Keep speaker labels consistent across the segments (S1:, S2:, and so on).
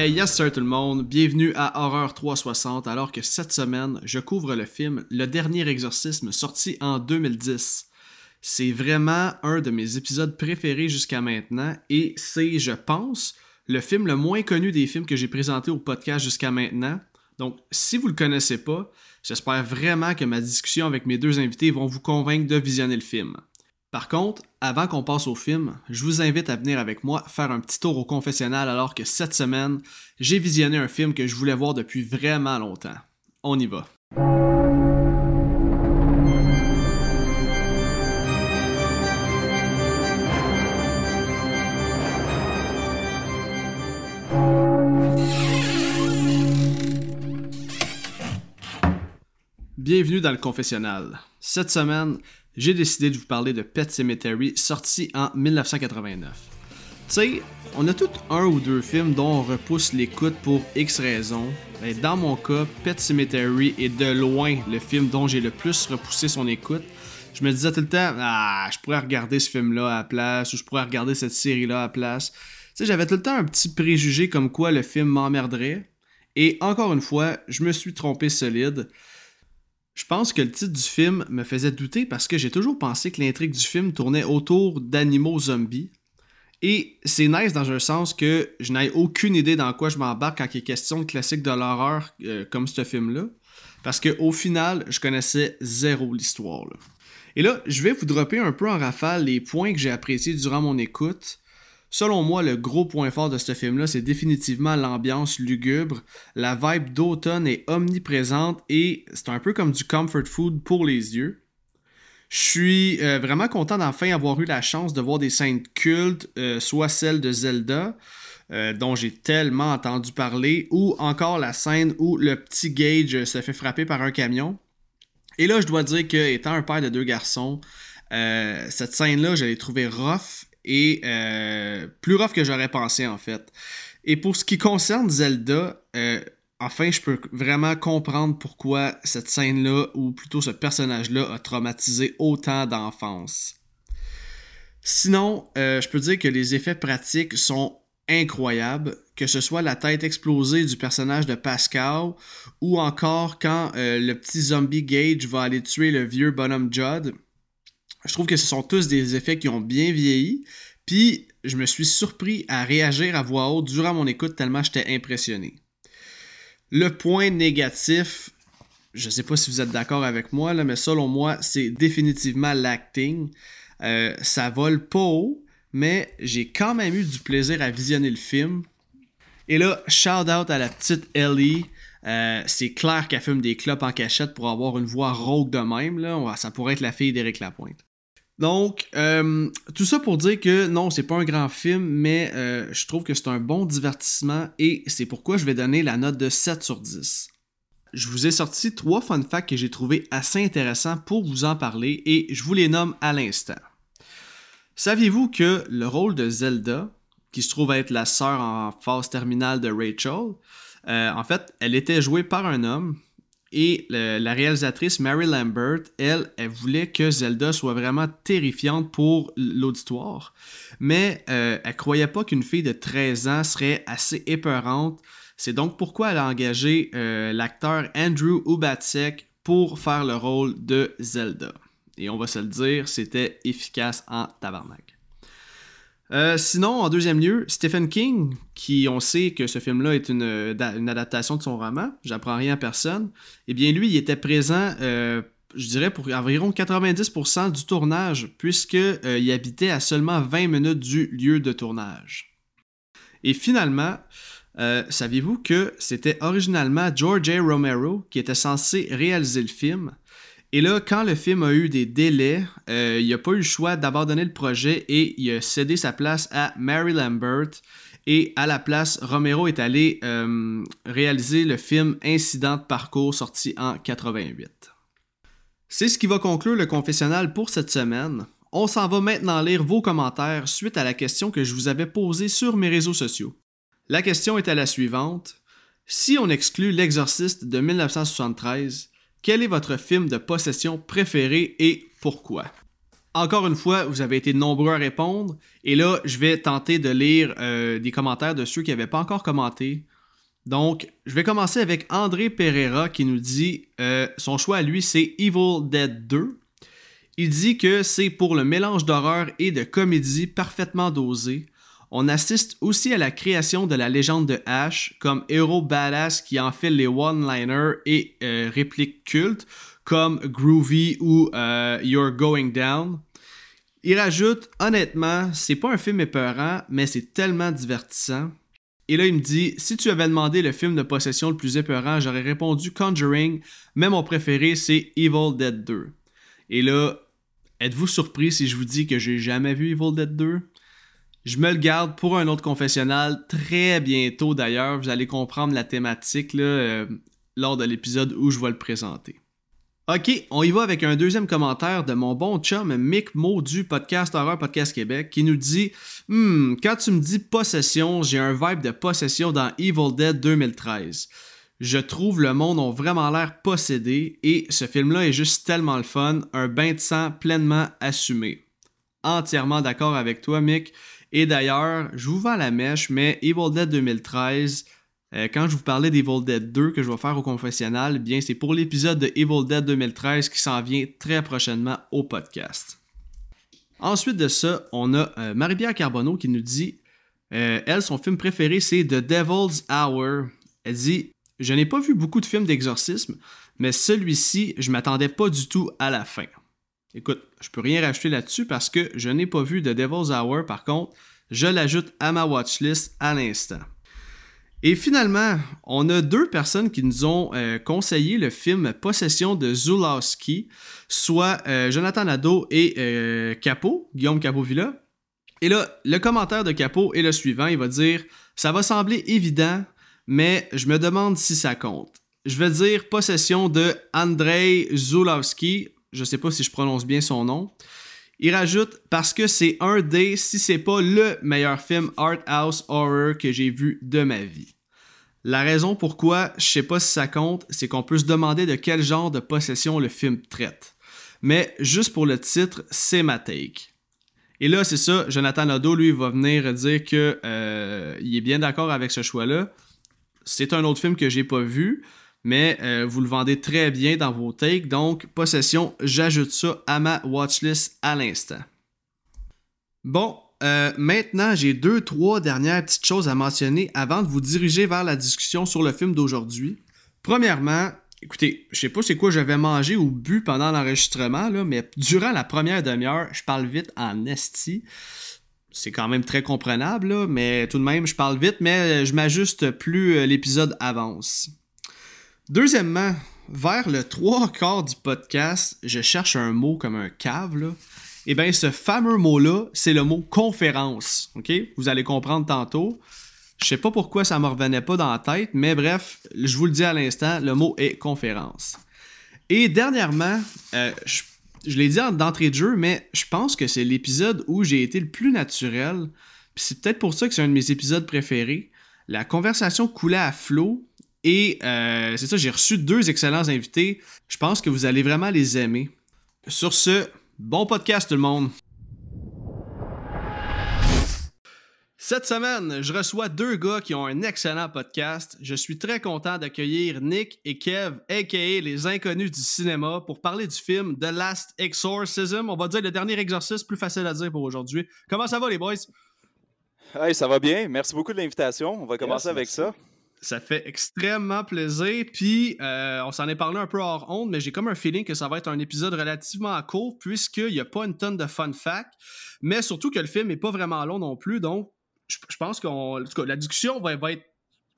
S1: Hey, yes sir tout le monde, bienvenue à Horreur 360 alors que cette semaine, je couvre le film Le Dernier Exorcisme sorti en 2010. C'est vraiment un de mes épisodes préférés jusqu'à maintenant et c'est, je pense, le film le moins connu des films que j'ai présenté au podcast jusqu'à maintenant. Donc, si vous le connaissez pas, j'espère vraiment que ma discussion avec mes deux invités vont vous convaincre de visionner le film. Par contre, avant qu'on passe au film, je vous invite à venir avec moi faire un petit tour au confessionnal alors que cette semaine, j'ai visionné un film que je voulais voir depuis vraiment longtemps. On y va. Bienvenue dans le confessionnal. Cette semaine, j'ai décidé de vous parler de Pet Cemetery, sorti en 1989. Tu sais, on a tous un ou deux films dont on repousse l'écoute pour X raisons. Mais dans mon cas, Pet Cemetery est de loin le film dont j'ai le plus repoussé son écoute. Je me disais tout le temps, ah, je pourrais regarder ce film-là à la place, ou je pourrais regarder cette série-là à la place. Tu sais, j'avais tout le temps un petit préjugé comme quoi le film m'emmerderait. Et encore une fois, je me suis trompé solide. Je pense que le titre du film me faisait douter parce que j'ai toujours pensé que l'intrigue du film tournait autour d'animaux zombies. Et c'est nice dans un sens que je n'ai aucune idée dans quoi je m'embarque quand il est question de classique de l'horreur euh, comme ce film-là. Parce qu'au final, je connaissais zéro l'histoire. Et là, je vais vous dropper un peu en rafale les points que j'ai appréciés durant mon écoute. Selon moi, le gros point fort de ce film-là, c'est définitivement l'ambiance lugubre. La vibe d'automne est omniprésente et c'est un peu comme du comfort food pour les yeux. Je suis euh, vraiment content d'enfin avoir eu la chance de voir des scènes cultes, euh, soit celle de Zelda, euh, dont j'ai tellement entendu parler, ou encore la scène où le petit Gage se fait frapper par un camion. Et là, je dois dire que, étant un père de deux garçons, cette scène-là, je l'ai trouvée rough et euh, plus rough que j'aurais pensé en fait. Et pour ce qui concerne Zelda, euh, enfin je peux vraiment comprendre pourquoi cette scène-là, ou plutôt ce personnage-là, a traumatisé autant d'enfance. Sinon, euh, je peux dire que les effets pratiques sont incroyables, que ce soit la tête explosée du personnage de Pascal, ou encore quand le petit zombie Gage va aller tuer le vieux bonhomme Judd je trouve que ce sont tous des effets qui ont bien vieilli. Puis je me suis surpris à réagir à voix haute durant mon écoute tellement j'étais impressionné. Le point négatif, je sais pas si vous êtes d'accord avec moi, là, mais selon moi, c'est définitivement l'acting. Euh, ça vole pas haut, mais j'ai quand même eu du plaisir à visionner le film. Et là, shout out à la petite Ellie. Euh, c'est clair qu'elle fume des clopes en cachette pour avoir une voix rauque de même. Là. Ça pourrait être la fille d'Éric Lapointe. Donc, euh, tout ça pour dire que non, c'est pas un grand film, mais euh, je trouve que c'est un bon divertissement et c'est pourquoi je vais donner la note de 7 sur 10. Je vous ai sorti trois fun facts que j'ai trouvé assez intéressants pour vous en parler et je vous les nomme à l'instant. Saviez-vous que le rôle de Zelda, qui se trouve être la sœur en phase terminale de Rachel, euh, en fait, elle était jouée par un homme et la réalisatrice Mary Lambert, elle, elle voulait que Zelda soit vraiment terrifiante pour l'auditoire. Mais euh, elle croyait pas qu'une fille de 13 ans serait assez épeurante. C'est donc pourquoi elle a engagé euh, l'acteur Andrew Ubatsek pour faire le rôle de Zelda. Et on va se le dire, c'était efficace en tabarnak. Euh, sinon, en deuxième lieu, Stephen King, qui on sait que ce film-là est une, adaptation de son roman, j'apprends rien à personne, eh bien lui, il était présent, euh, je dirais, pour environ 90% du tournage, puisqu'il euh, habitait à seulement 20 minutes du lieu de tournage. Et finalement, saviez-vous que c'était originalement George A. Romero qui était censé réaliser le film, et là, quand le film a eu des délais, euh, il n'a pas eu le choix d'abandonner le projet et il a cédé sa place à Mary Lambert. Et à la place, Romero est allé euh, réaliser le film Incident de parcours sorti en 88. C'est ce qui va conclure le confessionnal pour cette semaine. On s'en va maintenant lire vos commentaires suite à la question que je vous avais posée sur mes réseaux sociaux. La question était la suivante. Si on exclut L'Exorciste de 1973, quel est votre film de possession préféré et pourquoi? Encore une fois, vous avez été nombreux à répondre. Et là, je vais tenter de lire euh, des commentaires de ceux qui n'avaient pas encore commenté Donc, je vais commencer avec André Pereira qui nous dit euh, son choix à lui, c'est Evil Dead 2. Il dit que c'est pour le mélange d'horreur et de comédie parfaitement dosé. On assiste aussi à la création de la légende de Ash comme héros badass qui enfile les one-liners et euh, répliques cultes comme Groovy ou euh, You're Going Down. Il rajoute honnêtement, c'est pas un film épeurant, mais c'est tellement divertissant. Et là, il me dit Si tu avais demandé le film de possession le plus épeurant, j'aurais répondu Conjuring, mais mon préféré, c'est Evil Dead 2. Et là, êtes-vous surpris si je vous dis que j'ai jamais vu Evil Dead 2 Je me le garde pour un autre confessionnal très bientôt d'ailleurs. Vous allez comprendre la thématique euh, lors de l'épisode où je vais le présenter. Ok, on y va avec un deuxième commentaire de mon bon chum Mick Mo du podcast Horror Podcast Québec qui nous dit Hmm, quand tu me dis possession, j'ai un vibe de possession dans Evil Dead 2013. Je trouve le monde a vraiment l'air possédé et ce film-là est juste tellement le fun, un bain de sang pleinement assumé. Entièrement d'accord avec toi, Mick. Et d'ailleurs, je vous vends la mèche, mais Evil Dead 2013, euh, quand je vous parlais d'Evil Dead 2 que je vais faire au confessionnal, eh bien c'est pour l'épisode de Evil Dead 2013 qui s'en vient très prochainement au podcast. Ensuite de ça, on a euh, Marie-Pierre Carbonneau qui nous dit euh, elle, son film préféré, c'est The Devil's Hour. Elle dit Je n'ai pas vu beaucoup de films d'exorcisme, mais celui-ci, je m'attendais pas du tout à la fin. Écoute, je peux rien rajouter là-dessus parce que je n'ai pas vu The Devil's Hour, par contre, je l'ajoute à ma watchlist à l'instant. Et finalement, on a deux personnes qui nous ont euh, conseillé le film Possession de Zulawski, soit euh, Jonathan Nadeau et euh, Capot, Guillaume Capovilla. Et là, le commentaire de Capot est le suivant, il va dire Ça va sembler évident, mais je me demande si ça compte. Je vais dire Possession de Andrei Zulawski, je ne sais pas si je prononce bien son nom. Il rajoute parce que c'est un des, si c'est pas le meilleur film art house horror que j'ai vu de ma vie. La raison pourquoi, je sais pas si ça compte, c'est qu'on peut se demander de quel genre de possession le film traite. Mais juste pour le titre, c'est ma take. Et là, c'est ça, Jonathan Nadeau, lui, va venir dire que euh, il est bien d'accord avec ce choix-là. C'est un autre film que j'ai pas vu, mais euh, vous le vendez très bien dans vos takes. Donc, possession, j'ajoute ça à ma watchlist à l'instant. Bon, euh, maintenant, j'ai deux, trois dernières petites choses à mentionner avant de vous diriger vers la discussion sur le film d'aujourd'hui. Premièrement, écoutez, je sais pas c'est quoi j'avais mangé ou bu pendant l'enregistrement, mais durant la première demi-heure, je parle vite en esti. C'est quand même très comprenable, mais tout de même, je parle vite, mais je m'ajuste plus euh, l'épisode avance. Deuxièmement, vers le trois quarts du podcast, je cherche un mot comme un cave, là. Eh bien, ce fameux mot-là, c'est le mot conférence. OK? Vous allez comprendre tantôt. Je sais pas pourquoi ça me revenait pas dans la tête, mais bref, je vous le dis à l'instant, le mot est conférence. Et dernièrement, euh, je, l'ai dit d'entrée de jeu, mais je pense que c'est l'épisode où j'ai été le plus naturel. C'est peut-être pour ça que c'est un de mes épisodes préférés. La conversation coulait à flot et euh, c'est ça, j'ai reçu deux excellents invités. Je pense que vous allez vraiment les aimer. Sur ce, bon podcast tout le monde. Cette semaine, je reçois deux gars qui ont un excellent podcast. Je suis très content d'accueillir Nick et Kev, aka les inconnus du cinéma, pour parler du film The Last Exorcism. On va dire le dernier exorcisme, plus facile à dire pour aujourd'hui. Comment ça va les boys?
S2: Hey, ça va bien. Merci beaucoup de l'invitation. On va commencer avec ça.
S1: Ça fait extrêmement plaisir. Puis, euh, on s'en est parlé un peu hors honte, mais j'ai comme un feeling que ça va être un épisode relativement court, puisqu'il n'y a pas une tonne de fun facts, mais surtout que le film n'est pas vraiment long non plus. Donc, je, pense que la discussion va, être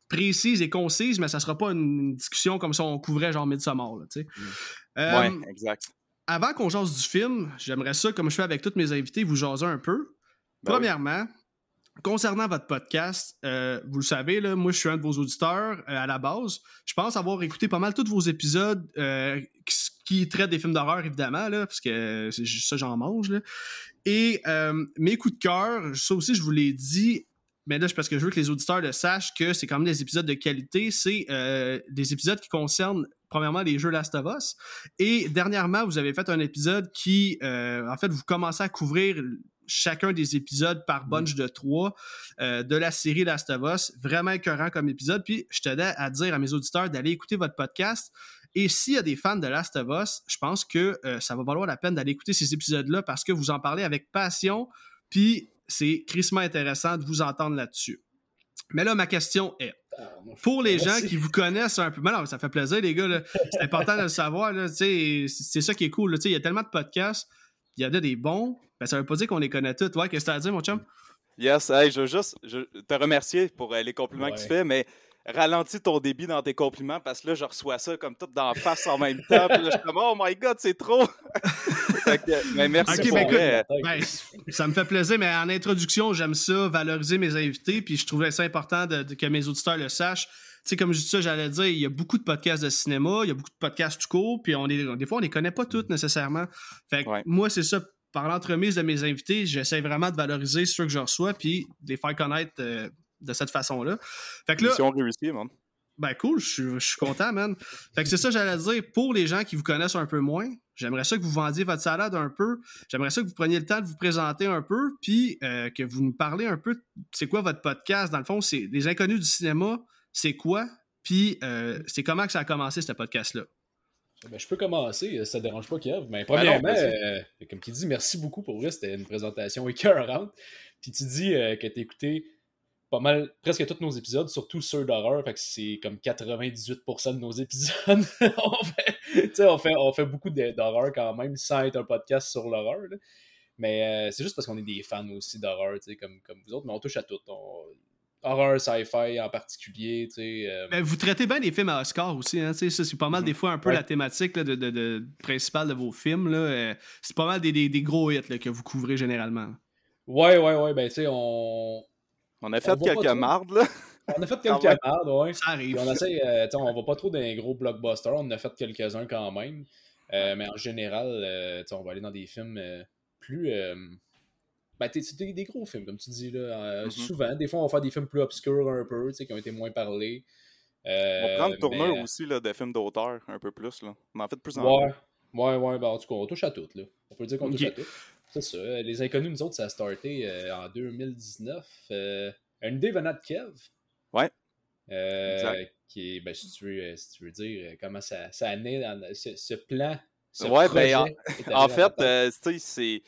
S1: précise et concise, mais ça sera pas une discussion comme si on couvrait genre Midsommar. Là,
S2: mm. euh, exact.
S1: Avant qu'on jase du film, j'aimerais ça, comme je fais avec tous mes invités, vous jaser un peu. Ben Premièrement, Concernant votre podcast, euh, vous le savez, là, moi je suis un de vos auditeurs euh, à la base. Je pense avoir écouté pas mal tous vos épisodes euh, qui, traitent des films d'horreur, évidemment, là, parce que ça j'en mange. Et mes coups de cœur, ça aussi je vous l'ai dit, mais là, parce que je veux que les auditeurs le sachent que c'est quand même des épisodes de qualité. C'est des épisodes qui concernent premièrement les jeux Last of Us. Et dernièrement, vous avez fait un épisode qui, en fait, vous commencez à couvrir chacun des épisodes par
S3: Mm.
S1: bunch de trois euh, de la série Last of Us. Vraiment écœurant comme épisode. Puis je tenais à dire à mes auditeurs d'aller écouter votre podcast. Et s'il y a des fans de Last of Us, je pense que euh, ça va valoir la peine d'aller écouter ces épisodes-là parce que vous en parlez avec passion. Puis c'est crissement intéressant de vous entendre là-dessus. Mais là, ma question est pour les gens qui vous connaissent un peu. Mais non, ça fait plaisir, les gars. C'est important de le savoir. C'est ça qui est cool. Il y a tellement de podcasts. Il y en a des bons. Ben, ça veut pas dire qu'on les connaît tous. Ouais, qu'est-ce que tu as à dire, mon chum?
S2: Yes, hey, je veux juste je- te remercier pour euh, les compliments que tu fais, mais ralentis ton débit dans tes compliments parce que là, je reçois ça comme tout dans la face en même temps. Puis là, je suis comme, oh my god, c'est trop! Fait que, mais merci
S1: Ok,
S2: pour
S1: ben, écoute. Ben, ça me fait plaisir, mais en introduction, j'aime ça, valoriser mes invités, puis je trouvais ça important de, de- que mes auditeurs le sachent. Tu sais, comme je dis ça, j'allais dire, il y a beaucoup de podcasts de cinéma, il y a beaucoup de podcasts tout court, puis on est, des fois, on les connaît pas tous nécessairement. Fait que
S2: Ouais.
S1: moi, c'est ça, par l'entremise de mes invités, j'essaie vraiment de valoriser ceux que je reçois, puis de les faire connaître euh, de cette façon-là. Fait que là,
S2: Mission réussie, man.
S1: ben cool, je suis, content, man. Fait que c'est ça j'allais dire. Pour les gens qui vous connaissent un peu moins, j'aimerais ça que vous vendiez votre salade un peu. J'aimerais ça que vous preniez le temps de vous présenter un peu, puis euh, que vous nous parlez un peu. C'est quoi votre podcast? Dans le fond, c'est Les Inconnus du cinéma, c'est quoi? Puis euh, c'est comment que ça a commencé, ce podcast-là?
S3: Ben, je peux commencer, euh, ça ne dérange pas Kev. Mais
S2: Ben
S3: premièrement, euh, comme tu dis, merci beaucoup pour vrai, c'était une présentation écœurante. Puis tu dis euh, que tu as écouté pas mal, presque tous nos épisodes, surtout ceux d'horreur, fait que c'est comme 98% de nos épisodes. on, fait, tu sais, on, fait, on fait beaucoup d'horreur quand même, sans être un podcast sur l'horreur. Mais euh, c'est juste parce qu'on est des fans aussi d'horreur, tu sais, comme, comme vous autres, mais on touche à tout. On- Horreur, sci-fi en particulier, tu sais. euh,
S1: Ben, vous traitez bien les films à Oscar aussi, hein? tu sais, Ça, c'est pas mal des fois un peu
S3: Ouais.
S1: la thématique là, de, de- de- principale de vos films. là. Euh, c'est pas mal des, des- des gros hits là, que vous couvrez généralement.
S3: Ouais, ouais, ouais, ben tu sais, on...
S2: On a fait
S3: On
S2: quelques mardes, là.
S3: on a fait quelques mardes, ouais.
S1: Ça arrive.
S3: Puis on essaie, euh, on va pas trop dans les gros blockbusters, on en a fait quelques-uns quand même. Euh, mais en général, euh, on va aller dans des films euh, plus. Euh, ben, t'es- des, des gros films, comme tu dis, là. euh,
S2: Mhm.
S3: Souvent, des fois, on va faire des films plus obscurs un peu, tu sais, qui ont été moins parlés. Euh,
S2: On prend le tourneur
S3: mais-
S2: aussi là, de films d'auteur, un peu plus. Là. On en fait plus en
S3: Ouais, ouais, ouais, ben, en tout cas, on touche à tout, là. On peut dire qu'on touche à tout. C'est ça. euh, Les Inconnus, nous autres, ça a starté euh, en 2019. Euh, une idée venant de Kev.
S2: Ouais.
S3: Euh,
S2: Exact.
S3: qui est, ben, si, tu veux, euh, si tu veux dire euh, comment ça, ça naît dans ce, ce plan. Ce
S2: Ouais, ben,
S3: projet
S2: en- En fait, euh, tu sais, c'est.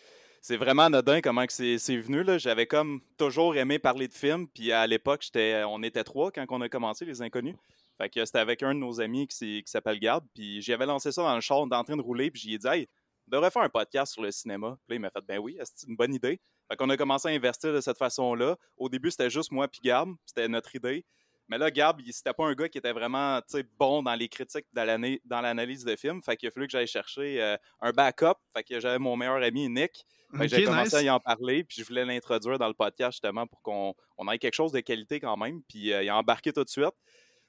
S2: C'est vraiment anodin comment c'est venu. J'avais comme toujours aimé parler de films. Puis à l'époque, on était trois quand on a commencé, Les Inconnus. Fait que c'était avec un de nos amis qui, s'appelle Gab. Puis j'avais lancé ça dans le char, on en train de rouler. Puis j'y ai dit, hey, on devrait faire un podcast sur le cinéma. Puis là, il m'a fait, ben oui, c'est une bonne idée? Fait qu'on a commencé à investir de cette façon-là. Au début, c'était juste moi puis Gab. C'était notre idée. Mais là, Gab, il- c'était pas un gars qui était vraiment bon dans les critiques, dans l'ana- dans l'analyse de films. Fait qu'il a fallu que j'aille chercher euh, un backup. Fait que j'avais mon meilleur ami, Nick. J'ai commencé
S1: nice.
S2: à y en parler, puis je voulais l'introduire dans le podcast justement pour qu'on on ait quelque chose de qualité quand même. Puis euh, il a embarqué tout de suite.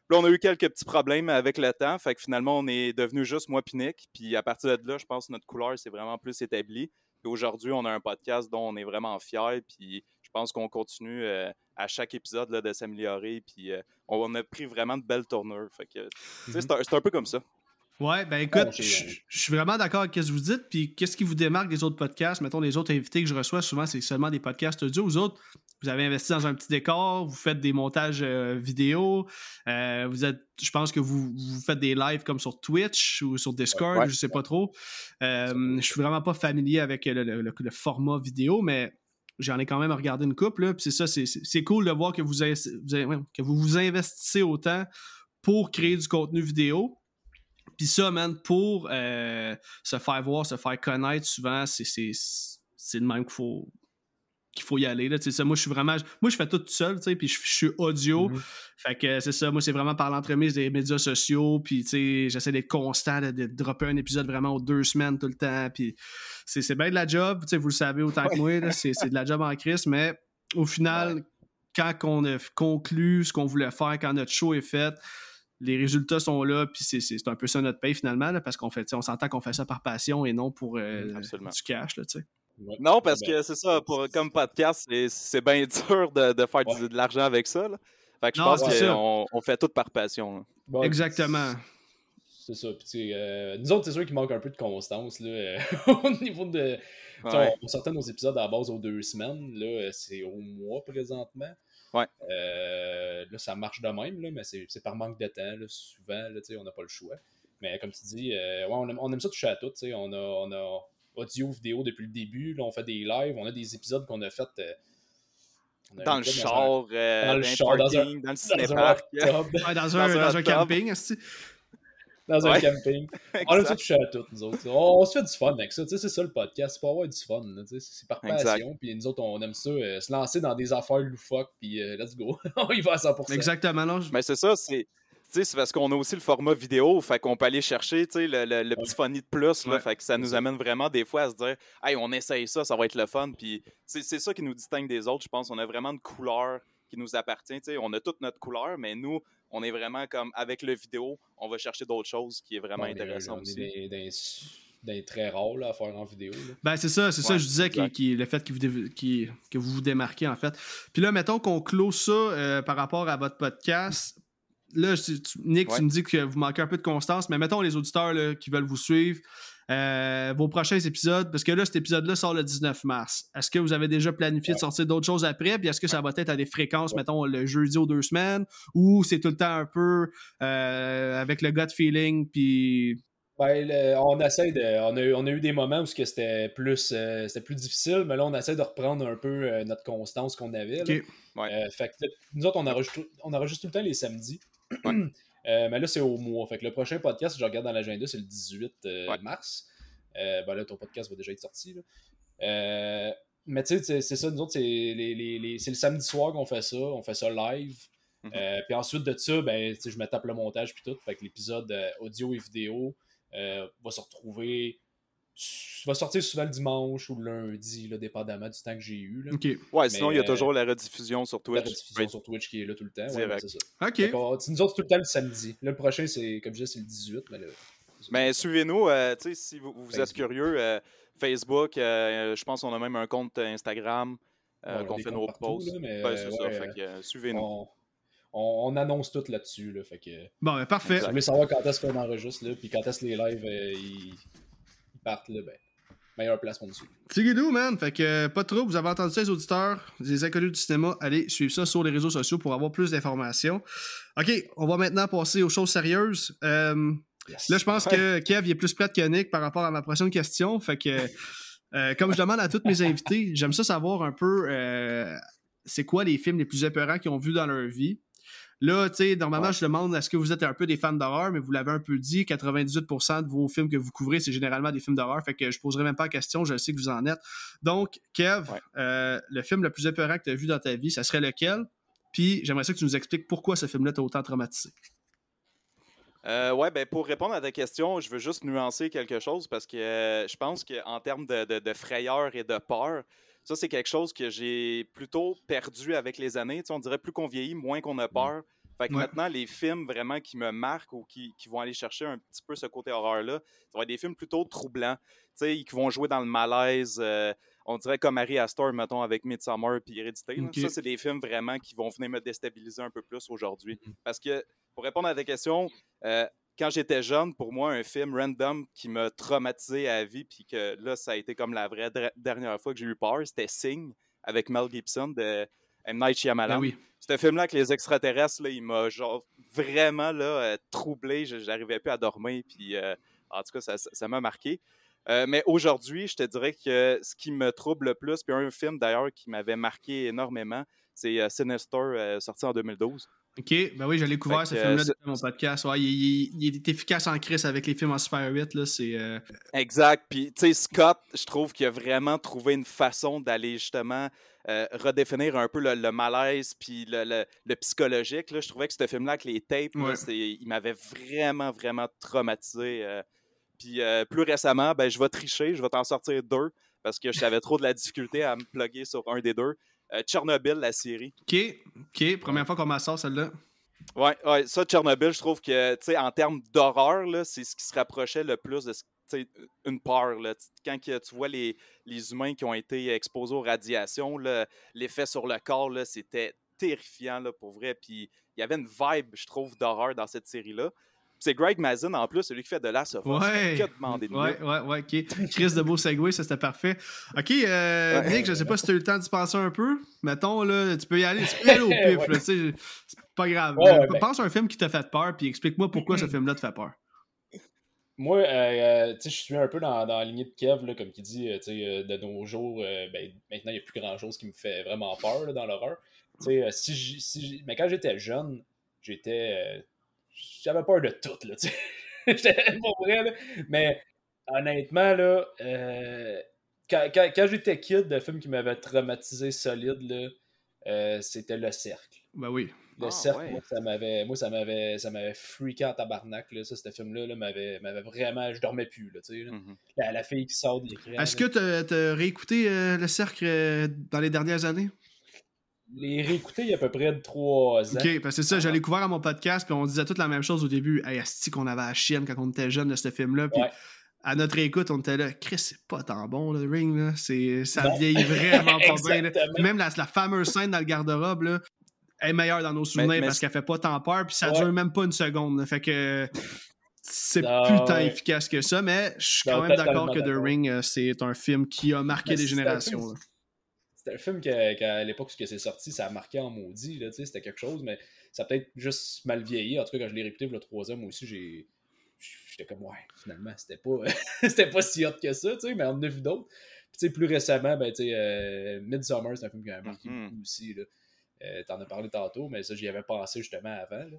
S2: Puis là, on a eu quelques petits problèmes avec le temps. Fait que finalement, on est devenu juste moi puis Nick. Puis à partir de là, je pense que notre couleur s'est vraiment plus établie. Puis aujourd'hui, on a un podcast dont on est vraiment fiers. Puis pense qu'on continue euh, à chaque épisode là, de s'améliorer. Puis euh, on, on a pris vraiment de belles tournures. Fait que, sais, c'est un- c'est un peu comme ça.
S1: Ouais, ben écoute,
S3: Bon, c'est-
S1: je je suis vraiment d'accord avec ce que vous dites. Puis qu'est-ce qui vous démarque des autres podcasts? Mettons, les autres invités que je reçois, souvent, c'est seulement des podcasts audio. Vous autres, vous avez investi dans un petit décor, vous faites des montages euh, vidéo. euh, vous êtes, je pense que vous, vous faites des lives comme sur Twitch ou sur Discord,
S2: Ouais.
S1: je sais pas trop. Euh, je suis vraiment pas familier avec le, le- le- le format vidéo, mais j'en ai quand même regardé une couple. Là, puis c'est ça, c'est- cool de voir que vous, vous que vous vous investissez autant pour créer du contenu vidéo. Puis ça, man, pour euh, se faire voir, se faire connaître, souvent, c'est le même qu'il faut, qu'il faut y aller. Là, ça, moi, je suis vraiment. Moi, je fais tout seul, puis je, suis audio.
S3: Mhm.
S1: Fait que c'est ça, moi, c'est vraiment par l'entremise des médias sociaux, puis j'essaie d'être constant, de, de dropper un épisode vraiment aux deux semaines tout le temps, puis c'est, bien de la job, vous le savez autant que moi, c'est, de la job en crise, mais au final, quand on a conclu ce qu'on voulait faire, quand notre show est fait, les résultats sont là, puis c'est, un peu ça notre paye finalement, là, parce qu'on fait, on s'entend qu'on fait ça par passion et non pour euh,
S2: Absolument.
S1: du cash, là, tu sais.
S3: Ouais.
S2: Non, parce
S3: Ben,
S2: que c'est ça, pour, comme podcast, c'est- c'est bien dur de, de faire
S3: Ouais.
S2: de l'argent avec ça. là. Fait que je
S1: Non,
S2: pense qu'on on fait tout par passion.
S3: bon,
S1: Exactement.
S3: c'est ça. Puis, euh, nous autres, c'est sûr qu'il manque un peu de constance là, au niveau de. On, sortait nos épisodes à la base aux deux semaines. Là, c'est au mois présentement.
S2: Ouais.
S3: Euh, là, ça marche de même, là, mais c'est par manque de temps. Là, souvent, là, on n'a pas le choix. Mais comme tu dis, euh, ouais, on, aime, on, aime, ça toucher à tout. On a, on a audio, vidéo depuis le début. Là, on fait des lives. On a des épisodes qu'on a fait. Euh,
S2: dans, le char, dans,
S3: le char, dans, un,
S2: dans le cinépark.
S1: Dans un, dans un camping,
S3: dans un camping. On a tout touché à tout, nous autres. On, se fait du fun avec ça. C'est ça le podcast. C'est pour avoir du fun. C'est par passion. Puis nous autres, on aime ça. Euh, se lancer dans des affaires loufoques. Puis euh, let's go. on y va à 100%.
S1: Exactement. Non,
S2: Mais c'est ça. C'est c'est parce qu'on a aussi le format vidéo, fait qu'on peut aller chercher le, le, le, petit funny de plus, là, fait que ça nous amène vraiment des fois à se dire Hey, on essaye ça, ça va être le fun. Puis c'est ça qui nous distingue des autres, je pense. On a vraiment une couleur qui nous appartient. on a toute notre couleur, mais nous, on est vraiment comme avec le vidéo, on va chercher d'autres choses qui est vraiment intéressant aussi.
S3: Est très rare à faire en vidéo.
S1: Ben, c'est ça, c'est ça, je disais, qui, le fait que vous, que vous vous démarquez, en fait. Puis là, mettons qu'on close ça euh, par rapport à votre podcast. Là, Nick, tu me dis que vous manquez un peu de constance, mais mettons les auditeurs qui veulent vous suivre, euh, vos prochains épisodes, parce que là, cet épisode-là sort le 19 mars. Est-ce que vous avez déjà planifié de sortir d'autres choses après? Puis est-ce que ça va être à des fréquences, mettons, le jeudi aux deux semaines? Ou c'est tout le temps un peu euh, avec le gut feeling? Puis.
S3: Ben, on essaie de. On a, eu, on a, eu des moments où c'était plus, euh, plus difficile, mais là, on essaie de reprendre un peu notre constance qu'on avait. fait que, nous autres, on enregistre, on enregistre tout le temps les samedis. Euh, mais là, c'est au mois. Fait que le prochain podcast, je regarde dans l'agenda, c'est le 18 euh, mars. Euh, ben là, ton podcast va déjà être sorti. mais tu sais, c'est ça, nous autres, c'est le samedi soir qu'on fait ça. On fait ça live. Mhm. puis ensuite de ça, ben, je me tape le montage puis tout. Fait que l'épisode audio et vidéo va se retrouver va sortir souvent le dimanche ou le lundi, là, dépendamment du temps que j'ai eu. Là.
S2: Ouais, sinon, il y a toujours la rediffusion sur Twitch. La
S3: rediffusion sur Twitch qui est là tout le temps. Ouais, c'est ça.
S1: OK.
S3: nous autres, tout le temps le samedi. Là, le prochain, c'est, comme je disais, c'est le 18. Mais,
S2: mais suivez-nous, euh, si vous, vous êtes curieux. Euh, Facebook, euh, je pense qu'on a même un compte Instagram qu'on fait nos posts. c'est ça. Fait que, suivez-nous.
S3: On, annonce tout là-dessus. Là, fait que,
S1: bon, ben, parfait.
S3: Vous voulez savoir quand est-ce qu'on enregistre, là, puis quand est-ce que les lives ils partent, là, ben, meilleure place pour nous suivre.
S1: Man. Fait que pas trop, vous avez entendu ça, les auditeurs, les inconnus du cinéma. Allez suivre ça sur les réseaux sociaux pour avoir plus d'informations. OK, on va maintenant passer aux choses sérieuses. Euh, là, je pense que Kev est plus prête que Nick par rapport à ma prochaine question. Fait que, euh, comme je demande à tous mes invités, j'aime ça savoir un peu euh, c'est quoi les films les plus épeurants qu'ils ont vus dans leur vie. Là, tu sais, normalement, je demande est-ce que vous êtes un peu des fans d'horreur, mais vous l'avez un peu dit, 98% de vos films que vous couvrez, c'est généralement des films d'horreur, fait que je poserai même pas la question, je sais que vous en êtes. Donc, Kev, euh, le film le plus épeurant que tu as vu dans ta vie, ça serait lequel? Puis, j'aimerais ça que tu nous expliques pourquoi ce film-là t'a autant traumatisé.
S2: Euh, ouais, ben pour répondre à ta question, je veux juste nuancer quelque chose parce que euh, je pense qu'en termes de, frayeur et de peur, ça, c'est quelque chose que j'ai plutôt perdu avec les années. on dirait plus qu'on vieillit, moins qu'on a peur. Fait que maintenant, les films vraiment qui me marquent ou qui, vont aller chercher un petit peu ce côté horreur-là, ça va être des films plutôt troublants, qui vont jouer dans le malaise. Euh, on dirait comme Harry Astor, mettons, avec Midsommar et Hérédité. Ça, c'est des films vraiment qui vont venir me déstabiliser un peu plus aujourd'hui. Mm-hmm. Parce que, pour répondre à ta question, euh, quand j'étais jeune, pour moi, un film random qui m'a traumatisé à vie, puis que là, ça a été comme la vraie dernière fois que j'ai eu peur, c'était Sing avec Mel Gibson de M. Night Shyamalan. Ben Ce film-là avec les extraterrestres, là, il m'a genre vraiment là, euh, troublé. J'arrivais plus à dormir, puis euh, en tout cas, ça m'a marqué. Euh, mais aujourd'hui, je te dirais que ce qui me trouble le plus, puis un film d'ailleurs qui m'avait marqué énormément, c'est Sinister, sorti en 2012.
S1: OK, ben oui, j'allais couvrir ce film-là dans mon podcast. il, est efficace en crise avec les films en Super 8. Là, c'est, euh,
S2: Exact. Puis, tu sais, Scott, je trouve qu'il a vraiment trouvé une façon d'aller justement euh, redéfinir un peu le, malaise puis le, psychologique. Là. Je trouvais que ce film-là, avec les tapes, il m'avait vraiment, vraiment traumatisé. Euh. Puis, plus récemment, ben, je vais tricher, je vais t'en sortir deux parce que j'avais trop de la difficulté à me plugger sur un des deux. Euh, Tchernobyl, la série.
S1: OK, OK. Première fois qu'on m'a sort celle-là.
S2: Ouais, ouais, ça, Tchernobyl, je trouve que, tu sais, en termes d'horreur, c'est ce qui se rapprochait le plus de une peur. Là. Quand tu vois les, les, humains qui ont été exposés aux radiations, l'effet sur le corps, c'était terrifiant là, pour vrai. Puis il y avait une vibe, je trouve, d'horreur dans cette série-là. C'est Greg Mazin en plus, celui qui fait de Last of Us.
S1: Ouais.
S2: Que demander de
S1: Ouais,
S2: mieux?
S1: ouais, ouais, ok. Chris de beau segway, ça c'était parfait. Ok, euh,
S2: Ouais.
S1: Nick, je sais pas si tu as eu le temps d'y penser un peu. Mettons, là, tu peux y aller, tu peux y aller au pif, là, c'est pas grave.
S3: Ben-
S1: Pense à un film qui t'a fait peur, puis explique-moi pourquoi ce film-là te fait peur.
S3: Moi, euh, euh, tu sais, je suis un peu dans, dans la lignée de Kev, là, comme qui dit, euh, tu sais, euh, de nos jours, euh, ben, maintenant, il n'y a plus grand-chose qui me fait vraiment peur là, dans l'horreur. Tu sais, euh, si si mais quand j'étais jeune, j'étais... J'avais peur de tout, là, tu sais. J'étais pas vrai, là. Mais honnêtement, là, euh, quand, quand- quand j'étais kid, le film qui m'avait traumatisé solide, là, euh, c'était Le Cercle.
S1: Ben oui.
S3: Le
S2: Ah,
S3: cercle,
S2: ouais.
S3: moi, ça m'avait, moi, ça m'avait, ça m'avait freaké en tabarnak, là. Ça, ce film-là, là, m'avait, m'avait vraiment, je dormais plus, là, tu sais. là.
S2: Mhm.
S3: La, la fille qui sort de l'écran.
S1: Est-ce
S3: là.
S1: que t'as t'as réécouté euh, Le Cercle euh, dans les dernières années?
S3: Les réécouter il y a à peu près de trois ans.
S1: Ok, parce que c'est ça, j'allais couvert à mon podcast, puis on disait toute la même chose au début. Hey, asti qu'on avait la chienne quand on était jeune de ce film-là, puis
S3: Ouais.
S1: à notre écoute, on était là, Chris, c'est pas tant bon, le Ring, là. C'est, ça
S3: Non.
S1: vieillit vraiment pas bien. là. Même la, la fameuse scène dans le garde-robe, là, est meilleure dans nos souvenirs
S2: mais
S1: parce qu'elle fait pas tant peur, puis ça
S3: Ouais.
S1: dure même pas une seconde. là. Fait que c'est plus tant
S3: ouais.
S1: efficace que ça, mais je suis quand même d'accord que The
S3: d'accord.
S1: Ring, euh, c'est un film qui a marqué
S3: Mais
S1: des générations.
S3: C'était un film qu'à l'époque où c'est sorti, ça a marqué en maudit, là, tu sais, c'était quelque chose, mais ça a peut-être juste mal vieilli. En tout cas, quand je l'ai réécouté le troisième, moi aussi, j'ai. J'étais comme, ouais, finalement, c'était pas, c'était pas si hot que ça, tu sais, mais on en a vu d'autres. Puis, tu sais, plus récemment, ben, tu sais, euh, Midsommar, c'est un film qui m'a marqué
S2: Mhm.
S3: beaucoup aussi, là. Euh, T'en as parlé tantôt, mais ça, j'y avais pensé justement avant, là.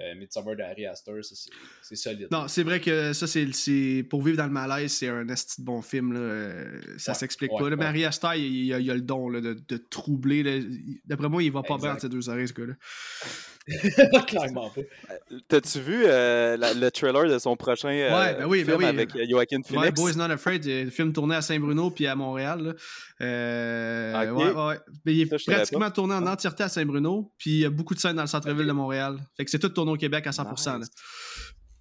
S3: Euh, Midsommar de Harry Astor, c'est- solide.
S1: Non, c'est vrai que ça, c'est, pour vivre dans le malaise, c'est un esti de bon film. Là. Euh, Ça s'explique
S3: ouais,
S1: pas. Là.
S3: ouais.
S1: Marie Astor, il, il a, il a le don là, de, de troubler. D'après moi, il va pas bien entre ses deux oreilles, ce gars-là.
S3: Clairement pas.
S2: T'as-tu vu euh, la- le trailer de son prochain euh,
S1: Ouais, ben oui, ben
S2: film
S1: oui.
S2: avec euh, Joaquin
S1: Ouais,
S2: Phoenix?
S1: Boys Not Afraid, euh, le film tourné à Saint-Bruno puis à Montréal. là. Euh, ouais, ouais, ouais. Mais il est
S2: Ça,
S1: pratiquement tourné en entièreté à Saint-Bruno, puis il y a beaucoup de scènes dans le centre-ville de Montréal. Fait que c'est tout tourné au Québec à 100%. là.
S2: Nice.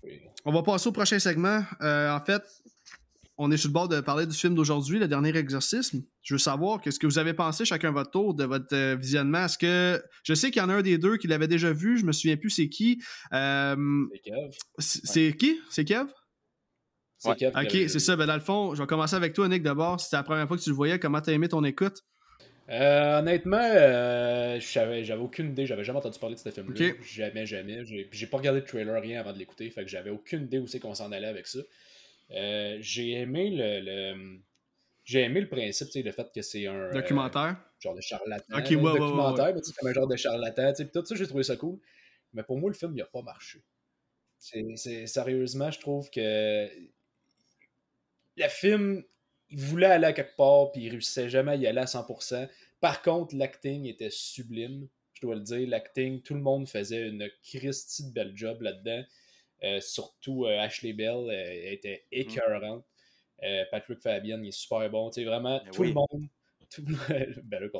S3: Oui.
S1: On va passer au prochain segment. En fait, on est sur le bord de parler du film d'aujourd'hui, Le Dernier Exorcisme. Je veux savoir qu'est-ce que vous avez pensé chacun votre tour de votre euh, visionnement? Est-ce que je sais qu'il y en a un des deux qui l'avait déjà vu, je me souviens plus c'est qui. Euh,
S3: C'est Kev.
S1: c'est c'est qui? C'est Kev?
S3: C'est
S2: Ouais.
S1: Ok, c'est ça. Ben dans le fond, je vais commencer avec toi, Nick, d'abord. C'était la première fois que tu le voyais. Comment t'as aimé ton écoute?
S3: Euh, honnêtement, euh, j'avais aucune idée, j'avais jamais entendu parler de ce film-là.
S1: Ok.
S3: Jamais, jamais. J'ai pas regardé le trailer, rien avant de l'écouter, fait que j'avais aucune idée où c'est qu'on s'en allait avec ça. Euh, j'ai aimé le, le- j'ai aimé le principe, le fait que c'est un euh,
S1: Documentaire?
S3: genre de charlatan,
S1: ouais,
S3: documentaire,
S1: ouais,
S3: mais comme un genre de charlatan, tu tout ça, j'ai trouvé ça cool. Mais pour moi, le film, il a pas marché. C'est, c'est- sérieusement, je trouve que le film, il voulait aller à quelque part, puis il réussissait jamais à y aller à 100%. Par contre, l'acting était sublime, je dois le dire. L'acting, tout le monde faisait une Christie de belle job là-dedans. Euh, surtout euh, Ashley Bell, euh, elle était écœurante. Euh, Patrick Fabian, il est super bon. Tu sais, vraiment,
S2: Mais
S3: tout
S2: oui.
S3: le monde, tout,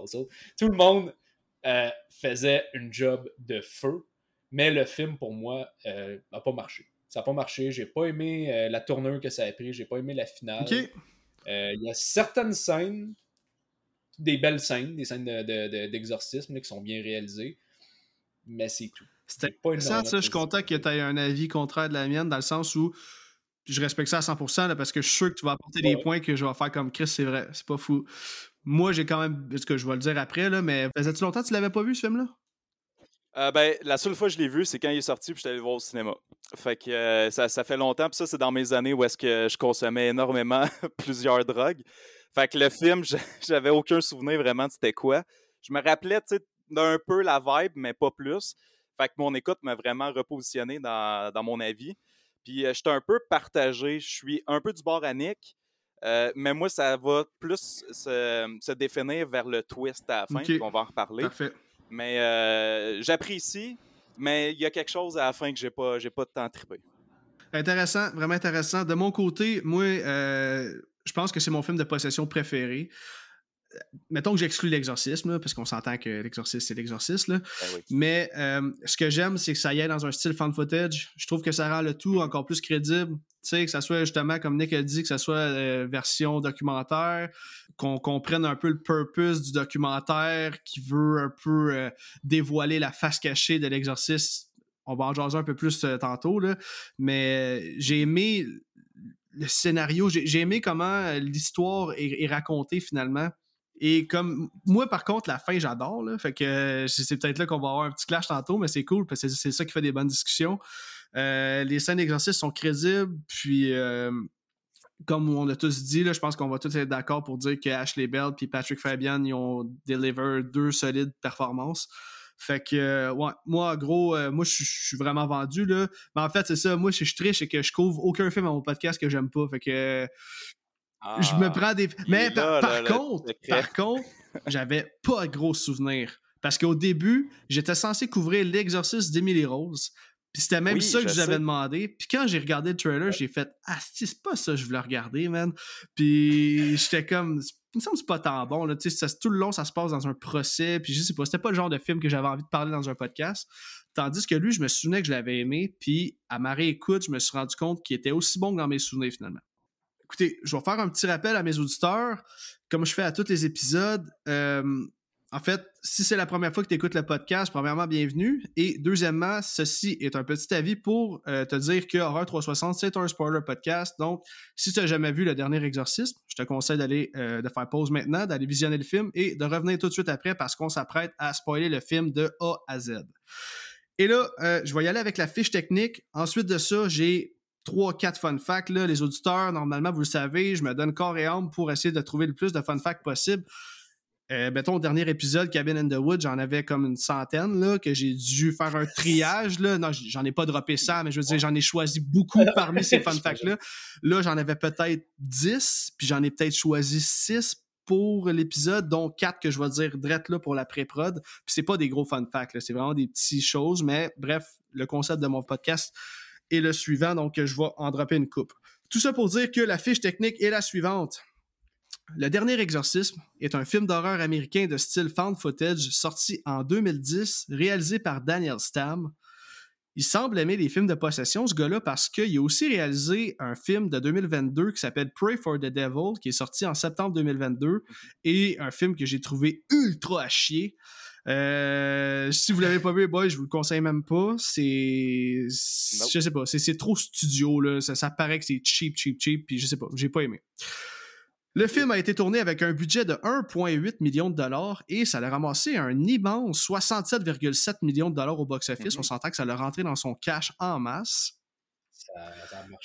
S3: Saul. tout le monde faisait une job de feu. Mais le film, pour moi, n'a pas marché. Ça n'a pas marché. J'ai pas aimé la tournure que ça a pris. J'ai pas aimé la finale. Il y a certaines scènes, des belles scènes, des scènes de- de- de- d'exorcisme qui sont bien réalisées, mais c'est tout.
S1: C'était
S3: pas
S1: intéressant,
S3: énormément
S1: ça. Je suis content que tu aies un avis contraire de la mienne, dans le sens où je respecte ça à 100% là, parce que je suis sûr que tu vas apporter des points que je vais faire comme Chris, c'est vrai. C'est pas fou. Moi, j'ai quand même. Ce que je vais le dire après, là, mais faisait-tu longtemps que tu l'avais pas vu, ce film-là?
S2: Euh, ben, la seule fois que je l'ai vu, c'est quand il est sorti, puis j'étais allé le voir au cinéma. Fait que euh, ça, ça fait longtemps, puis ça, c'est dans mes années où est-ce que je consommais énormément plusieurs drogues. Fait que le film, je- j'avais aucun souvenir vraiment de c'était quoi. Je me rappelais, tu sais, d'un peu la vibe, mais pas plus. Fait que mon écoute m'a vraiment repositionné dans, dans mon avis. Puis euh, j'étais un peu partagé. Je suis un peu du bord à Nick. euh, mais moi, ça va plus se, se définir vers le twist à la fin, on va en reparler.
S1: Parfait.
S2: Mais euh, j'apprécie, mais il y a quelque chose à la fin que j'ai pas, j'ai pas de temps trippé.
S1: Intéressant, vraiment intéressant. De mon côté, moi, euh, je pense que c'est mon film de possession préféré. Mettons que j'exclus l'exorcisme, parce qu'on s'entend que l'exorcisme, c'est l'exorcisme. là.
S2: Ben oui.
S1: Mais euh, ce que j'aime, c'est que ça y est dans un style fan footage. Je trouve que ça rend le tout encore plus crédible. Tu sais, que ça soit justement, comme Nick a dit, que ça soit euh, version documentaire, qu'on comprenne un peu le purpose du documentaire qui veut un peu euh, dévoiler la face cachée de l'exorcisme on va en jaser un peu plus tantôt, là, mais j'ai aimé le scénario, j'ai aimé comment l'histoire est, racontée finalement. Et comme moi, par contre, la fin, j'adore. Fait que c'est peut-être là qu'on va avoir un petit clash tantôt, mais c'est cool parce que c'est ça qui fait des bonnes discussions. les scènes d'exercice sont crédibles, puis comme on a tous dit, là, je pense qu'on va tous être d'accord pour dire que Ashley Bell et Patrick Fabian ont deliver deux solides performances. Fait que, euh, moi, gros, euh, moi, je suis vraiment vendu, là. Mais en fait, c'est ça, moi, je triche et que je couvre aucun film à mon podcast que j'aime pas. Fait que, je me ah, prends des. Mais par, contre, par contre, j'avais pas de gros souvenirs. Parce qu'au début, j'étais censé couvrir l'exorcisme d'Emily Rose. Puis c'était même ça que j'avais demandé. Puis quand j'ai regardé le trailer, j'ai fait Ah, c'est pas ça que je voulais regarder, man. Puis j'étais comme Il me semble que c'est pas tant bon. Là. Ça, tout le long, ça se passe dans un procès. Puis je sais pas, c'était pas le genre de film que j'avais envie de parler dans un podcast. Tandis que lui, je me souvenais que je l'avais aimé. Puis à ma réécoute, je me suis rendu compte qu'il était aussi bon que dans mes souvenirs finalement. Écoutez, je vais faire un petit rappel à mes auditeurs, comme je fais à tous les épisodes. Euh, en fait, si c'est la première fois que tu écoutes le podcast, premièrement, bienvenue. Et deuxièmement, ceci est un petit avis pour euh, te dire que Horror 360, c'est un spoiler podcast. Donc, si tu n'as jamais vu le dernier exorcisme, je te conseille d'aller euh, de faire pause maintenant, d'aller visionner le film et de revenir tout de suite après parce qu'on s'apprête à spoiler le film de A à Z. Et là, je vais y aller avec la fiche technique. Ensuite de ça, j'ai trois, quatre fun facts. Là. Les auditeurs, normalement, vous le savez, je me donne corps et âme pour essayer de trouver le plus de fun facts possible. Euh, mettons, au dernier épisode, Cabin in the Wood, j'en avais comme une centaine, là, que j'ai dû faire un triage, là. Non, j'en ai pas droppé ça, mais je veux dire, j'en ai choisi beaucoup parmi ces fun facts-là. Là, j'en avais peut-être 10, puis j'en ai peut-être choisi 6 pour l'épisode, dont 4 que je vais dire drette là pour la pré-prod. Puis c'est pas des gros fun facts, c'est vraiment des petites choses, mais bref, le concept de mon podcast est le suivant, donc je vais en dropper une coupe. Tout ça pour dire que la fiche technique est la suivante. Le Dernier Exorcisme est un film d'horreur américain de style found footage sorti en 2010, réalisé par Daniel Stam. Il semble aimer les films de possession, ce gars-là, parce qu'il a aussi réalisé un film de 2022 qui s'appelle Pray for the Devil, qui est sorti en septembre 2022, et un film que j'ai trouvé ultra à chier. Euh, si vous l'avez pas vu, boy, je vous le conseille même pas. C'est, je sais pas, c'est trop studio là. Ça, ça paraît que c'est cheap, cheap, cheap. Puis je sais pas, j'ai pas aimé. Le film a été tourné avec un budget de 1,8 million de dollars et ça a ramassé un immense 67,7 millions de dollars au box-office. Mhm. On s'entend que ça l'a rentré dans son cash en masse.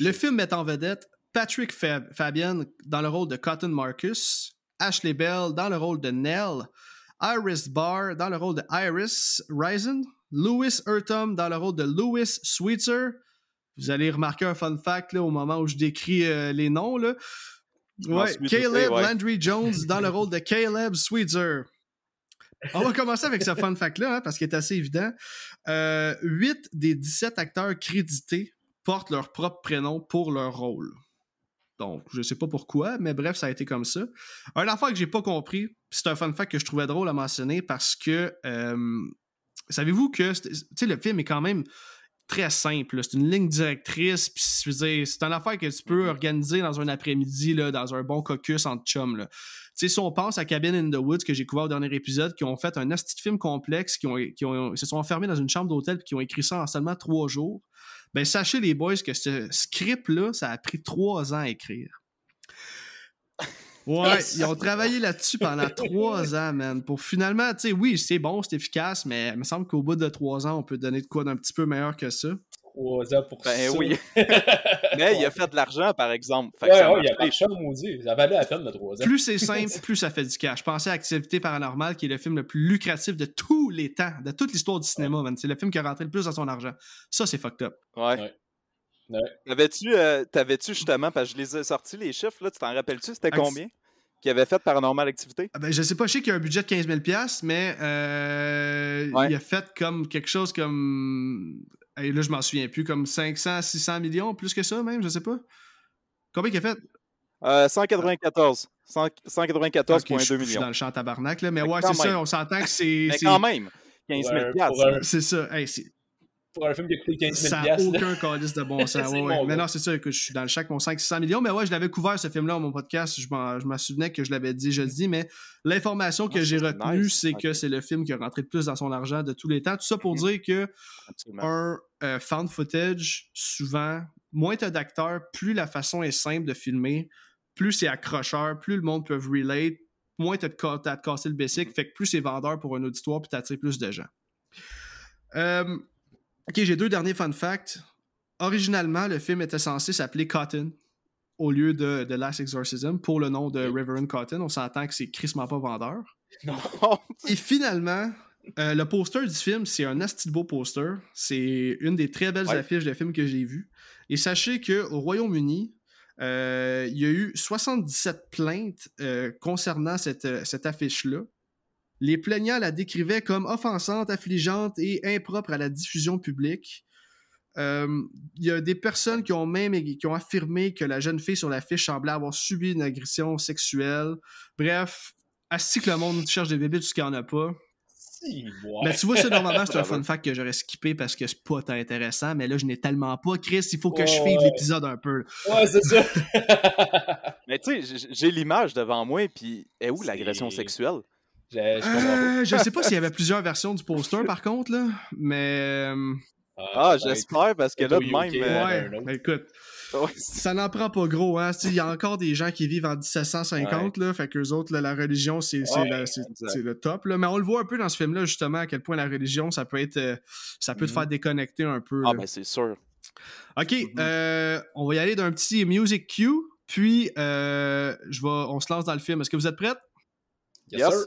S1: le film met en vedette Patrick Fabian dans le rôle de Cotton Marcus, Ashley Bell dans le rôle de Nell, Iris Barr dans le rôle de Iris Risen, Louis Ertum dans le rôle de Louis Sweetser. Vous allez remarquer un fun fact au moment où je décris euh, les noms. Là. Ouais, Caleb Landry Jones dans le rôle de Caleb Sweetser. On va commencer avec ce fun fact-là, hein, parce qu'il est assez évident. Euh, 8 des 17 acteurs crédités portent leur propre prénom pour leur rôle. Donc, je sais pas pourquoi, mais bref, ça a été comme ça. Un affaire que j'ai pas compris, c'est un fun fact que je trouvais drôle à mentionner parce que euh, savez-vous que le film est quand même très simple. C'est une ligne directrice. Puis, c'est une affaire que tu peux mm-hmm. organiser dans un après-midi, dans un bon caucus entre chums. si on pense à Cabin in the Woods que j'ai couvert au dernier épisode, qui ont fait un asti de film complexe, qui, ont, se sont enfermés dans une chambre d'hôtel et qui ont écrit ça en seulement trois jours, ben sachez les boys que ce script-là, ça a pris trois ans à écrire. Ouais, ils ont travaillé là-dessus pendant trois ans, man. Pour finalement, tu sais, oui, c'est bon, c'est efficace, mais il me semble qu'au bout de trois ans, on peut donner de quoi d'un petit peu meilleur que ça.
S3: Trois ans pour
S2: ben,
S3: ça.
S2: oui. mais il a fait de l'argent, par exemple.
S3: ouais, ouais, il a pas maudit. Ça valait la peine de trois ans.
S1: Plus c'est simple, plus ça fait du cash. Je pensais à Activité Paranormale, qui est le film le plus lucratif de tous les temps, de toute l'histoire du cinéma, man. C'est le film qui a rentré le plus dans son argent. Ça, c'est fucked up.
S2: ouais. T'avais-tu, euh, t'avais-tu justement, parce que je les ai sortis les chiffres, là, tu t'en rappelles-tu, c'était combien qui avait fait Paranormal Activité?
S1: Ah, ben, je sais pas, je sais qu'il y a un budget de 15 000 mais euh, il a fait comme quelque chose comme. Et là, je m'en souviens plus, comme 500, 600 millions, plus que ça même, je sais pas. Combien il a fait?
S2: Euh, 194. 194,2 millions. Je suis
S1: dans le champ tabarnak, là, mais, ouais, c'est ça, on s'entend que c'est.
S2: Mais quand même, 15 000
S1: C'est ça. Hey,
S3: pour un film qui a coûté 15 000
S1: Ça n'a aucun calice de bon sens. ouais, Mais non, c'est ça, que je suis dans le chèque, mon 500 millions. Mais ouais, je l'avais couvert ce film-là, mon podcast. Je m'en souvenais que je l'avais dit, je le dis. Mais l'information que ah, j'ai retenue, c'est que c'est le film qui a rentré le plus dans son argent de tous les temps. Tout ça pour mhm. dire que un euh, found footage, souvent, moins tu d'acteurs, plus la façon est simple de filmer, plus c'est accrocheur, plus le monde peut relate, moins tu as de casser le basic, mhm. fait que plus c'est vendeur pour un auditoire, puis t'attires plus de gens. Euh, ok, j'ai deux derniers fun facts. Originalement, le film était censé s'appeler Cotton au lieu de The Last Exorcism pour le nom de Reverend Cotton. On s'entend que c'est crissement pas vendeur.
S3: Non.
S1: Et finalement, euh, le poster du film, c'est un asti beau poster. C'est une des très belles affiches de film que j'ai vues. Et sachez qu'au Royaume-Uni, euh, il y a eu 77 plaintes concernant cette, cette affiche-là. Les plaignants la décrivaient comme offensante, affligeante et impropre à la diffusion publique. Euh, il y a des personnes qui ont même qui ont affirmé que la jeune fille sur l'affiche semblait avoir subi une agression sexuelle. Bref, ainsi que le monde cherche des bébés, tout ce qu'il n'y en a pas. Mais tu vois, ça, normalement, c'est un fun fact que j'aurais skippé parce que c'est pas tant intéressant, mais là, je n'ai tellement pas. Chris, il faut que je filme l'épisode un peu.
S3: Ouais, c'est ça.
S2: mais tu sais, j'ai l'image devant moi, puis est où l'agression sexuelle?
S1: Je, euh, je sais pas s'il y avait plusieurs versions du poster, par contre, là, mais.
S2: Euh, ah, ah j'espère, parce que là, même.
S1: Euh, ouais, écoute. Ça n'en prend pas gros, hein. Il y a encore des gens qui vivent en 1750, là, fait qu'eux autres, la religion, c'est le top. Là. Mais on le voit un peu dans ce film-là, justement, à quel point la religion, ça peut être. ça peut te faire mm-hmm. déconnecter un peu.
S2: Ah, ben c'est sûr.
S1: Ok, mm-hmm. on va y aller d'un petit music cue, puis je vais, on se lance dans le film. Est-ce que vous êtes prêts?
S2: Yes, sir.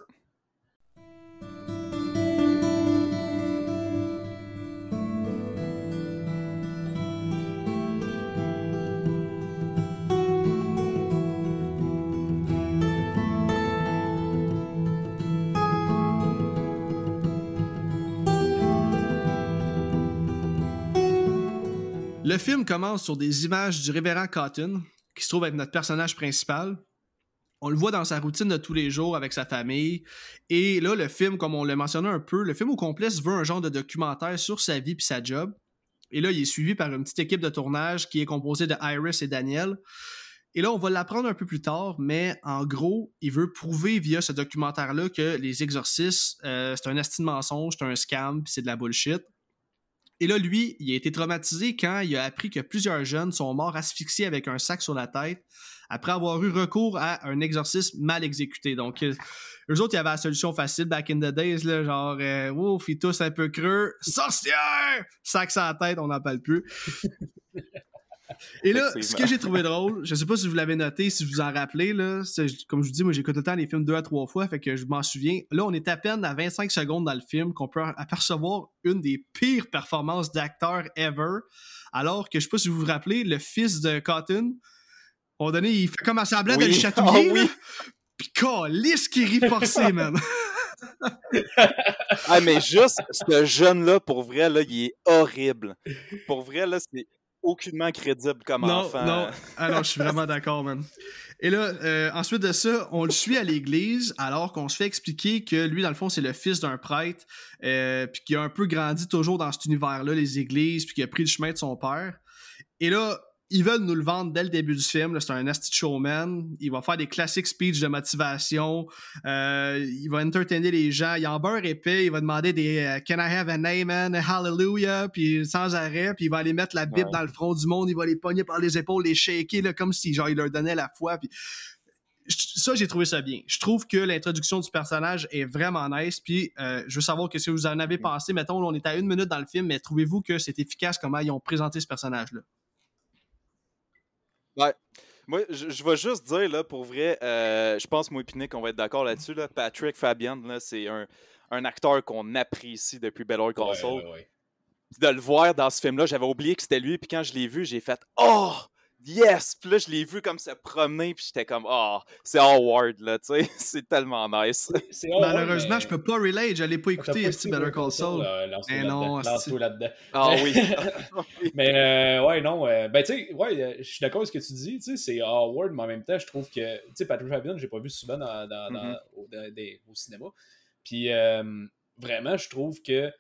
S1: Le film commence sur des images du révérend Cotton, qui se trouve être notre personnage principal. On le voit dans sa routine de tous les jours avec sa famille. Et là, le film, comme on l'a mentionné un peu, le film au complet se veut un genre de documentaire sur sa vie et sa job. Et là, il est suivi par une petite équipe de tournage qui est composée de Iris et Daniel. Et là, on va l'apprendre un peu plus tard, mais en gros, il veut prouver via ce documentaire-là que les exorcistes, euh, c'est un estime mensonge, c'est un scam, c'est de la bullshit. Et là, lui, il a été traumatisé quand il a appris que plusieurs jeunes sont morts asphyxiés avec un sac sur la tête après avoir eu recours à un exorcisme mal exécuté. Donc, euh, eux autres, il y avait la solution facile back in the days, là, genre, euh, ouf, ils tous un peu creux, sorcière! Sac sur la tête, on n'en parle plus. Et là, ce que j'ai trouvé drôle, je sais pas si vous l'avez noté, si vous en rappelez, là, comme je vous dis, moi j'écoute le temps les films deux à trois fois, fait que je m'en souviens. Là, on est à peine à 25 secondes dans le film qu'on peut apercevoir une des pires performances d'acteur ever. Alors que je sais pas si vous vous rappelez, le fils de Cotton, on donné, il fait comme un semblant de le chatouiller. Oh, oui. Pis lisse qui rit forcé, man.
S2: ah, mais juste, ce jeune-là, pour vrai, là, il est horrible. Pour vrai, là, c'est aucunement crédible comme enfant.
S1: Non, alors je suis vraiment d'accord, man. Et là, euh, ensuite de ça, on le suit à l'église alors qu'on se fait expliquer que lui, dans le fond, c'est le fils d'un prêtre, euh, puis qui a un peu grandi toujours dans cet univers-là, les églises, puis qui a pris le chemin de son père. Et là, ils veulent nous le vendre dès le début du film. C'est un nasty showman. Il va faire des classiques speeches de motivation. Euh, il va entertainer les gens. Il en beurre épais. Il va demander des euh, Can I have a name and hallelujah? Puis sans arrêt. Puis il va aller mettre la Bible dans le front du monde. Il va les pogner par les épaules, les shaker là, comme si genre il leur donnait la foi. Puis ça, j'ai trouvé ça bien. Je trouve que l'introduction du personnage est vraiment nice. Puis, euh, je veux savoir que si vous en avez pensé. Mettons, on est à une minute dans le film, mais trouvez-vous que c'est efficace comment ils ont présenté ce personnage-là?
S2: Ouais. Moi, je, vais juste dire, là, pour vrai, euh, je pense, moi et qu'on va être d'accord là-dessus. Là. Patrick Fabian, là, c'est un, un, acteur qu'on apprécie depuis Better Castle. De le voir dans ce film-là, j'avais oublié que c'était lui, puis quand je l'ai vu, j'ai fait Oh! Yes! Puis là, je l'ai vu comme se promener, puis j'étais comme, ah, oh, c'est Howard, là, tu sais, c'est tellement nice.
S1: Malheureusement, je peux pas relate, j'allais pas écouter Steve Better Call Saul.
S3: Mais non, tout là-dedans.
S2: Ah oui.
S3: mais euh, ouais, non, euh, ben tu sais, ouais, euh, je suis d'accord avec ce que tu dis, tu sais, c'est Howard, mais en même temps, je trouve que, tu sais, Patrick Fabian, j'ai pas vu souvent dans, dans, mm-hmm. au, cinéma. Puis vraiment, je trouve que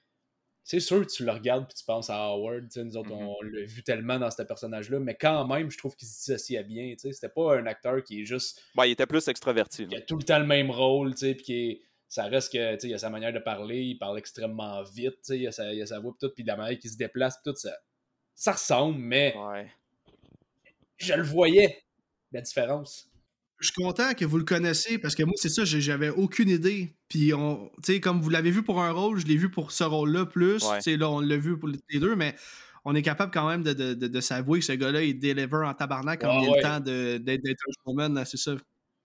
S3: c'est sûr que tu le regardes puis tu penses à Howard. Nous autres,
S2: Mhm.
S3: on l'a vu tellement dans ce personnage-là, mais quand même, je trouve qu'il se dissociait bien. C'était pas un acteur qui est juste.
S2: Ouais, il était plus extraverti.
S3: qui
S2: là.
S3: a tout le temps le même rôle, puis qui ça reste que, il a sa manière de parler, il parle extrêmement vite, il a sa, il a sa voix, puis tout, puis la manière qu'il se déplace, tout, ça, ça ressemble, mais
S2: Ouais.
S3: je le voyais, la différence.
S1: Je suis content que vous le connaissez parce que moi, c'est ça, j'avais aucune idée. Puis, on, comme vous l'avez vu pour un rôle, je l'ai vu pour ce rôle-là plus.
S2: Ouais.
S1: Là, on l'a vu pour les deux, mais on est capable quand même de, de, de, de s'avouer que ce gars-là, il deliver en tabarnak quand
S3: Ouais,
S1: il a
S3: ouais.
S1: le temps de- d'être un showman, c'est ça.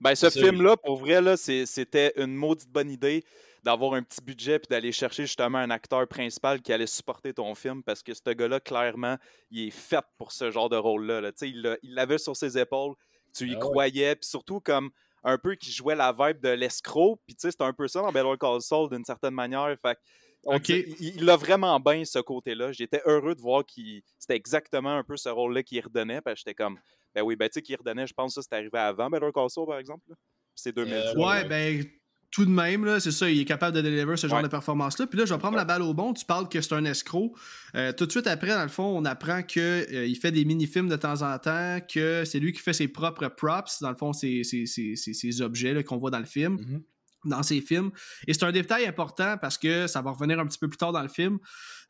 S2: Ben, ce film-là, pour vrai, là, c'était une maudite bonne idée d'avoir un petit budget puis d'aller chercher justement un acteur principal qui allait supporter ton film parce que ce gars-là, clairement, il est fait pour ce genre de rôle-là. là. Il l'avait sur ses épaules, tu y
S3: Ah ouais.
S2: croyais, puis surtout comme un peu qui jouait la vibe de l'escroc, puis tu sais, c'est un peu ça dans Better Call Saul d'une certaine manière. Fait que on
S1: Ok.
S2: dit- il il a vraiment bien ce côté-là. J'étais heureux de voir qu'il c'était exactement un peu ce rôle-là qu'il redonnait, parce que j'étais comme, ben oui, ben tu sais, qu'il redonnait, je pense que ça, c'est arrivé avant Better Call Saul, par exemple. là. C'est 2010.
S3: Ouais,
S1: Ouais,
S3: ouais.
S1: ben, tout de même, là, c'est ça, il est capable de deliver ce genre
S2: Ouais.
S1: de performance-là. Puis là, je vais prendre
S2: Ouais.
S1: la balle au bon. Tu parles que c'est un escroc. Euh, tout de suite après, dans le fond, on apprend qu'il fait des mini-films de temps en temps, que c'est lui qui fait ses propres props, dans le fond, ses- ses objets qu'on voit dans le film
S3: Mhm.
S1: dans ses films. Et c'est un détail important parce que ça va revenir un petit peu plus tard dans le film,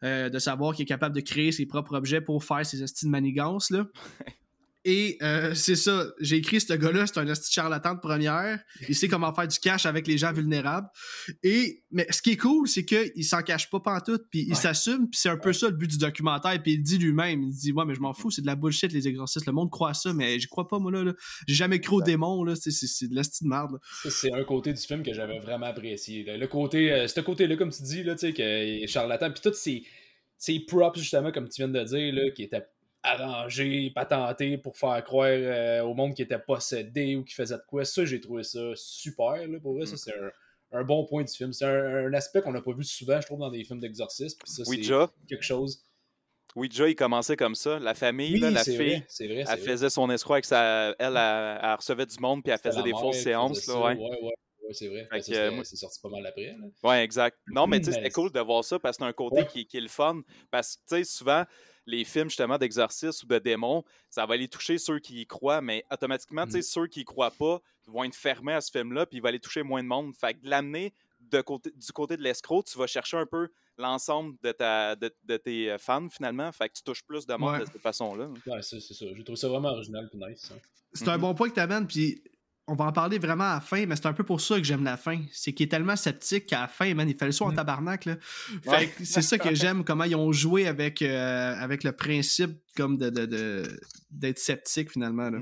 S1: euh, de savoir qu'il est capable de créer ses propres objets pour faire ses estimes de manigance. Là. Et euh, c'est ça, j'ai écrit ce gars-là, c'est un esti charlatan de première. Il sait comment faire du cash avec les gens vulnérables. Et mais ce qui est cool, c'est qu'il s'en cache pas pantoute, puis il
S3: Ouais.
S1: s'assume, puis c'est un peu ça le but du documentaire. Puis il dit lui-même, il dit ouais mais je m'en fous, c'est de la bullshit les exorcistes, le monde croit à ça, mais j'y crois pas moi là. là. J'ai jamais cru aux démons là, c'est, de l'esti de merde.
S3: c'est un côté du film que j'avais vraiment apprécié. là. Le côté, euh, ce côté-là, comme tu dis, là, tu sais, que charlatan, puis tous ces, ces props, justement, comme tu viens de dire, là, qui étaient arrangés, patentés pour faire croire euh, au monde qui était possédé ou qui faisait de quoi. Ça, j'ai trouvé ça super, là, pour vrai. Ça, c'est un, un bon point du film. C'est un, un aspect qu'on n'a pas vu souvent, je trouve, dans des films d'exorcisme. C'est
S2: Ouija,
S3: quelque chose.
S2: Ouija, il commençait comme ça. La famille,
S3: Oui,
S2: là, la fille,
S3: vrai, vrai.
S2: elle
S3: vrai.
S2: faisait son escroc avec sa. Elle, elle, elle recevait du monde, puis elle faisait des fausses séances. Là, ouais.
S3: ouais, ouais, ouais, c'est vrai. C'est sorti pas mal après. Là.
S2: Ouais, exact. Non, mais tu sais, c'était cool de voir ça parce que c'est un côté qui, qui est le fun. Parce que, tu sais, souvent, les films, justement, d'exorcisme ou de démons, ça va aller toucher ceux qui y croient, mais automatiquement, tu sais,
S3: Mm.
S2: ceux qui y croient pas vont être fermés à ce film-là, puis il va aller toucher moins de monde. Fait que de l'amener de côté, du côté de l'escroc, tu vas chercher un peu l'ensemble de, ta, de, de tes euh, fans, finalement. Fait que tu touches plus de monde
S1: Ouais.
S2: de cette façon-là.
S3: Ouais, c'est c'est ça. J'ai trouvé ça vraiment original et nice. hein.
S1: C'est un
S2: Mhm.
S1: bon point que tu amènes, puis on va en parler vraiment à la fin, mais c'est un peu pour ça que j'aime la fin. C'est qu'il est tellement sceptique qu'à la fin, man, il fallait ça en
S3: Mhm.
S1: tabarnak. Là. Fait
S2: Ouais.
S1: que c'est ça que j'aime, comment ils ont joué avec, euh, avec le principe comme de, de- de- d'être sceptique finalement. Là.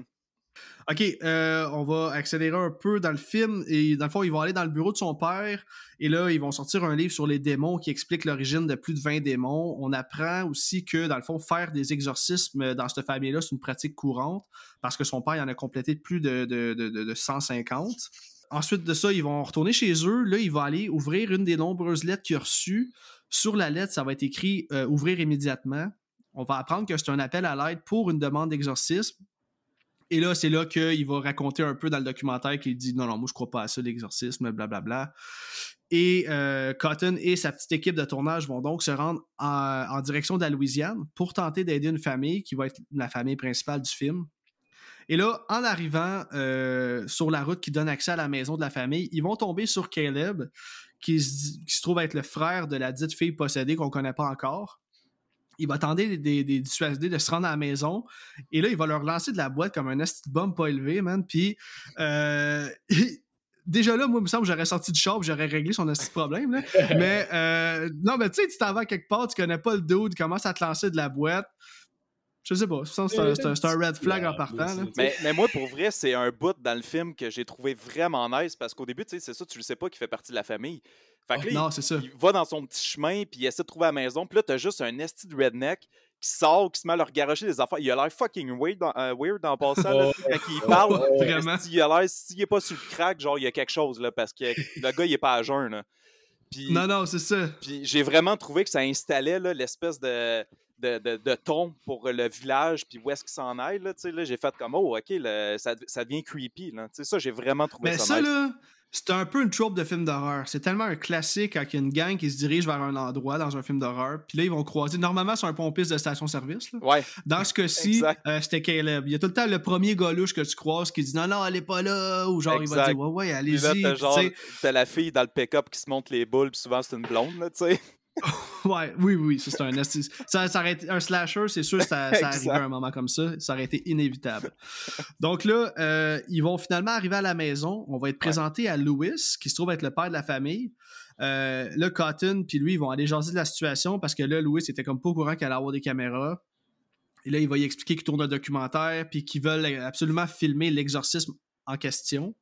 S1: Ok, euh, on va accélérer un peu dans le film. Et dans le fond, ils vont aller dans le bureau de son père. Et là, ils vont sortir un livre sur les démons qui explique l'origine de plus de 20 démons. On apprend aussi que, dans le fond, faire des exorcismes dans cette famille-là, c'est une pratique courante parce que son père en a complété plus de, de- de 150. Ensuite de ça, ils vont retourner chez eux. Là, il va aller ouvrir une des nombreuses lettres qu'il a reçues. Sur la lettre, ça va être écrit euh, Ouvrir immédiatement. On va apprendre que c'est un appel à l'aide pour une demande d'exorcisme. Et là, c'est là qu'il va raconter un peu dans le documentaire qu'il dit non, non, moi je crois pas à ça, l'exorcisme, blablabla. Et euh, Cotton et sa petite équipe de tournage vont donc se rendre en, en direction de la Louisiane pour tenter d'aider une famille qui va être la famille principale du film. Et là, en arrivant euh, sur la route qui donne accès à la maison de la famille, ils vont tomber sur Caleb, qui se, qui se trouve être le frère de la dite fille possédée qu'on connaît pas encore. Il va tenter des, des, de se rendre à la maison. Et là, il va leur lancer de la boîte comme un esti de bombe pas élevé, man. Puis, euh, déjà là, moi, il me semble que j'aurais sorti du puis j'aurais réglé son esti de problème, là. Mais, euh, non, mais tu sais, tu t'en vas quelque part, tu connais pas le dude, tu commences à te lancer de la boîte. Je sais pas, c'est un, red flag en partant, là.
S2: Mais, mais moi, pour vrai, c'est un bout dans le film que j'ai trouvé vraiment nice parce qu'au début, tu sais, c'est ça, tu le sais pas qu'il fait partie de la famille. Fait que là, il-
S1: Non, c'est ça.
S2: il va dans son petit chemin, puis il essaie de trouver la maison. Puis là, t'as juste un esti de redneck qui sort, qui se met à leur garocher des affaires. Il a l'air fucking weird dans, euh, weird le passant, là, quand il parle.
S1: Vraiment.
S2: il a l'air, s'il est pas sur le crack, genre, il y a quelque chose, là, parce que le gars, il est pas à jeun, là.
S1: Non, non, c'est ça.
S2: puis j'ai vraiment trouvé que ça installait l'espèce de, de, de, ton pour le village, puis où est-ce qu'il s'en aille. Là, là, j'ai fait comme, oh, OK, ça, ça, devient creepy. Là. Ça, j'ai vraiment trouvé
S1: Mais
S2: ça,
S1: ça là, c'est un peu une trope de film d'horreur. C'est tellement un classique quand il y a une gang qui se dirige vers un endroit dans un film d'horreur, puis là, ils vont croiser. Normalement, c'est un pompiste de station-service.
S2: Ouais.
S1: Dans ce cas-ci, euh, c'était Caleb. Il y a tout le temps le premier galouche que tu croises qui dit non, non, elle est pas là, ou genre, il va dire ouais, ouais, allez-y.
S2: T'as la fille dans le pick-up qui se monte les boules, puis souvent, c'est une blonde, tu sais.
S1: ouais, oui, oui, c'est un ça, ça un slasher, c'est sûr, ça, ça arriverait à un moment comme ça. Ça aurait été inévitable. Donc là, euh, ils vont finalement arriver à la maison. On va être présenté à Louis, qui se trouve être le père de la famille. Euh, là, Cotton puis lui, ils vont aller jaser de la situation parce que là, Louis était comme pas au courant qu'il allait avoir des caméras. Et là, il va y expliquer qu'il tourne un documentaire puis qu'ils veulent absolument filmer l'exorcisme en question.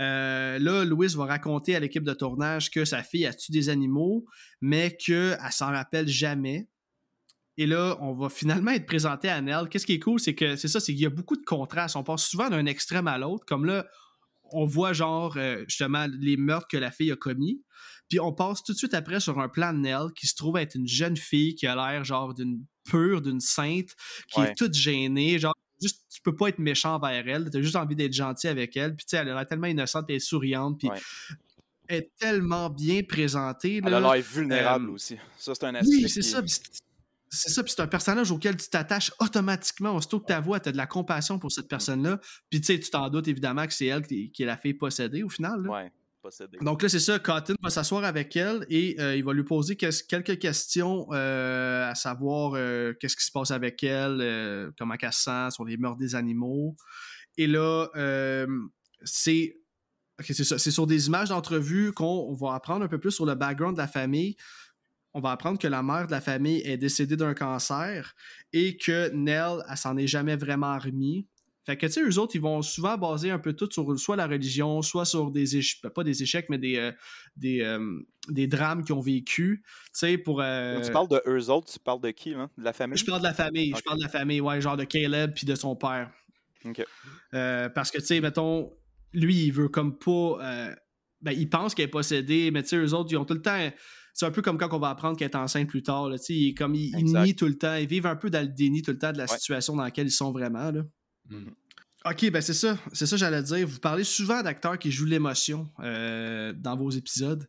S1: Euh, là, Louise va raconter à l'équipe de tournage que sa fille a tué des animaux, mais qu'elle s'en rappelle jamais. Et là, on va finalement être présenté à Nell. Qu'est-ce qui est cool, c'est que c'est ça, c'est qu'il y a beaucoup de contrastes. On passe souvent d'un extrême à l'autre. Comme là, on voit genre euh, justement les meurtres que la fille a commis. Puis on passe tout de suite après sur un plan de Nell qui se trouve être une jeune fille qui a l'air genre d'une pure, d'une sainte, qui est toute gênée, genre juste, tu peux pas être méchant envers elle. Tu as juste envie d'être gentil avec elle. Puis, tu sais, elle a l'air tellement innocente et souriante. Puis, elle est tellement bien présentée.
S2: Elle a l'air vulnérable euh, aussi. Ça, c'est un aspect.
S1: Oui, c'est ça. C'est ça, puis c'est un personnage auquel tu t'attaches automatiquement. Aussitôt que ta voix, tu as de la compassion pour cette personne-là. Puis tu sais, tu t'en doutes évidemment que c'est elle qui, est la fille possédée au final. Là.
S2: Ouais.
S1: Donc là, c'est ça, Cotton va s'asseoir avec elle et euh, il va lui poser quelques questions euh, à savoir euh, qu'est-ce qui se passe avec elle, comment elle se sent sur les meurtres des animaux. Et là, c'est c'est sur des images d'entrevue qu'on va apprendre un peu plus sur le background de la famille. On va apprendre que la mère de la famille est décédée d'un cancer et que Nell, elle s'en est jamais vraiment remis. Fait que, tu sais, eux autres, ils vont souvent baser un peu tout sur soit la religion, soit sur des échecs, pas des échecs, mais des, euh, des, euh, des, drames qu'ils ont vécu. Tu sais, pour. Euh,
S2: tu parles de eux autres, tu parles de qui, là? De la famille?
S1: Je parle de la famille. Je parle de la famille, ouais, genre de Caleb puis de son père.
S2: OK.
S1: parce que, tu sais, mettons, lui, il veut comme pas. ben, il pense qu'elle est possédée, mais tu sais, eux autres, ils ont tout le temps c'est un peu comme quand on va apprendre qu'elle est enceinte plus tard. Là, il, comme, il, nie tout le temps. Ils vivent un peu dans le déni tout le temps de la situation dans laquelle ils sont vraiment. Là. Mhm. Ok, ben c'est ça. C'est ça j'allais dire. Vous parlez souvent d'acteurs qui jouent l'émotion euh, dans vos épisodes.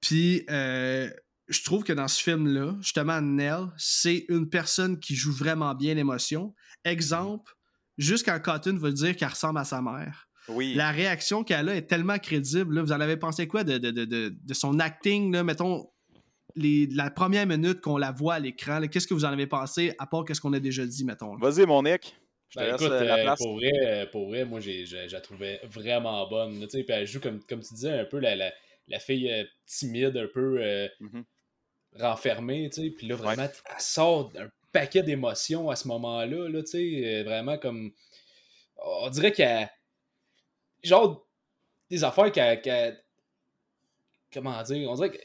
S1: Puis euh, je trouve que dans ce film-là, justement, Nell, c'est une personne qui joue vraiment bien l'émotion. Exemple, juste quand Cotton va dire qu'elle ressemble à sa mère.
S2: Oui.
S1: La réaction qu'elle a est tellement crédible. Vous en avez pensé quoi de, de, son acting, là, mettons, les, la première minute qu'on la voit à l'écran? Qu'est-ce que vous en avez pensé, à part qu'est-ce qu'on a déjà dit, mettons?
S2: Vas-y, mon Nick.
S3: Ben, écoute, euh, euh, pour, vrai, euh, pour vrai, moi, j'ai, je, la trouvais vraiment bonne. puis elle joue, comme, comme tu disais, un peu la, la, la fille timide, un peu mm-hmm. renfermée. Puis là, vraiment, elle sort d'un paquet d'émotions à ce moment-là. Là, vraiment comme. On dirait qu'elle. Genre, des affaires qu'elle. Comment dire On dirait que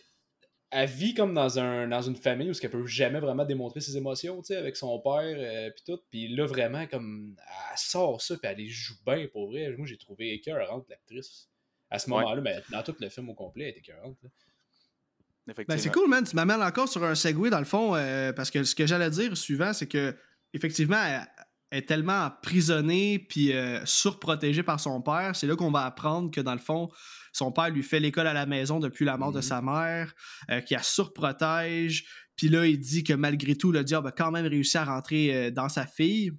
S3: elle vit comme dans, un, dans une famille où elle peut jamais vraiment démontrer ses émotions, tu sais, avec son père, euh, puis tout. Puis là, vraiment, comme, elle sort ça, puis elle les joue bien, pour vrai. Moi, j'ai trouvé écœurante, l'actrice. À ce moment-là, mais dans tout le film au complet, elle est écœurante.
S1: Ben, c'est cool, man. Tu m'amènes encore sur un segue, dans le fond, euh, parce que ce que j'allais dire suivant, c'est que, effectivement, elle, est tellement emprisonnée puis euh, surprotégée par son père. C'est là qu'on va apprendre que, dans le fond, son père lui fait l'école à la maison depuis la mort de mhm. sa mère, euh, qui la surprotège. Puis là, il dit que malgré tout, le diable a quand même réussi à rentrer euh, dans sa fille.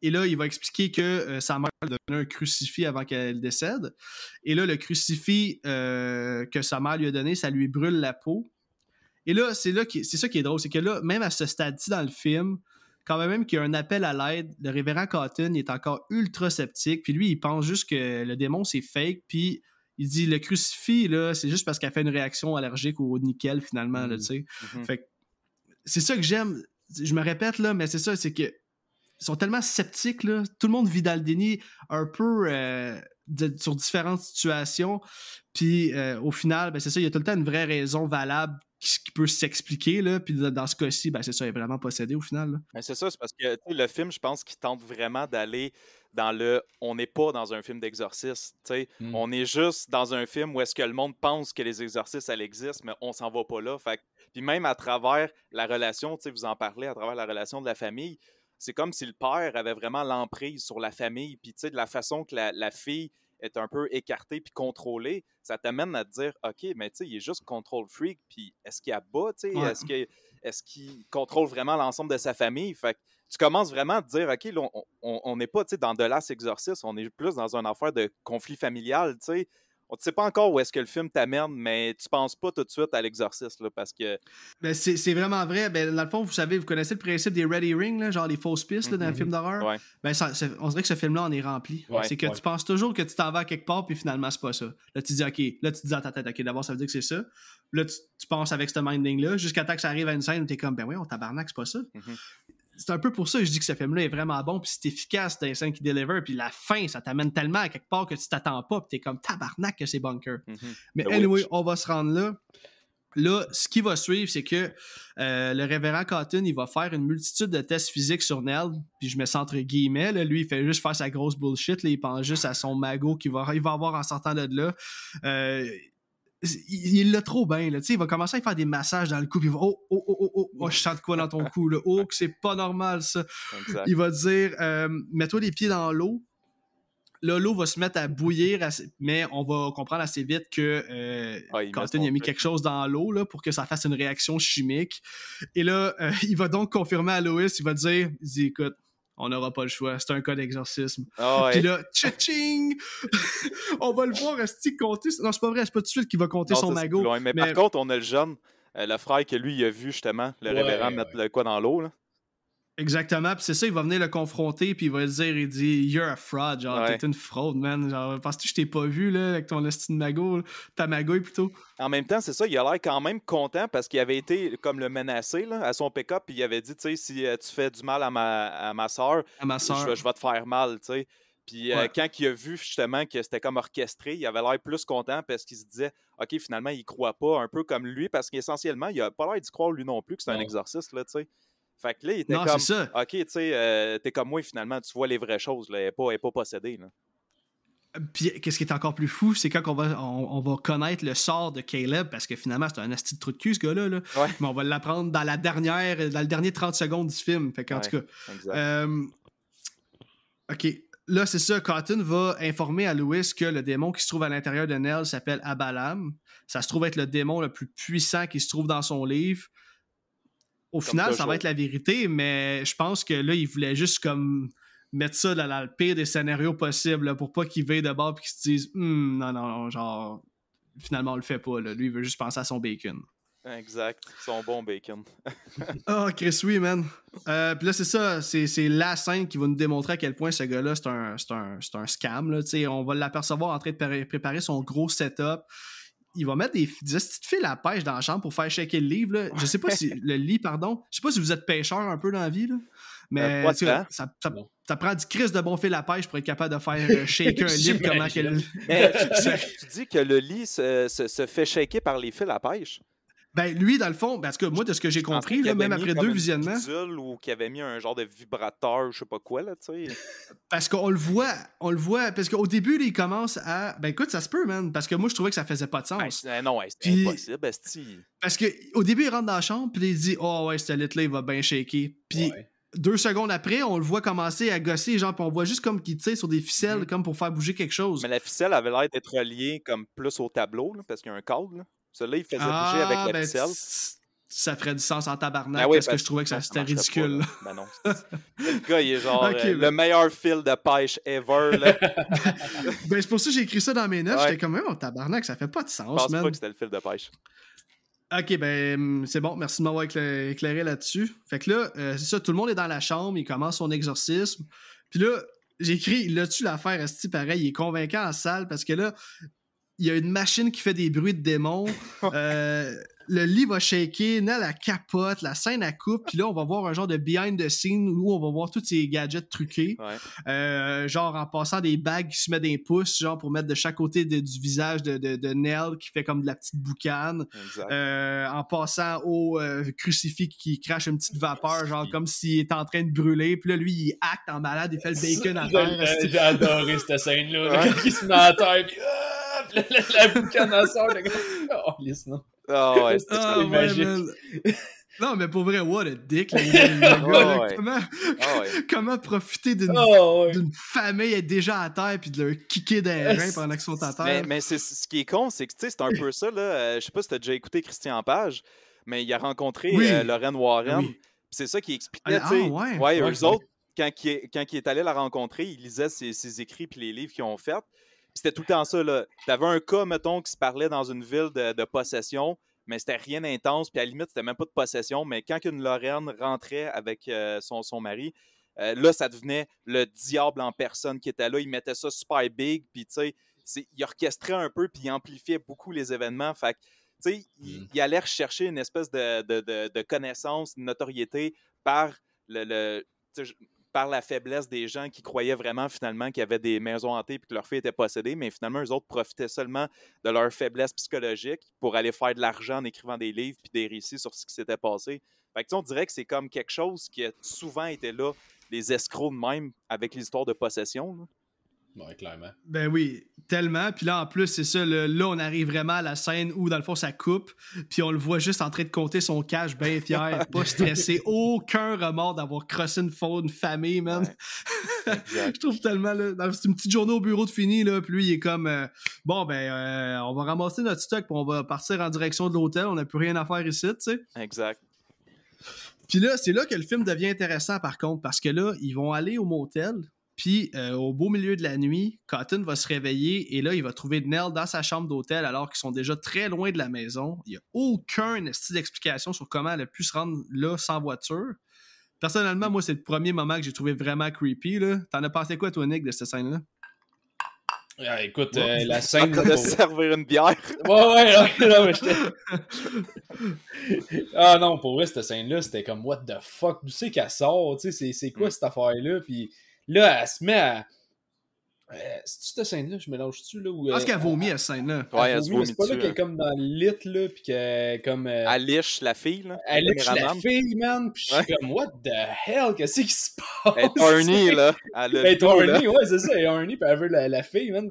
S1: Et là, il va expliquer que euh, sa mère a donné un crucifix avant qu'elle décède. Et là, le crucifix que sa mère lui a donné, ça lui brûle la peau. Et là, c'est là c'est ça qui est drôle, c'est que là, même à ce stade-ci dans le film, quand même qu'il y a un appel à l'aide, le révérend Cotton est encore ultra sceptique. Puis lui, il pense juste que le démon c'est fake. Puis il dit le crucifix, là, c'est juste parce qu'elle fait une réaction allergique au nickel, finalement, là, mm. tu sais. Mm-hmm. Fait c'est ça que j'aime. Je me répète, là, mais c'est ça, c'est que ils sont tellement sceptiques, là. Tout le monde vit dans le déni un peu euh, sur différentes situations. Puis euh, au final, ben, c'est ça, il y a tout le temps une vraie raison valable qui, peut s'expliquer, là. Puis dans ce cas-ci, ben, c'est ça, il est vraiment possédé au final.
S2: Ben, c'est ça, c'est parce que le film, je pense qu'il tente vraiment d'aller dans le on n'est pas dans un film d'exorcisme. Mm. On est juste dans un film où est-ce que le monde pense que les exorcistes, elles existent, mais on s'en va pas là. Fait, puis même à travers la relation, vous en parlez, à travers la relation de la famille, c'est comme si le père avait vraiment l'emprise sur la famille, puis de la façon que la, fille est un peu écartée puis contrôlée, ça t'amène à te dire, OK, mais tu sais, il est juste control freak, puis est-ce qu'il a bas, tu sais, est-ce qu'il est contrôle vraiment l'ensemble de sa famille? Fait que tu commences vraiment à te dire, OK, on n'est pas dans de l'as exorcisme, on est plus dans une affaire de conflit familial, tu sais on ne sait pas encore où est-ce que le film t'amène, mais tu penses pas tout de suite à l'exorcisme, parce que...
S1: Ben c'est vraiment vrai. Ben, dans le fond, vous savez, vous connaissez le principe des Ready Ring, genre les fausses pistes dans un mm-hmm. film d'horreur? Ben, on dirait que ce film-là en est rempli. c'est que tu penses toujours que tu t'en vas quelque part, puis finalement, c'est pas ça. Là, tu dis, OK, là, tu dis dans ta tête, OK, d'abord, ça veut dire que c'est ça. Là, tu, penses avec ce minding-là, jusqu'à temps que ça arrive à une scène où es comme, ben oui, on tabarnak, c'est pas ça. Mm-hmm c'est un peu pour ça que je dis que ce film-là est vraiment bon, puis c'est efficace dans les scènes qui deliver, puis la fin, ça t'amène tellement à quelque part que tu t'attends pas, puis t'es comme tabarnak que c'est bunker. Mhm. Mais anyway, on va se rendre là. Là, ce qui va suivre, c'est que euh, le révérend Cotton, il va faire une multitude de tests physiques sur Nell, puis je me sens entre guillemets, lui, il fait juste faire sa grosse bullshit, là, il pense juste à son magot qu'il va, il va avoir en sortant de là. Euh, il l'a trop bien, là. il va commencer à faire des massages dans le cou, puis il va, oh, oh, oh, oh, oh, oh je sens quoi dans ton cou. Oh, que c'est pas normal, ça. Il va dire, euh, mets-toi les pieds dans l'eau. Là, l'eau va se mettre à bouillir, mais on va comprendre assez vite que euh, ah, il a mis quelque chose dans l'eau là, pour que ça fasse une réaction chimique. Et là, euh, il va donc confirmer à Lois, il va dire, il dit, écoute, on n'aura pas le choix. C'est un cas d'exorcisme. Ah Puis là, tching On va le voir, est-ce compter. Non, c'est pas vrai, c'est pas tout de suite qu'il va compter son magot.
S2: Mais, par contre, on a le jeune, euh, le frère que lui, il a vu justement, le révérend mettre le quoi dans l'eau.
S1: Exactement, puis c'est ça, il va venir le confronter, puis il va dire, il dit, You're a fraud, genre, t'es une fraude, man. Genre, parce que je t'ai pas vu, là, avec ton estime magot, ta magouille plutôt.
S2: En même temps, c'est ça, il a l'air quand même content parce qu'il avait été comme le menacé, là, à son pick-up, puis il avait dit, tu sais, si euh, tu fais du mal à ma, à ma soeur, Je, je, vais te faire mal, tu sais. Puis euh, quand il a vu justement que c'était comme orchestré, il avait l'air plus content parce qu'il se disait, OK, finalement, il croit pas, un peu comme lui, parce qu'essentiellement, il a pas l'air d'y croire lui non plus que c'est un exorciste, là, tu sais. Fait que là, il était comme. Ça. Ok, tu sais, euh, t'es comme moi, finalement, tu vois les vraies choses. Là, elle n'est pas, pas possédée. Là.
S1: Puis, qu'est-ce qui est encore plus fou, c'est quand on va, on, va connaître le sort de Caleb, parce que finalement, c'est un asti de trou de cul, ce gars-là. Là. Mais on va l'apprendre dans la dernière, dans le dernier 30 secondes du film. Fait qu'en tout cas. Euh, ok. Là, c'est ça. Cotton va informer à Louis que le démon qui se trouve à l'intérieur de Nell s'appelle Abalam. Ça se trouve être le démon le plus puissant qui se trouve dans son livre au final, ça va être la vérité, mais je pense que là, il voulait juste comme mettre ça dans, le pire des scénarios possibles pour pas qu'il veille de bord et qu'il se dise hum, non, non, genre, finalement, on le fait pas. Là. Lui, il veut juste penser à son bacon.
S2: Exact, son bon bacon.
S1: oh, Chris, oui, man. Euh, puis là, c'est ça, c'est la scène qui va nous démontrer à quel point ce gars-là, c'est un, un, un, scam. Là. On va l'apercevoir en train de préparer son gros setup il va mettre des, des petites fils à pêche dans la chambre pour faire shaker le livre. Là. Je sais pas si. Le lit, pardon. Je sais pas si vous êtes pêcheur un peu dans la vie. Là. Mais euh, ça, ça, ça, prend du crise de bon fil à pêche pour être capable de faire euh, shaker un livre comment qu'elle.
S2: tu, dis que le lit se, se, fait shaker par les fils à pêche?
S1: Ben, lui, dans le fond, parce que moi, de ce que j'ai compris, là, même après deux visionnements.
S2: ou qu'il avait mis un genre de vibrateur, je sais pas quoi, là, tu sais.
S1: Parce qu'on le voit, on le voit, parce qu'au début, il commence à. Ben, écoute, ça se peut, man, parce que moi, je trouvais que ça faisait pas de sens.
S2: Ben, non, c'est impossible,
S1: Parce qu'au début, il rentre dans la chambre, puis il dit, oh, ouais, ce lit-là, il va bien shaker. Puis. Deux secondes après, on le voit commencer à gosser, genre, puis on voit juste comme qu'il tire sur des ficelles, mm-hmm. comme pour faire bouger quelque chose.
S2: Mais la ficelle avait l'air d'être reliée comme plus au tableau, parce qu'il y a un câble. Là. Celui-là, il faisait bouger avec la ben, ficelle.
S1: Ça ferait du sens en tabarnak, ben parce que je trouvais que c'était ridicule.
S2: ben non. Le gars, il est genre euh, le meilleur fil de pêche ever. Là.
S1: ben, c'est pour ça que j'ai écrit ça dans mes notes. J'étais comme, oh, tabarnak, ça fait pas de sens, Je pense
S2: pas que c'était le fil de pêche.
S1: Ok, ben c'est bon, merci de m'avoir éclairé, là-dessus. Fait que là, euh, c'est ça, tout le monde est dans la chambre, il commence son exorcisme. Puis là, j'ai écrit, là-dessus l'affaire, Esti, pareil, il est convaincant en salle parce que là, il y a une machine qui fait des bruits de démons. Euh, le lit va shaker, Nell la capote, la scène à coupe, puis là on va voir un genre de behind the scene où on va voir tous ces gadgets truqués, euh, genre en passant des bagues qui se mettent des pouces, genre pour mettre de chaque côté du visage de, de, Nell qui fait comme de la petite boucane, euh, en passant au euh, crucifix qui crache une petite vapeur, genre comme s'il était en train de brûler, puis là lui il acte en malade, il fait le bacon à terre.
S3: J'ai adoré cette scène-là, il se met à terre, puis la, la, boucane à sort, oh, lisse, non.
S2: Ah ouais, ah,
S1: non, mais pour vrai, what a dick. Là, comment, comment, profiter d'une famille être déjà à terre puis de leur kicker des reins pendant qu'ils sont à terre.
S2: Mais, mais ce qui est con, c'est que c'est un peu ça. Là. Euh, je sais pas si tu as déjà écouté Christian Page, mais il a rencontré euh, Lorraine Warren. C'est ça qui expliquait. Ah, ouais, ouais, eux autres, quand il, quand il est allé la rencontrer, il lisait ses, ses écrits puis les livres qu'ils ont fait c'était tout le temps ça. Tu avais un cas, mettons, qui se parlait dans une ville de, possession, mais c'était rien d'intense. Puis à la limite, c'était même pas de possession. Mais quand une Lorraine rentrait avec euh, son, son mari, euh, là, ça devenait le diable en personne qui était là. Il mettait ça super big. Puis, tu sais, il orchestrait un peu, puis il amplifiait beaucoup les événements. Fait tu sais, il, mm. allait rechercher une espèce de, de, de, connaissance, de notoriété par le par la faiblesse des gens qui croyaient vraiment finalement qu'il y avait des maisons hantées et que leur fille était possédée, mais finalement, eux autres profitaient seulement de leur faiblesse psychologique pour aller faire de l'argent en écrivant des livres puis des récits sur ce qui s'était passé. Fait que, on dirait que c'est comme quelque chose qui a souvent été là, les escrocs même avec l'histoire de possession.
S3: Ouais, clairement.
S1: Ben oui, tellement. Puis là, en plus, c'est ça, là, on arrive vraiment à la scène où, dans le fond, ça coupe, puis on le voit juste en train de compter son cash, bien fier, pas stressé, aucun remords d'avoir crossé une faune famille, man. Je trouve tellement, là, c'est une petite journée au bureau de fini, là, puis lui, il est comme, euh, bon, ben, euh, on va ramasser notre stock, puis on va partir en direction de l'hôtel, on n'a plus rien à faire ici, tu sais.
S2: Exact.
S1: Puis là, c'est là que le film devient intéressant, par contre, parce que là, ils vont aller au motel, puis, euh, au beau milieu de la nuit, Cotton va se réveiller et là, il va trouver Nell dans sa chambre d'hôtel alors qu'ils sont déjà très loin de la maison. Il n'y a aucun d'explication sur comment elle a pu se rendre là sans voiture. Personnellement, moi, c'est le premier moment que j'ai trouvé vraiment creepy. T'en as pensé quoi, toi, Nick, de cette scène-là?
S3: Ah, écoute, euh, la scène.
S2: de servir une bière.
S3: ouais, ouais, mais Ah non, pour vrai, cette scène-là, c'était comme, what the fuck, d'où c'est qu'elle sort? C'est quoi mm. cette affaire-là? Puis Là, elle se met à. Euh, C'est-tu cette scène-là? Je mélange-tu là?
S1: Je pense qu'elle vomit à cette scène-là.
S2: Ouais, elle, se vomit.
S3: C'est pas là qu'elle est comme dans le lit, là, pis qu'elle comme. Euh...
S2: Elle liche la fille, là.
S3: Elle liche la fille, man, pis je suis comme, what the hell? Qu'est-ce qui se passe?
S2: Elle est horny, là.
S3: Elle est horny, ouais, c'est ça. Elle est horny, pis elle veut la, la fille, man.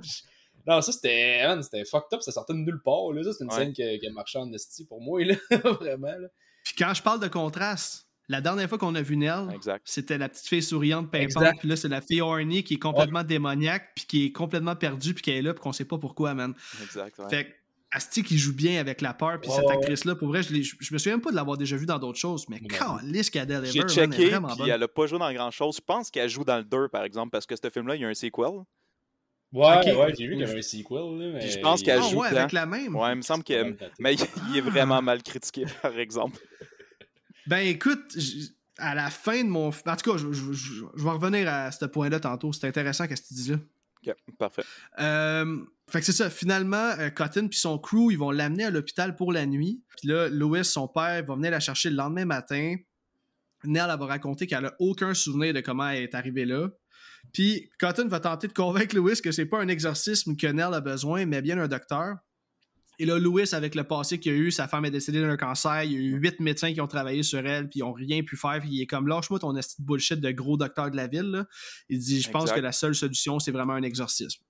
S3: Non, ça c'était, c'était fucked up, ça sortait de nulle part. Là. Ça, c'est une scène qui, qui a marché en esti pour moi, là. vraiment. Là.
S1: Puis quand je parle de contraste, la dernière fois qu'on a vu Nell, c'était la petite fille souriante, pimpante, puis là, c'est la fille horny qui est complètement démoniaque, puis qui est complètement perdue, puis qui est là, puis qu'on sait pas pourquoi, man.
S2: Exact,
S1: Fait que Asti qui joue bien avec la peur, puis cette actrice-là, pour vrai, je, je, me souviens même pas de l'avoir déjà vue dans d'autres choses, mais calisse qu'Adèle
S2: J'ai checké, puis elle a pas joué dans grand-chose. Je pense qu'elle joue dans le 2, par exemple, parce que ce film-là, il y a un sequel.
S3: Ouais, ouais, j'ai vu qu'il y avait un sequel. mais...
S2: je pense qu'elle ah, joue
S1: ouais, avec la même.
S2: Ouais, il me semble qu'il mais il est vraiment mal critiqué, par exemple.
S1: Ben écoute, à la fin de mon. En tout cas, je, vais revenir à ce point-là tantôt. C'est intéressant ce que tu dis là.
S2: Ok, parfait.
S1: Euh, fait que c'est ça. Finalement, euh, Cotton puis son crew, ils vont l'amener à l'hôpital pour la nuit. Puis là, Louis, son père, va venir la chercher le lendemain matin. Nell, elle va raconter qu'elle a aucun souvenir de comment elle est arrivée là. Puis Cotton va tenter de convaincre Louis que c'est pas un exorcisme que Nell a besoin, mais bien un docteur. Et là, Louis, avec le passé qu'il a eu, sa femme est décédée d'un cancer. Il y a eu huit médecins qui ont travaillé sur elle, puis ils n'ont rien pu faire. Puis il est comme, lâche-moi ton bullshit de gros docteur de la ville. Il dit, je pense que la seule solution, c'est vraiment un exorcisme.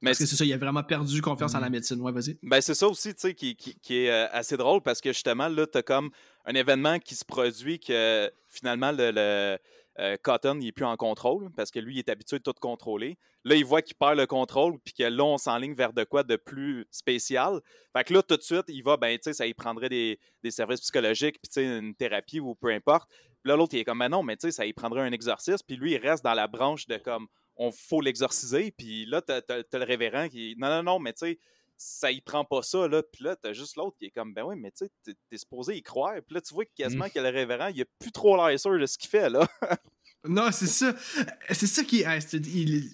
S1: Mais parce que c'est ça, il a vraiment perdu confiance en la mhm. médecine. Ouais, vas-y.
S2: Ben, c'est ça aussi, tu sais, qui, est euh, assez drôle parce que justement, là, tu as comme un événement qui se produit que finalement, le euh, Cotton, il n'est plus en contrôle parce que lui, il est habitué de tout contrôler. Là, il voit qu'il perd le contrôle puis que là, on s'enligne vers de quoi de plus spécial. Fait que là, tout de suite, il va, ben, tu sais, ça y prendrait des, services psychologiques puis, tu sais, une thérapie ou peu importe. Puis là, l'autre, il est comme, ben non, mais tu sais, ça y prendrait un exorcisme. Puis lui, il reste dans la branche de comme, on faut l'exorciser. Puis là, tu as, le révérend qui, non, non, non, mais tu sais, ça y prend pas ça, là. Puis là, t'as juste l'autre qui est comme, ben oui, mais tu sais, t'es supposé y croire. Puis là, tu vois quasiment mmh. que le révérend, il a plus trop l'air sûr de ce qu'il fait, là.
S1: non, c'est ça. C'est ça qui. Il,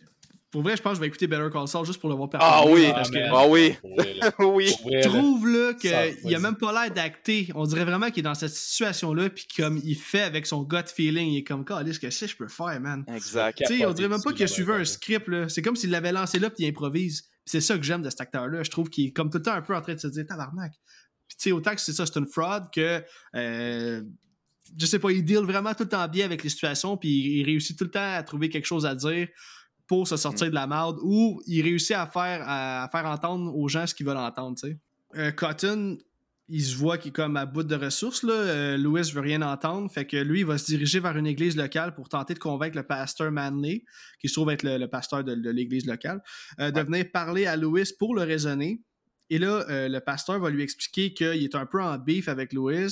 S1: pour vrai, je pense que je vais écouter Better Call Saul juste pour le voir
S2: Ah oui,
S1: parce que-
S2: ah oui, oui.
S1: Je trouve là
S3: Ça,
S1: qu'il a même pas l'air d'acter. On dirait vraiment qu'il est dans cette situation-là, puis comme il fait avec son gut feeling, il est comme, qu'est-ce que c'est, je peux faire, man?
S2: Exact.
S1: Tu sais, on dirait même pas qu'il a suivi un script, là. C'est comme s'il l'avait lancé là, puis il improvise. C'est ça que j'aime de cet acteur-là. Je trouve qu'il est comme tout le temps un peu en train de se dire, tabarnak. Puis tu sais, autant que c'est ça, c'est une fraud que. euh, je sais pas, il deal vraiment tout le temps bien avec les situations, puis il réussit tout le temps à trouver quelque chose à dire pour se sortir de la merde, ou il réussit à faire, à faire entendre aux gens ce qu'ils veulent entendre. Euh, Cotton, il se voit qu'il est comme à bout de ressources, là. Euh, Louis veut rien entendre, fait que lui, il va se diriger vers une église locale pour tenter de convaincre le pasteur Manley, qui se trouve être le, le pasteur de, de l'église locale, euh, de venir parler à Louis pour le raisonner. Et là, euh, le pasteur va lui expliquer qu'il est un peu en beef avec Louis.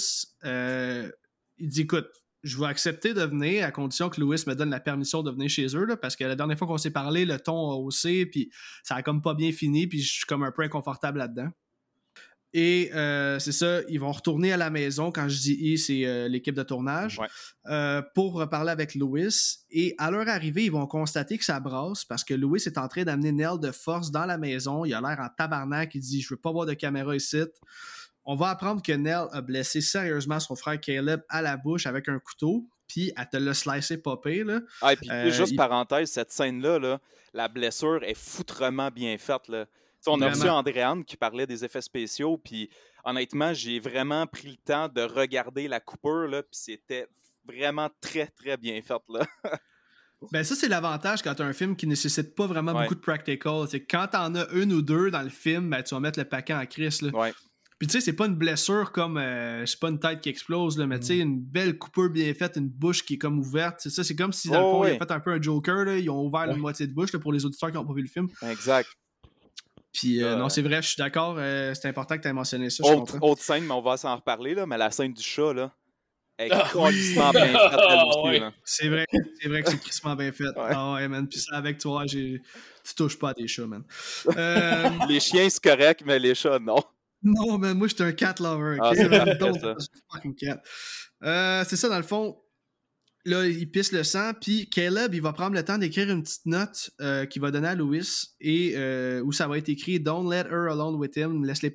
S1: Il dit écoute, je vais accepter de venir à condition que Louis me donne la permission de venir chez eux, là, parce que la dernière fois qu'on s'est parlé, le ton a haussé, puis ça a comme pas bien fini, puis je suis comme un peu inconfortable là-dedans. Et euh, c'est ça, ils vont retourner à la maison. Quand je dis ils, c'est euh, l'équipe de tournage.
S2: Ouais.
S1: euh, pour reparler avec Louis. Et à leur arrivée, ils vont constater que ça brasse parce que Louis est en train d'amener Nell de force dans la maison. Il a l'air en tabarnak. Il dit Je veux pas voir de caméra ici. On va apprendre que Nell a blessé sérieusement son frère Caleb à la bouche avec un couteau. Puis elle te l'a slicé popé, là.
S2: Ah, et puis
S1: Euh,
S2: juste
S1: il-
S2: parenthèse, cette scène-là, là, la blessure est foutrement bien faite. Là. Tu on a reçu. Andréane qui parlait des effets spéciaux, puis honnêtement, j'ai vraiment pris le temps de regarder la coupure, là, puis c'était vraiment très, très bien fait. Là.
S1: Ben ça, c'est l'avantage quand tu as un film qui nécessite pas vraiment
S2: Ouais.
S1: beaucoup de practical. C'est quand t'en as une ou deux dans le film, ben, tu vas mettre le paquet en crise. Là.
S2: Ouais.
S1: Puis tu sais, c'est pas une blessure comme, euh, c'est pas une tête qui explose, là, mais tu sais, une belle coupure bien faite, une bouche qui est comme ouverte. C'est ça, c'est comme si dans le
S2: Oh,
S1: fond, ils ont fait un peu un Joker, là, ils ont ouvert une moitié de bouche là, pour les auditeurs qui n'ont pas vu le film.
S2: Exact.
S1: Puis euh,
S2: Euh.
S1: non, c'est vrai, je suis d'accord, euh, c'est important que tu aies mentionné ça,
S2: Autre, autre scène, mais on va s'en reparler, là, mais la scène du chat, là, est
S3: Ah, oui.
S2: bien faite,
S3: Ah, ouais.
S1: C'est vrai, c'est vrai que c'est crissement bien fait.
S2: Ouais.
S1: Ah ouais, man. Puis ça, avec toi, tu touches pas à des chats, man. Euh,
S2: Les chiens, c'est correct, mais les chats, non.
S1: Non, man, moi, j'étais un cat lover.
S2: Ah,
S1: fucking cat. Euh, c'est ça, dans le fond. Là, il pisse le sang, puis Caleb, il va prendre le temps d'écrire une petite note euh, qu'il va donner à Louis et euh, où ça va être écrit Don't let her alone with him. Laisse-la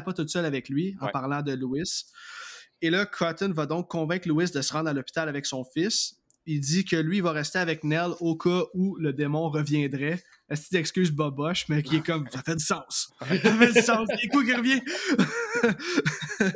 S1: pas, toute seule avec lui en
S2: Ouais.
S1: parlant de Louis. Et là, Cotton va donc convaincre Louis de se rendre à l'hôpital avec son fils. Il dit que lui, il va rester avec Nell au cas où le démon reviendrait. Petite excuse boboche, mais qui est comme ça fait du sens. Ça fait du sens. Est quoi qui revient?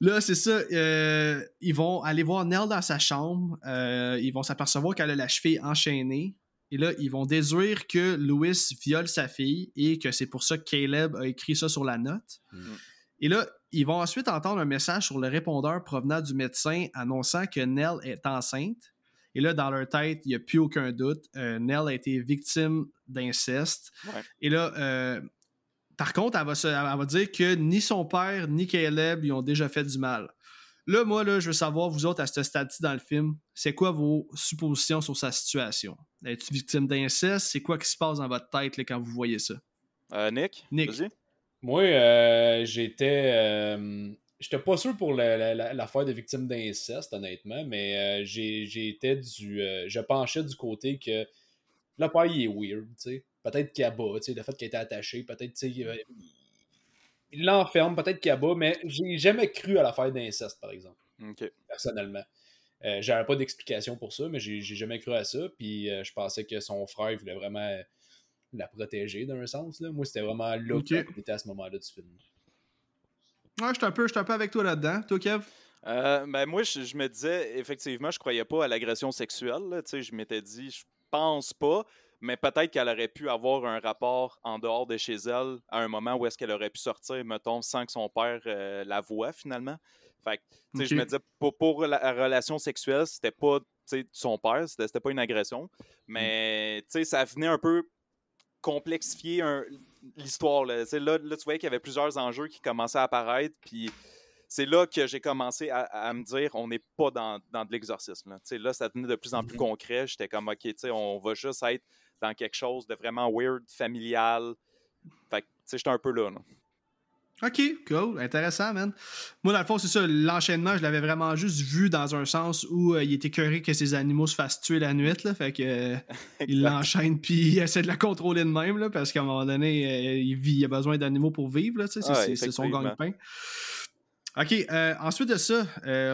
S1: Là, c'est ça. euh, ils vont aller voir Nell dans sa chambre. euh, ils vont s'apercevoir qu'elle a la cheville enchaînée. Et là, ils vont déduire que Louis viole sa fille et que c'est pour ça que Caleb a écrit ça sur la note.
S3: Mhm.
S1: Et là, ils vont ensuite entendre un message sur le répondeur provenant du médecin annonçant que Nell est enceinte. Et là, dans leur tête, il n'y a plus aucun doute. euh, Nell a été victime d'inceste.
S2: Ouais.
S1: Et là, euh, par contre, elle va, se- elle va dire que ni son père ni Caleb lui ont déjà fait du mal. Là, moi, là, je veux savoir, vous autres, à ce stade-ci dans le film, c'est quoi vos suppositions sur sa situation? Es-tu victime d'inceste? C'est quoi qui se passe dans votre tête là, quand vous voyez ça?
S2: Euh, Nick,
S1: Nick.
S2: vas-y.
S3: Moi, euh, j'étais. J'étais pas sûr pour la- la- la- l'affaire de victime d'inceste, honnêtement, mais euh, j'ai- j'étais du. euh, je penchais du côté que le père, il est weird, tu sais. Peut-être qu'il abat, tu sais, le fait qu'il était attaché, peut-être, tu sais, euh, il l'enferme, peut-être qu'il abat, mais j'ai jamais cru à l'affaire d'inceste, par exemple, personnellement. Euh, J'avais pas d'explication pour ça, mais j'ai jamais cru à ça, puis euh, je pensais que son frère il voulait vraiment la protéger d'un sens, là. Moi, c'était vraiment là
S1: Ok.
S3: que j'étais à ce moment-là du film.
S1: Ouais, je suis un, peu- un peu avec toi là-dedans. Toi, Kev?
S2: Euh, ben moi, je, je me disais, effectivement, je croyais pas à l'agression sexuelle. là, je m'étais dit, je pense pas, mais peut-être qu'elle aurait pu avoir un rapport en dehors de chez elle à un moment où est-ce qu'elle aurait pu sortir, mettons, sans que son père euh, la voie finalement. Fait que, je me disais, pour, pour la, la relation sexuelle, c'était pas son père, c'était pas une agression, mais tu sais, ça venait un peu complexifier un- l'histoire. Là. Là, là, tu voyais qu'il y avait plusieurs enjeux qui commençaient à apparaître, puis c'est là que j'ai commencé à, à me dire on n'est pas dans, dans de l'exorcisme. Là. Là, ça devenait de plus en plus
S3: Mhm.
S2: concret. J'étais comme OK, on va juste être dans quelque chose de vraiment weird, familial. Fait que, tu sais, j'étais un peu là. là.
S1: Ok, cool, intéressant, man. Moi, dans le fond, c'est ça, l'enchaînement, je l'avais vraiment juste vu dans un sens où euh, il était curé que ses animaux se fassent tuer la nuit, là, fait que euh, il l'enchaîne puis il essaie de la contrôler de même, là, parce qu'à un moment donné, euh, il, vit, il a besoin d'animaux pour vivre, là, c'est,
S2: Ouais,
S1: c'est son gagne-pain. Ok, ensuite de ça,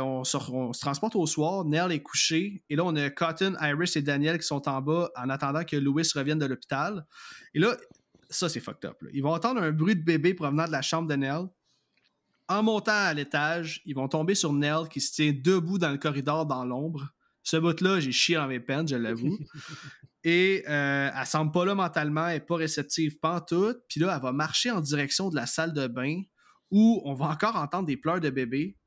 S1: on, se, on se transporte au soir, Nell est couché, et là, on a Cotton, Iris et Daniel qui sont en bas en attendant que Louis revienne de l'hôpital. Et là, ça, c'est fucked up. là. Ils vont entendre un bruit de bébé provenant de la chambre de Nell. En montant à l'étage, ils vont tomber sur Nell qui se tient debout dans le corridor dans l'ombre. Ce bout-là, j'ai chié dans mes peines, je l'avoue. Et euh, elle semble pas là mentalement, elle est pas réceptive pantoute. Puis là, elle va marcher en direction de la salle de bain où on va encore entendre des pleurs de bébé.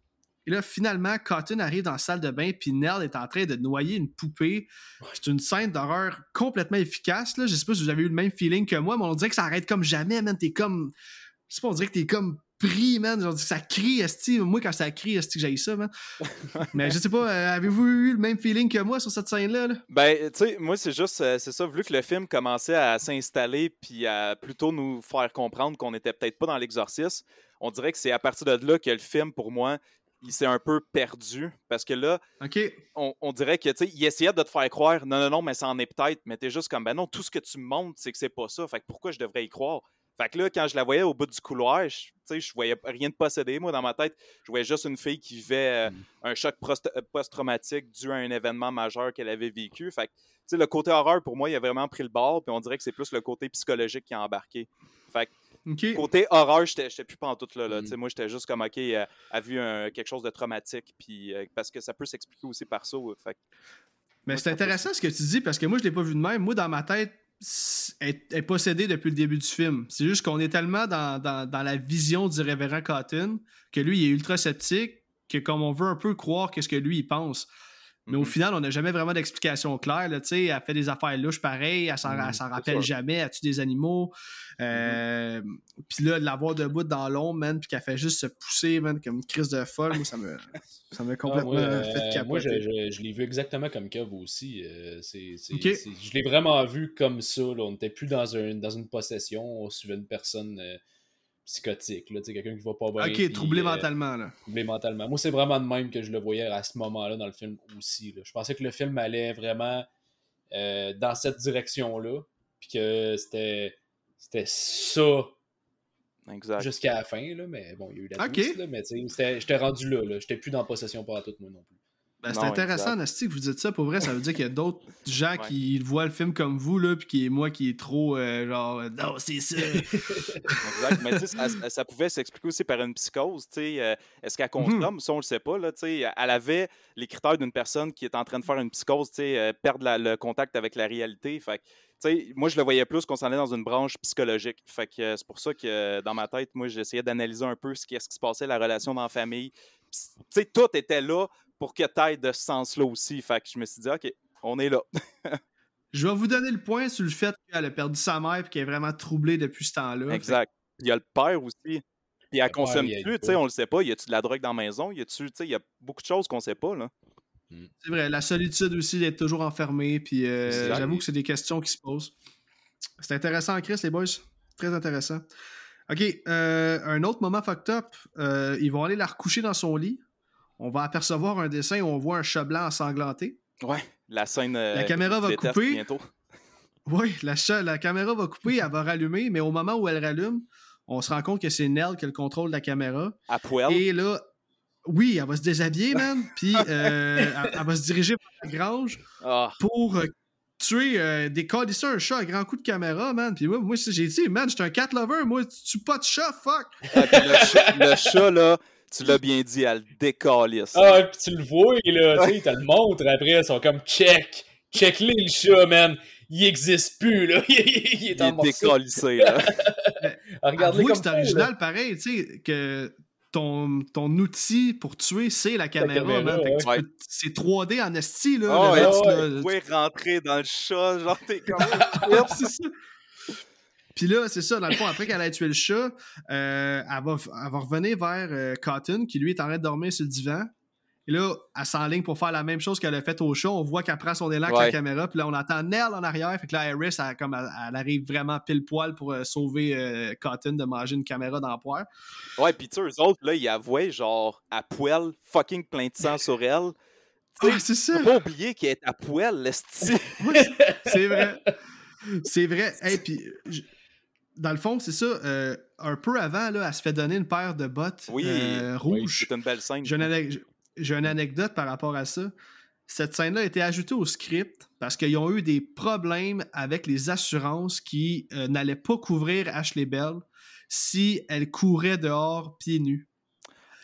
S1: Et là, finalement, Cotton arrive dans la salle de bain, puis Nell est en train de noyer une poupée. C'est une scène d'horreur complètement efficace. Là. Je sais pas si vous avez eu le même feeling que moi, mais on dirait que ça arrête comme jamais, man. T'es comme. Je sais pas, on dirait que t'es comme pris, man. Genre, ça crie, esti. Moi, quand ça crie, esti, que j'ai ça, man. mais je sais pas, euh, avez-vous eu le même feeling que moi sur cette scène-là? là?
S2: Ben, tu sais, moi, c'est juste, euh, c'est ça, vu que le film commençait à s'installer puis à plutôt nous faire comprendre qu'on était peut-être pas dans l'exorcisme, on dirait que c'est à partir de là que le film, pour moi, il s'est un peu perdu. Parce que là, on, on dirait que, il essayait de te faire croire, non, non, non, mais ça en est peut-être, mais t'es juste comme, ben non, tout ce que tu me montres, c'est que c'est pas ça. Fait que pourquoi je devrais y croire? Fait que là, quand je la voyais au bout du couloir, je, je voyais rien de possédé, moi, dans ma tête. Je voyais juste une fille qui vivait euh,
S3: Mm.
S2: un choc euh, post-traumatique dû à un événement majeur qu'elle avait vécu. Fait que, le côté horreur, pour moi, il a vraiment pris le bord, puis on dirait que c'est plus le côté psychologique qui a embarqué. Fait que, Côté horreur, j'étais j'étais plus pantoute là. là.
S3: Mm.
S2: Moi, j'étais juste comme, OK, euh, a vu un- quelque chose de traumatique, puis euh, parce que ça peut s'expliquer aussi par ça. ouais. Fait que,
S1: Mais c'est intéressant ce que tu dis parce que moi, je l'ai pas vu de même. Moi, dans ma tête, elle elle est possédée depuis le début du film. C'est juste qu'on est tellement dans, dans- dans la vision du révérend Cotton que lui, il est ultra sceptique que comme on veut un peu croire qu'est-ce que lui, il pense. Mais au
S2: Mhm.
S1: final, on n'a jamais vraiment d'explication claire. Là, elle fait des affaires louches pareilles, elle s'en,
S3: Mhm, c'est
S1: rappelle jamais, elle tue des animaux. Euh, Puis là, de l'avoir debout dans l'ombre, man, puis qu'elle fait juste se pousser, man, comme une crise de folle, moi, ça me, ça m'a
S3: Ah,
S1: complètement
S3: moi, euh,
S1: fait capoter.
S3: moi, je, je- je l'ai vu exactement comme Kev aussi. euh, je l'ai vraiment vu comme ça. là. On n'était plus dans, un, dans une possession. On suivait une personne euh, psychotique. Là, quelqu'un qui va pas bien.
S1: Ok, troublé
S3: euh,
S1: mentalement, là.
S3: troublé mentalement. Moi, c'est vraiment de même que je le voyais à ce moment-là dans le film aussi. là. Je pensais que le film allait vraiment euh, dans cette direction-là. Puis que c'était, c'était ça
S2: exact.
S3: jusqu'à la fin. Là, mais bon, il y a eu la
S1: Ok.
S3: twist, là, mais tu sais, c'était- j'étais rendu là. là. J'étais plus dans possession par tout, moi non plus.
S1: Ben, c'est intéressant. Nasty, que vous dites ça. Pour vrai, ça veut dire qu'il y a d'autres gens
S2: Ouais.
S1: qui voient le film comme vous, là, puis qui est moi qui est trop euh, genre, non, c'est ça.
S2: Exact. Mais tu sais, ça, ça pouvait s'expliquer aussi par une psychose. tu sais, euh, Est-ce qu'elle consomme? Ça, on le sait pas. Là, tu sais, elle avait les critères d'une personne qui est en train de faire une psychose, tu sais, euh, perdre la- le contact avec la réalité. Fait que, tu sais, moi, je le voyais plus qu'on s'en allait dans une branche psychologique. Fait que euh, c'est pour ça que euh, dans ma tête, moi, j'essayais d'analyser un peu ce qui, ce qui se passait, la relation dans la famille. Puis, Tu sais, tout était là pour que tu ailles de ce sens-là aussi. Fait que je me suis dit, OK, on est là.
S1: Je vais vous donner le point sur le fait qu'elle a perdu sa mère et qu'elle est vraiment troublée depuis ce temps-là.
S2: Exact. Il y a le père aussi. Puis elle consomme plus, tu sais, on le sait pas. Y a-tu de la drogue dans la maison? Y a-tu, tu sais, il y a beaucoup de choses qu'on sait pas, là.
S1: C'est vrai, la solitude aussi d'être toujours enfermé, puis euh, j'avoue que c'est des questions qui se posent. C'est intéressant, Chris, les boys. Très intéressant. Ok, euh, un autre moment fucked up. euh, ils vont aller la recoucher dans son lit. On va apercevoir un dessin où on voit un chat blanc ensanglanté.
S2: Ouais. La scène. euh,
S1: La caméra va couper.
S2: Bientôt.
S1: Oui, la, la caméra va couper, elle va rallumer, mais au moment où elle rallume, on se rend compte que c'est Nell qui a le contrôle de la caméra.
S2: À poil.
S1: Et là, oui, elle va se déshabiller, man, puis euh, elle, elle va se diriger vers la grange
S2: Ah,
S1: pour euh, tuer euh, des un chat à grand coup de caméra, man. Puis moi, moi j'ai dit, man, j'étais un cat lover, moi, tu tues pas de chat, fuck!
S2: ah, le, le chat, là, tu l'as bien dit, elle décalisse.
S3: Ah, ouais, puis tu le vois, là, tu sais, te le montrent après, ils sont comme check, check-les le chat, man. Il existe plus, là. il est
S2: Il
S3: en
S2: est
S3: morceaux.
S2: décalissé, là.
S3: Ah,
S1: Avoue
S3: comme
S1: que c'est
S3: là.
S1: original, pareil, tu sais, que ton, ton outil pour tuer, c'est la caméra,
S3: caméra,
S2: ouais.
S1: peux- C'est 3D en esti, là.
S2: Ah, ouais,
S1: reste,
S3: ouais,
S1: là,
S2: Tu
S1: tu
S2: pouvais rentrer dans le chat, genre, t'es comme.
S1: Ouais, c'est ça. Puis là, c'est ça, dans le fond, après qu'elle ait tué le chat, euh, elle, va, elle va revenir vers euh, Cotton, qui lui est en train de dormir sur le divan. Et là, elle s'enligne pour faire la même chose qu'elle a fait au show. On voit qu'elle prend son élan avec la caméra. Puis là, on entend Nell en arrière. Fait que là, Iris, elle, comme, elle, arrive vraiment pile poil pour euh, sauver euh, Cotton de manger une caméra dans poire.
S2: Ouais, puis tu sais, eux autres, là, ils avouaient, genre, à poêle, fucking plein de sang sur elle.
S1: Ah, c'est ça.
S2: Faut pas oublier qu'elle est à poêle, l'esti.
S1: c'est vrai. C'est vrai. Et puis, dans le fond, c'est ça. Euh, un peu avant, là, elle se fait donner une paire de bottes oui, rouges.
S2: c'est une belle scène
S1: j'ai une anecdote par rapport à ça. Cette scène-là a été ajoutée au script parce qu'ils ont eu des problèmes avec les assurances qui euh, n'allaient pas couvrir Ashley Bell si elle courait dehors pieds nus.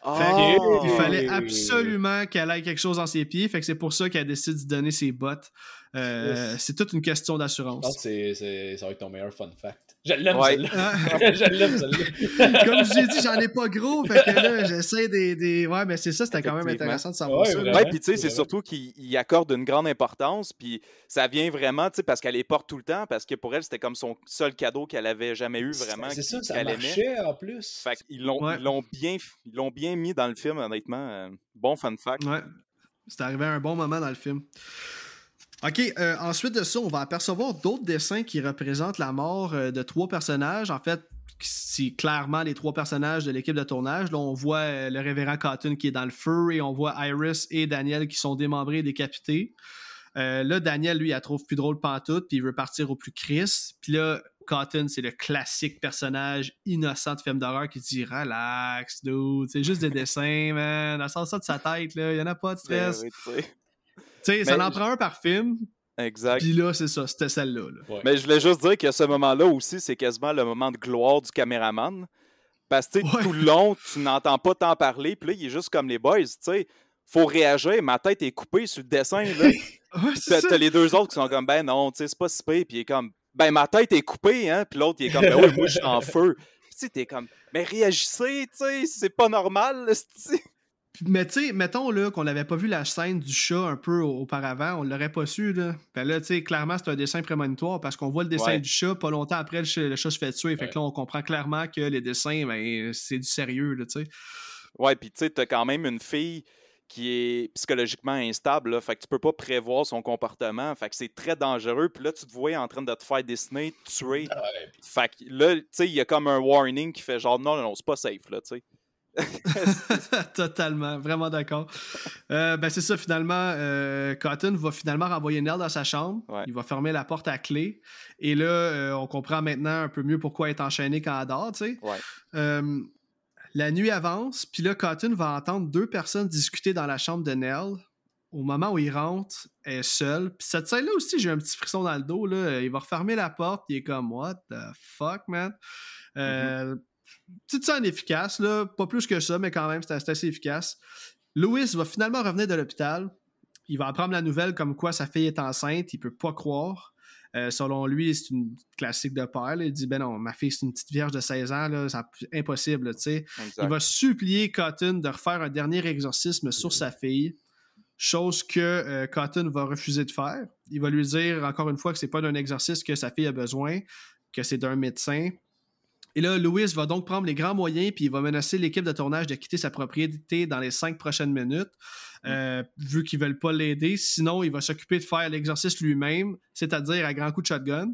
S1: Oh! il fallait absolument qu'elle ait quelque chose dans ses pieds. Fait que c'est pour ça qu'elle décide de donner ses bottes. Euh, c'est toute une question d'assurance.
S3: Je pense que ça va être ton meilleur fun fact. Je l'aime, je l'aime, celle-là.
S1: Comme je l'ai dit, j'en ai pas gros. Fait que là, j'essaie des, des, Ouais, mais c'est ça, c'était quand même intéressant de savoir ça.
S2: Ouais, puis tu sais, c'est surtout qu'il accorde une grande importance. Puis ça vient vraiment, tu sais, parce qu'elle les porte tout le temps. Parce que pour elle, c'était comme son seul cadeau qu'elle avait jamais eu vraiment.
S3: C'est ça, ça marchait en plus.
S2: Fait qu'ils l'ont bien, bien mis dans le film, honnêtement. Euh, bon fun fact.
S1: Ouais. C'est arrivé à un bon moment dans le film. OK, euh, ensuite de ça, on va apercevoir d'autres dessins qui représentent la mort euh, de trois personnages. En fait, c'est clairement les trois personnages de l'équipe de tournage. Là, on voit euh, le révérend Cotton qui est dans le feu et on voit Iris et Daniel qui sont démembrés et décapités. là, Daniel, lui, elle trouve plus drôle pantoute, puis il veut partir au plus Chris. Puis là, Cotton, c'est le classique personnage innocent de film d'horreur qui dit Relax, dude, c'est juste des dessins, man. Elle sort ça de sa tête, là. Il n'y en a pas de stress. Sais, ça en prend un par film.
S2: Exact.
S1: Puis là, c'est ça, c'était celle-là.
S2: Mais je voulais juste dire que ce moment-là aussi, c'est quasiment le moment de gloire du caméraman. Parce que tout le long, tu n'entends pas tant parler. Puis là, il est juste comme les boys, tu sais. Faut réagir, ma tête est coupée sur le dessin. Là. T'as les deux autres qui sont comme, ben non, tu sais, c'est pas si pire. Puis il est comme, ben ma tête est coupée, hein. Puis l'autre, il est comme, ben oui, moi, je suis en feu. Puis tu t'es comme, mais réagissez, tu sais, c'est pas normal,
S1: mais tu sais, mettons là qu'on n'avait pas vu la scène du chat un peu auparavant, on l'aurait pas su là. Ben là, tu sais, clairement c'est un dessin prémonitoire parce qu'on voit le dessin du chat pas longtemps après le chat, se fait tuer. Fait que là, on comprend clairement que les dessins, ben, c'est du sérieux là, tu sais.
S2: Ouais, puis tu sais, t'as quand même une fille qui est psychologiquement instable, là, fait que tu peux pas prévoir son comportement, fait que c'est très dangereux. Puis là, tu te vois en train de te faire dessiner, tuer. Fait que là, tu sais, il y a comme un warning qui fait genre non, non, non, c'est pas safe, là, tu sais.
S1: Totalement, vraiment d'accord. Euh, ben c'est ça, finalement, euh, Cotton va finalement renvoyer Nell dans sa chambre. Il va fermer la porte à clé. Et là, euh, on comprend maintenant un peu mieux pourquoi elle est enchaînée quand elle dort, tu sais. la nuit avance, puis là, Cotton va entendre deux personnes discuter dans la chambre de Nell. Au moment où il rentre, elle est seule. Puis cette scène-là aussi, j'ai un petit frisson dans le dos. Là. Il va refermer la porte, il est comme « What the fuck, man? Mm-hmm petite scène efficace, là, pas plus que ça, mais quand même, c'est assez efficace. Louis va finalement revenir de l'hôpital. Il va apprendre la nouvelle comme quoi sa fille est enceinte. Il peut pas croire. Euh, selon lui, c'est une classique de père. Il dit Ben non, ma fille, c'est une petite vierge de 16 ans, c'est impossible. Il va supplier Cotton de refaire un dernier exorcisme sur sa fille, chose que euh, Cotton va refuser de faire. Il va lui dire encore une fois que c'est pas d'un exorcisme que sa fille a besoin, que c'est d'un médecin, et là, Louis va donc prendre les grands moyens puis il va menacer l'équipe de tournage de quitter sa propriété dans les cinq prochaines minutes, mm. euh, vu qu'ils veulent pas l'aider. Sinon, il va s'occuper de faire l'exercice lui-même, c'est-à-dire à grand coup de shotgun.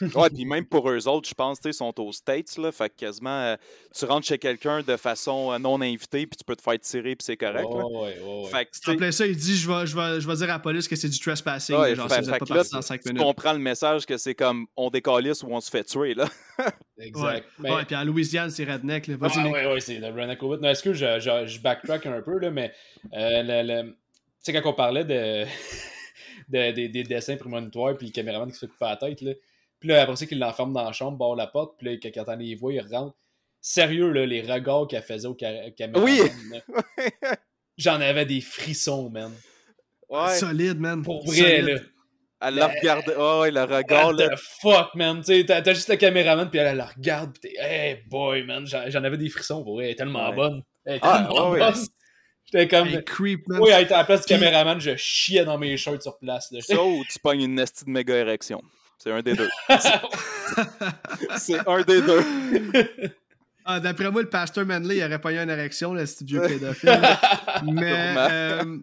S2: Ouais, puis même pour eux autres, je pense, ils sont aux States, là, fait que quasiment, euh, tu rentres chez quelqu'un de façon euh, non invitée, puis tu peux te faire tirer, puis c'est correct.
S3: Oh, ouais, ouais,
S1: fait que, en ça, il dit je vais, je, vais, je vais dire à la police que c'est du trespassing, ouais, genre fait, si vous pas là, dans 5 minutes.
S2: Tu comprends le message que c'est comme on décalisse ou on se fait tuer, là.
S1: exact. Ouais, puis en Louisiane, c'est redneck, là.
S3: Ah, ouais, ouais, c'est le redneck au Non, est-ce que je, je, je, backtrack un peu, là, mais euh, le, tu sais, quand on parlait de... de des, des, dessins prémonitoires, puis le caméraman qui se fait couper la tête, là. Puis là, après ça, qu'il l'enferme dans la chambre, barre la porte, puis là, quand il entend les voix, il rentre. Sérieux, là, les regards qu'elle faisait au caméra.
S2: Oui!
S3: J'en avais des frissons, man.
S1: Ouais. Solide, man.
S3: Pour vrai, là.
S2: Elle la regarde. Oh, ouais, le regard,
S3: là. fuck, man? Tu t'as juste le caméraman, puis elle, la regarde, puis t'es, hey, boy, man. J'en avais des frissons, pour vrai. Elle est tellement bonne. Elle est ah, bonne. J'étais comme.
S1: Hey, creep, man.
S3: Oui, elle était à la place du caméraman, je chiais dans mes shorts sur place. Là.
S2: Ça ou tu pognes une nestie de méga érection. C'est un des deux. c'est un des deux.
S1: Ah, D'après moi, le pasteur Manley, il aurait pas eu une érection, là, ce vieux pédophile. Mais, euh,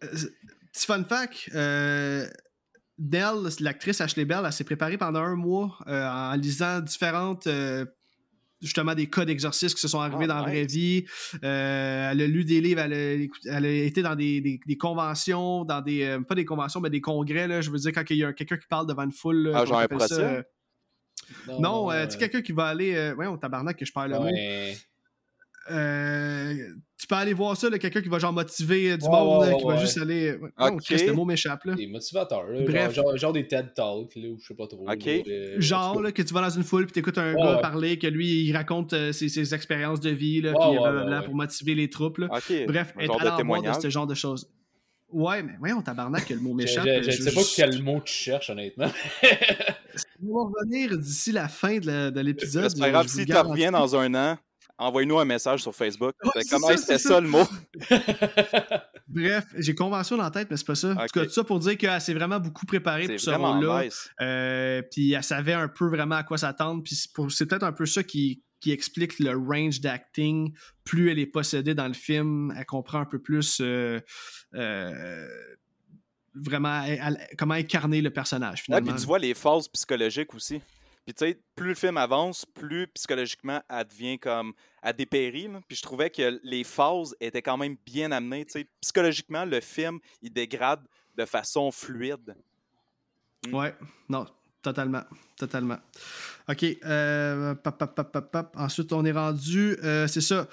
S1: petit fun fact, euh, Dell, l'actrice Ashley Bell, elle s'est préparée pendant un mois euh, en lisant différentes euh, justement des cas d'exorcisme qui se sont arrivés
S2: Oh,
S1: dans la vraie vie. Euh, elle a lu des livres, elle a, écout- elle a été dans des, des- des conventions, dans des. euh, pas des conventions, mais des congrès, là. Je veux dire, quand il y a quelqu'un qui parle devant une foule. là,
S2: Ah, genre un
S1: ça, euh, non, euh, tu sais, quelqu'un qui va aller. Euh, on tabarnak que je parle le mot. Euh, tu peux aller voir ça, là, quelqu'un qui va genre motiver euh, du
S3: Ouais,
S1: monde,
S3: ouais,
S1: là, qui va juste aller. Non,
S2: Ok.
S1: Christ, le mot m'échappe, là.
S3: Des motivateurs, là,
S1: Bref.
S3: Genre, genre, genre des TED Talks, là, ou je sais pas trop.
S2: Ok.
S3: là, euh,
S1: Genre, là, que tu vas dans une foule puis t'écoutes un
S3: Ouais,
S1: gars
S3: ouais.
S1: parler, que lui, il raconte euh, ses, ses expériences de vie, là, puis blablabla, pour motiver les troupes, là.
S2: Ok.
S1: Bref,
S2: un
S1: être
S2: genre de
S1: à l'envoi de
S2: témoignage.
S1: ce genre de choses. Ouais, mais voyons, tabarnak, que le mot m'échappe.
S3: je, je
S1: Je-
S3: sais pas
S1: je-
S3: quel mot tu cherches, honnêtement.
S1: On va revenir d'ici la fin de la- de l'épisode.
S2: C'est pas grave, si tu reviens dans un an, envoie-nous un message sur Facebook. Comment c'était ça.
S1: ça.
S2: le mot?
S1: Bref, j'ai convention dans la tête, mais c'est pas ça. En tout cas, tout ça pour dire qu'elle s'est vraiment beaucoup préparée pour ce rôle-là.
S2: nice.
S1: Euh, puis elle savait un peu vraiment à quoi s'attendre. Puis c'est peut-être un peu ça qui, qui explique le range d'acting. Plus elle est possédée dans le film, elle comprend un peu plus euh, euh, vraiment elle- elle- comment incarner le personnage
S2: Ouais,
S1: finalement.
S2: puis tu vois les phases psychologiques aussi. Puis tu sais, plus le film avance, plus psychologiquement, elle devient comme. Elle dépérit. Puis je trouvais que les phases étaient quand même bien amenées. Psychologiquement, le film, il dégrade de façon fluide.
S1: Ouais, non, totalement. Totalement. OK. euh. Ensuite, on est rendu. euh, c'est ça.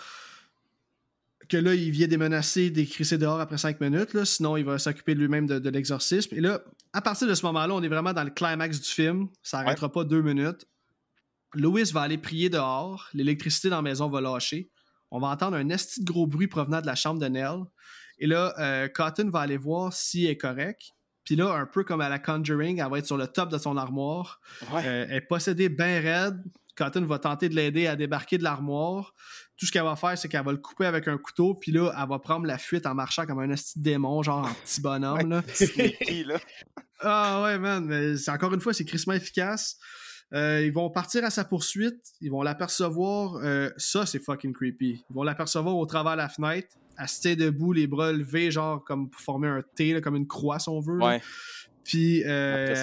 S1: Que là, il vient démenacer, d'écrisser dehors après cinq minutes. Là, sinon, il va s'occuper de lui-même de, de l'exorcisme. Et là, à partir de ce moment-là, on est vraiment dans le climax du film. Ça n'arrêtera pas deux minutes. Louis va aller prier dehors. L'électricité dans la maison va lâcher. On va entendre un esti de gros bruit provenant de la chambre de Nell. Et là, euh, Cotton va aller voir si elle est correct. Puis là, un peu comme à la Conjuring, elle va être sur le top de son armoire.
S2: Ouais.
S1: Euh, elle est possédée bien raide. Cotton va tenter de l'aider à débarquer de l'armoire. Tout ce qu'elle va faire, c'est qu'elle va le couper avec un couteau. Puis là, elle va prendre la fuite en marchant comme un de démon, genre en petit bonhomme. Là.
S2: Là.
S1: Ah ouais, man. Mais c'est encore une fois, c'est crissement efficace. Euh, ils vont partir à sa poursuite. Ils vont l'apercevoir. euh, ça, c'est fucking creepy. Ils vont l'apercevoir au travers de la fenêtre. Elle se tient debout, les bras levés, genre comme pour former un T, là, comme une croix, si on veut. là.
S2: Ouais.
S1: Puis, euh,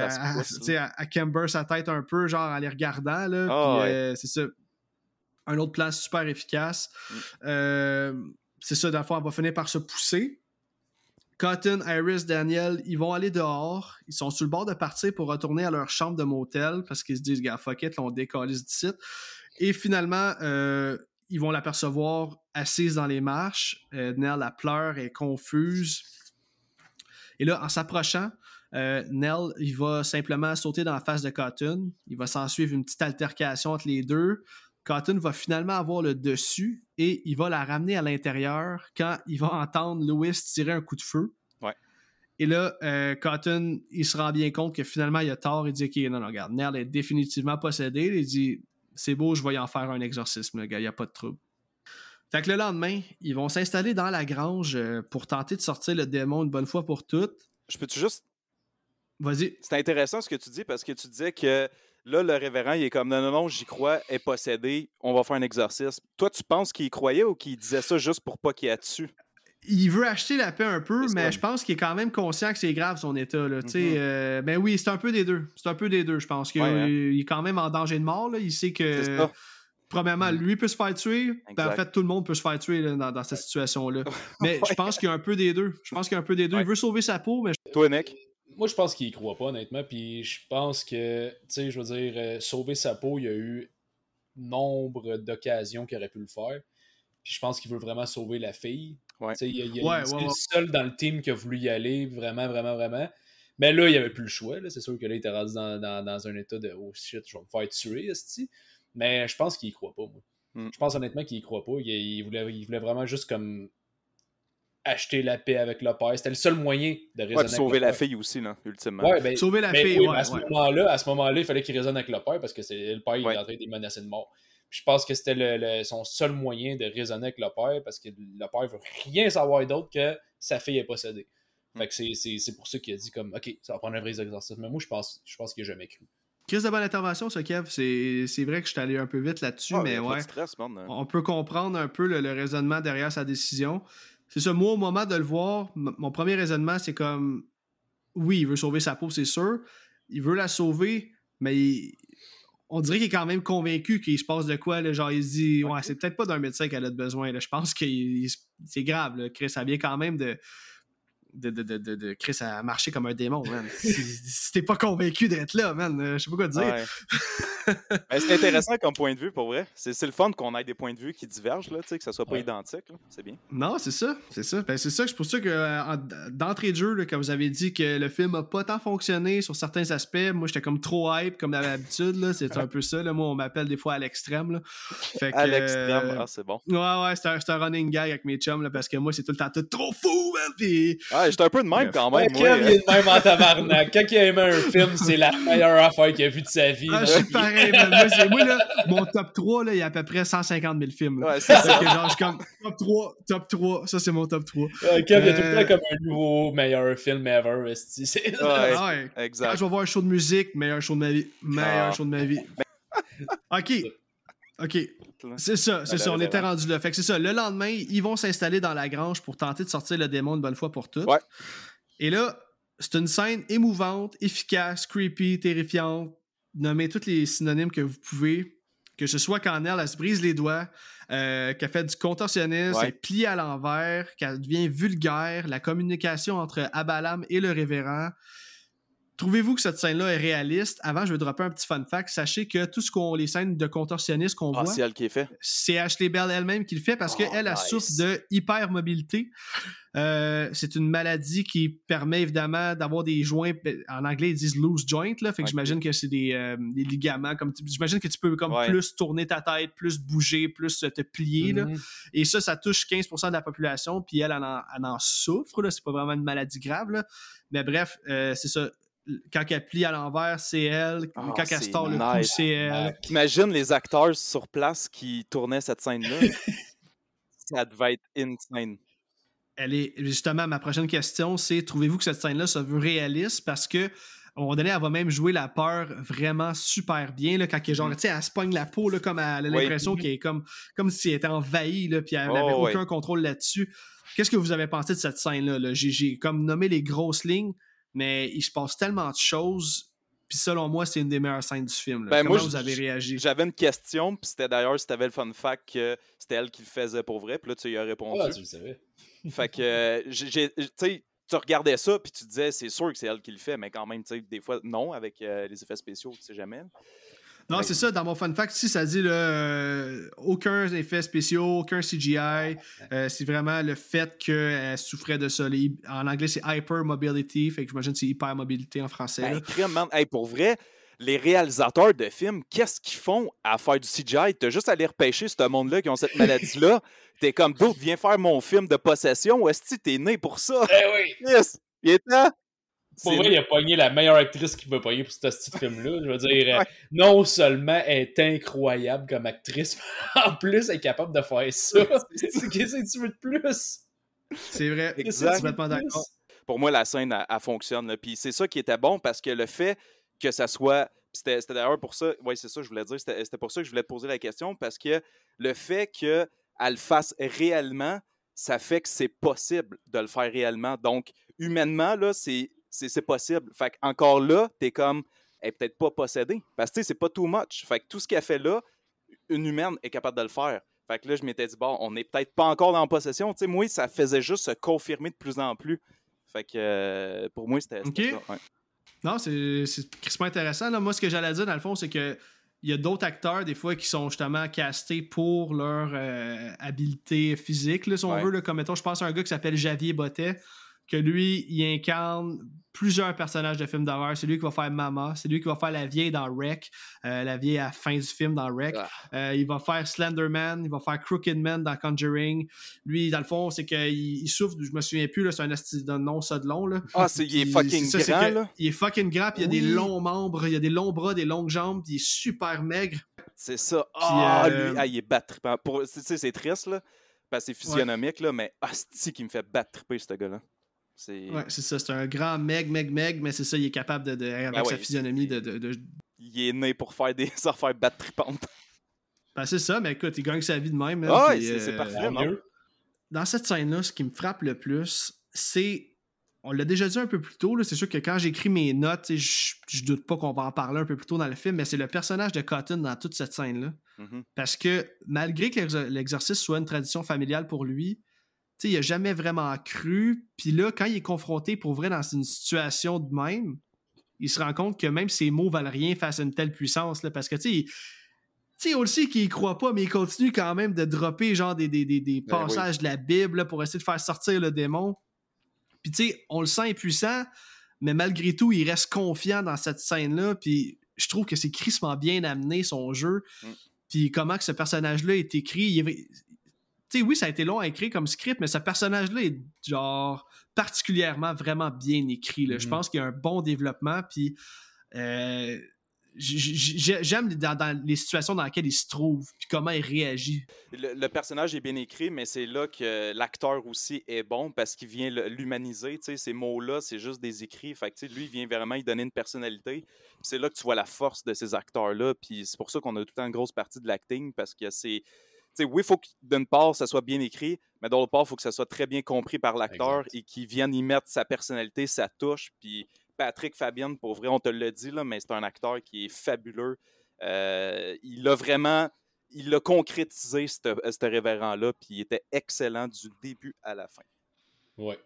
S1: elle camber sa tête un peu, genre en les regardant. Là,
S2: Ah,
S1: Puis,
S2: ouais.
S1: euh, c'est ça. Un autre place super efficace.
S2: Mm.
S1: Euh, c'est ça, fond, elle va finir par se pousser. Cotton, Iris, Daniel, ils vont aller dehors. Ils sont sur le bord de partir pour retourner à leur chambre de motel parce qu'ils se disent, gars, fuck it, là, on décalise d'ici. Et finalement, euh, ils vont l'apercevoir assise dans les marches. Euh, Nell, elle pleure, elle est confuse. Et là, en s'approchant, euh, Nell, il va simplement sauter dans la face de Cotton. Il va s'en suivre une petite altercation entre les deux. Cotton va finalement avoir le dessus et il va la ramener à l'intérieur quand il va entendre Louis tirer un coup de feu.
S2: Ouais.
S1: Et là, euh, Cotton, il se rend bien compte que finalement, il a tort. Il dit Ok, non, non, regarde, Nell est définitivement possédée. Il dit C'est beau, je vais y en faire un exorcisme, le gars, il n'y a pas de trouble. Fait que le lendemain, ils vont s'installer dans la grange euh, pour tenter de sortir le démon une bonne fois pour toutes.
S2: Je peux-tu juste.
S1: Vas-y.
S2: C'est intéressant ce que tu dis parce que tu disais que là, le révérend, il est comme non, non, non, j'y crois, est possédé, on va faire un exorcisme. Toi, tu penses qu'il y croyait ou qu'il disait ça juste pour pas qu'il y ait dessus?
S1: il veut acheter la paix un peu, mais je pense qu'il est quand même conscient que c'est grave son état. Là, tu sais,
S2: Mhm.
S1: euh, mais oui, c'est un peu des deux. C'est un peu des deux, je pense. qu'il
S2: Ouais, hein.
S1: il est quand même en danger de mort. Là. Il sait que, premièrement,
S3: Mhm.
S1: lui peut se faire tuer. puis en fait, tout le monde peut se faire tuer là, dans, dans cette situation-là. Mais je pense qu'il y a un peu des deux. Je pense qu'il y a un peu des deux.
S2: Ouais.
S1: Il veut sauver sa peau, mais
S2: Toi, Nick?
S3: Moi, je pense qu'il y croit pas, honnêtement. Puis je pense que, tu sais, je veux dire, euh, sauver sa peau, il y a eu nombre d'occasions qu'il aurait pu le faire. Puis je pense qu'il veut vraiment sauver la fille.
S2: Ouais.
S3: Tu sais, il, il-
S1: Ouais,
S3: c'est
S1: ouais,
S3: le
S1: ouais.
S3: seul dans le team qui a voulu y aller, vraiment, vraiment, vraiment. Mais là, il n'y avait plus le choix. là. C'est sûr que là, il était rendu dans, dans- dans un état de oh shit, je vais me faire tuer, esti. Mais je pense qu'il y croit pas, moi.
S2: Mm.
S3: Je pense honnêtement qu'il y croit pas. Il, il voulait, il voulait vraiment juste comme acheter la paix avec le père. C'était le seul moyen de raisonner.
S2: Ouais,
S3: avec
S2: sauver
S3: le
S2: la
S3: père.
S2: fille aussi, là, ultimement.
S3: Ouais, ben,
S1: sauver la
S3: mais
S1: fille,
S3: oui,
S1: ouais,
S3: mais à ce
S1: ouais.
S3: moment-là, à ce moment-là, il fallait qu'il raisonne avec le père parce que c'est le père il
S2: Ouais.
S3: est en train de les menacer de mort. Puis je pense que c'était le- le- son seul moyen de raisonner avec le père parce que le père veut rien savoir d'autre que sa fille est possédée.
S2: Mm.
S3: Fait que c'est- c'est c'est pour ça qu'il a dit comme OK, ça va prendre un vrai exorcisme. Mais moi je pense je pense qu'il a jamais cru.
S1: Chris de bonne intervention, ça, Kev. C'est vrai que je suis allé un peu vite là-dessus,
S2: Ah,
S1: mais
S2: de
S1: ouais.
S2: stress, man.
S1: On peut comprendre un peu le, le raisonnement derrière sa décision. C'est ça, moi, au moment de le voir, mon premier raisonnement, c'est comme oui, il veut sauver sa peau, c'est sûr. Il veut la sauver, mais il- on dirait qu'il est quand même convaincu qu'il se passe de quoi. Là, genre, il se dit Ouais, c'est peut-être pas d'un médecin qu'elle a besoin. Là. Je pense que c'est grave. Là. Chris, ça vient quand même de. De, de, de, de, Chris a marché comme un démon, man. si, si t'es pas convaincu d'être là, man, euh, je sais pas quoi te dire.
S2: Ouais. Mais c'est intéressant comme point de vue, pour vrai. C'est c'est le fun qu'on ait des points de vue qui divergent, là, tu sais, que ça soit pas
S3: Ouais.
S2: identique. là. C'est bien.
S1: Non, c'est ça, c'est ça. Ben, c'est ça, c'est pour ça que euh, en- d'entrée de jeu, là, quand vous avez dit que le film a pas tant fonctionné sur certains aspects, moi j'étais comme trop hype comme d'habitude. là. C'est un peu ça. Là. Moi, on m'appelle des fois à l'extrême. là. Fait que,
S2: À l'extrême,
S1: euh,
S2: ah, c'est bon.
S1: Ouais, ouais, c'est un, c'est un running gag avec mes chums là, parce que moi, c'est tout le temps tout trop fou, man. Puis
S2: Ah, j'étais un peu de même quand
S3: Ouais,
S2: même.
S3: Kev, il est de même en tabarnak. Quand il a aimé un film, c'est la meilleure affaire qu'il a vue de sa vie.
S1: ah, je suis pareil, man. Moi, c'est- moi, là, mon top 3, là, il y a à peu près 150 000 films. là.
S2: Ouais, c'est
S1: Fait
S2: ça.
S1: que genre, je suis comme top 3, top 3, ça c'est mon top 3.
S3: Euh, Kev, il a tout le
S1: Euh,
S3: temps comme un nouveau meilleur film ever. C'est-
S2: Ouais.
S1: Ah ouais. Quand
S2: Exact.
S1: je vais voir un show de musique, meilleur show de ma vie. Meilleur
S2: Ah.
S1: show de ma vie. OK. OK. C'est ça, c'est ça, on était rendu là. Fait que c'est ça. Le lendemain, ils vont s'installer dans la grange pour tenter de sortir le démon une bonne fois pour toutes.
S2: Ouais.
S1: Et là, c'est une scène émouvante, efficace, creepy, terrifiante. Nommez tous les synonymes que vous pouvez. Que ce soit quand elle, elle se brise les doigts, euh, qu'elle fait du contorsionnisme,
S2: Ouais.
S1: elle plie à l'envers, qu'elle devient vulgaire, la communication entre Abalam et le révérend. Trouvez-vous que cette scène-là est réaliste? Avant, je vais dropper un petit fun fact. Sachez que tout ce qu'on, les scènes de contorsionnisme qu'on
S2: Ah,
S1: voit,
S2: c'est elle qui est fait.
S1: c'est Ashley Bell elle-même qui le fait parce
S2: Oh,
S1: qu'elle, elle
S2: nice.
S1: souffre de hypermobilité. Euh, c'est une maladie qui permet évidemment d'avoir des joints, ben, en anglais ils disent loose joint, là, fait que j'imagine que c'est des, euh, des ligaments, comme j'imagine que tu peux comme
S2: Ouais.
S1: plus tourner ta tête, plus bouger, plus te plier, là.
S3: Mhm.
S1: et ça, ça touche 15% de la population, puis elle, elle en, elle en souffre, là, c'est pas vraiment une maladie grave, là. mais bref, euh, c'est ça, quand elle plie à l'envers, c'est elle,
S2: Ah,
S1: quand elle tord le cou,
S2: nice.
S1: c'est elle.
S2: Imagine les acteurs sur place qui tournaient cette scène-là. ça devait être insane.
S1: elle est justement ma prochaine question, c'est trouvez-vous que cette scène-là se veut réaliste? Parce que à un moment donné, elle va même jouer la peur vraiment super bien là, quand elle, genre, tu sais, elle se pogne la peau là, comme elle a
S2: Oui.
S1: l'impression qu'elle est comme, comme si elle était envahie là, puis elle
S2: Oh,
S1: n'avait aucun contrôle là-dessus. Qu'est-ce que vous avez pensé de cette scène-là? là? J'ai comme nommé les grosses lignes, mais il se passe tellement de choses. Puis selon moi, c'est une des meilleures scènes du film. là.
S2: Ben,
S1: Comment
S2: moi,
S1: vous avez réagi?
S2: J'avais une question, puis c'était d'ailleurs si t'avais le fun fact que c'était elle qui le faisait pour vrai, puis là tu y as répondu.
S3: Ah, tu le savais.
S2: Fait que, euh, tu sais, tu regardais ça, puis tu disais, c'est sûr que c'est elle qui le fait, mais quand même, tu sais, des fois, non, avec euh, les effets spéciaux, tu sais jamais.
S1: Non,
S2: Ouais.
S1: c'est ça, dans mon fun fact, si ça dit là, euh, aucun effet spéciaux, aucun CGI, euh, c'est vraiment le fait qu'elle souffrait de ça. Les- en anglais, c'est hypermobility, fait que j'imagine que c'est hypermobilité en français.
S2: Ben. Hey, pour vrai, les réalisateurs de films, qu'est-ce qu'ils font à faire du CGI? T'as juste à aller repêcher ce monde-là qui ont cette maladie-là. T'es comme d'autres, viens faire mon film de possession. Est-ce que t'es né pour ça?
S3: Eh oui!
S2: Yes! Il est temps!
S3: Pour
S2: C'est-
S3: vrai, il a pogné la meilleure actrice qu'il peut pogner pour ce petit film-là. Je veux dire, euh,
S2: Ouais.
S3: non seulement elle est incroyable comme actrice, mais en plus, elle est capable de faire ça. C'est- Qu'est-ce que tu veux de plus?
S1: C'est vrai,
S3: plus?
S1: d'accord.
S2: pour moi, la scène, elle, elle fonctionne. là. Puis c'est ça qui était bon parce que le fait que ça soit. C'était c'était d'ailleurs pour ça. Oui, c'est ça, je voulais dire. C'était c'était pour ça que je voulais te poser la question parce que le fait qu'elle le fasse réellement, ça fait que c'est possible de le faire réellement. Donc, humainement, là, c'est c'est possible. Fait que encore là, t'es comme. Elle est peut-être pas possédée. Parce que tu sais, c'est pas too much. Fait que tout ce qu'elle fait là, une humaine est capable de le faire. Fait que là, je m'étais dit, bon, on n'est peut-être pas encore dans la possession. Tu sais, moi, ça faisait juste se confirmer de plus en plus. Fait que euh, pour moi, c'était c'était
S1: Ok.
S2: ça. ouais.
S1: Non, c'est c'est crispement intéressant. Là. Moi, ce que j'allais dire, dans le fond, c'est que il y a d'autres acteurs, des fois, qui sont justement castés pour leur euh, habileté physique, là, si on
S2: Ouais.
S1: veut. Là, comme, mettons, je pense à un gars qui s'appelle Javier Bottet, que lui, il incarne plusieurs personnages de films d'horreur. C'est lui qui va faire Mama, c'est lui qui va faire la vieille dans Wreck, euh, la vieille à la fin du film dans Wreck.
S2: Ah.
S1: Euh, il va faire Slenderman, il va faire Crooked Man dans Conjuring. Lui, dans le fond, c'est qu'il il souffre, je me souviens plus, c'est un de nom, ça de long. Là.
S2: Ah, c'est, il est fucking
S1: ça,
S2: grand,
S1: que
S2: là.
S1: Il est fucking grand, puis il a des longs membres, il a des longs bras, des longues jambes, puis il est super maigre.
S2: C'est ça. Ah,
S1: euh,
S2: lui, ah, il est bat trippant. Pour, tu sais, c'est triste, là, parce que c'est physionomique, là, mais asti qui me fait battre ce gars-là? C'est...
S1: Ouais, ça, c'est un grand meg, meg, meg, mais c'est ça, il est capable de, de- avec
S2: Ben
S1: sa physionomie de, de, de-
S2: Il il est né pour faire des affaires battre tripantes.
S1: Ben, c'est ça, mais écoute, il gagne sa vie de même.
S2: Ah c'est-
S1: euh,
S2: parfait. Non?
S1: dans cette scène-là, ce qui me frappe le plus, c'est. On l'a déjà dit un peu plus tôt, là, c'est sûr que quand j'écris mes notes, je, je doute pas qu'on va en parler un peu plus tôt dans le film, mais c'est le personnage de Cotton dans toute cette scène-là.
S2: Mhm.
S1: Parce que malgré que l'exorcisme soit une tradition familiale pour lui, sais, il a jamais vraiment cru. Puis là, quand il est confronté pour vrai dans une situation de même, il se rend compte que même ses mots valent rien face à une telle puissance. Là, parce que, tu sais, on le sait qu'il y croit pas, mais il continue quand même de dropper genre des, des, des, des
S2: Ben oui.
S1: passages de la Bible là, pour essayer de faire sortir le démon. Puis tu sais, on le sent impuissant, mais malgré tout, il reste confiant dans cette scène-là. Puis je trouve que c'est crissement bien amené son jeu.
S2: Mm.
S1: Puis comment que ce personnage-là est écrit. il est sais, oui, ça a été long à écrire comme script, mais ce personnage-là est genre particulièrement vraiment bien écrit. là. Je
S3: Mhm.
S1: pense qu'il y a un bon développement. Puis euh, j'aime dans, dans les situations dans lesquelles il se trouve, puis comment il réagit.
S2: Le, le personnage est bien écrit, mais c'est là que l'acteur aussi est bon parce qu'il vient l'humaniser. tu sais, Ces mots-là, c'est juste des écrits. Fait que, lui, il vient vraiment y donner une personnalité. C'est là que tu vois la force de ces acteurs-là. Puis c'est pour ça qu'on a tout le temps une grosse partie de l'acting parce que c'est. Sais, oui, il faut que d'une part, ça soit bien écrit, mais d'autre part, il faut que ça soit très bien compris par l'acteur et qu'il vienne y mettre sa personnalité, sa touche. Puis Patrick Fabienne, pour vrai, on te l'a dit, là, mais c'est un acteur qui est fabuleux. Euh, il a vraiment il a concrétisé ce révérend-là, puis il était excellent du début à la fin.
S3: Ouais,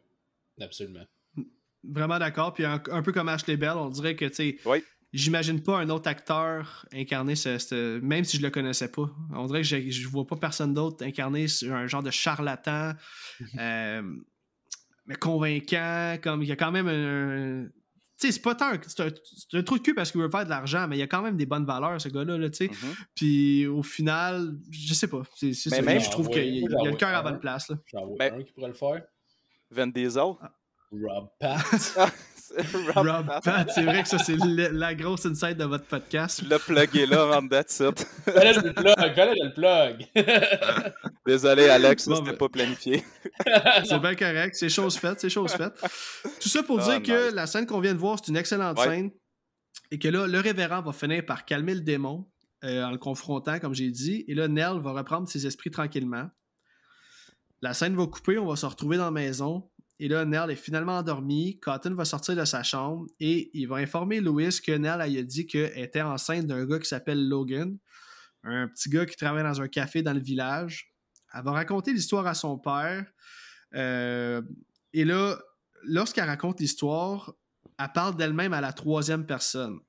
S3: absolument.
S1: Vraiment d'accord. Puis un, un peu comme Ashley Bell, on dirait que, tu sais,
S2: Oui.
S1: J'imagine pas un autre acteur incarner ce, ce- Même si je le connaissais pas. On dirait que je, je vois pas personne d'autre incarner un genre de charlatan, euh, mais convaincant. Comme il y a quand même un. Tu sais, c'est pas tant. un- C'est un, un trou de cul parce qu'il veut faire de l'argent, mais il y a quand même des bonnes valeurs, ce gars-là, là, tu sais.
S2: Mhm.
S1: Puis au final, je sais pas. C'est,
S2: Mais
S1: ça.
S2: même-
S1: je trouve
S3: Ah,
S1: qu'il y a le cœur à la bonne place. Là.
S3: J'en vois
S2: Ben-
S3: un qui pourrait le faire.
S2: Van Diesel.
S3: Rob Pat.
S2: Rob
S1: Rob
S2: Pat.
S1: Pat, c'est vrai que ça, c'est le- la grosse insight de votre podcast.
S2: Tu l'as plugué là, man, that's it.
S3: Fallait le plug, fallait le plug.
S2: Désolé, Alex, ça,
S1: Bon,
S2: c'était
S1: ben-
S2: pas planifié.
S1: C'est bien correct, c'est chose faite, c'est chose faite. Tout ça pour
S2: Ah,
S1: dire que la scène qu'on vient de voir, c'est une excellente
S2: Ouais.
S1: scène. Et que là, le révérend va finir par calmer le démon euh, en le confrontant, comme j'ai dit. Et là, Nell va reprendre ses esprits tranquillement. La scène va couper, on va se retrouver dans la maison. Et là, Nell est finalement endormie. Cotton va sortir de sa chambre et il va informer Louis que Nell a dit qu'elle était enceinte d'un gars qui s'appelle Logan, un petit gars qui travaille dans un café dans le village. Elle va raconter l'histoire à son père. Euh, et là, lorsqu'elle raconte l'histoire, elle parle d'elle-même à la troisième personne.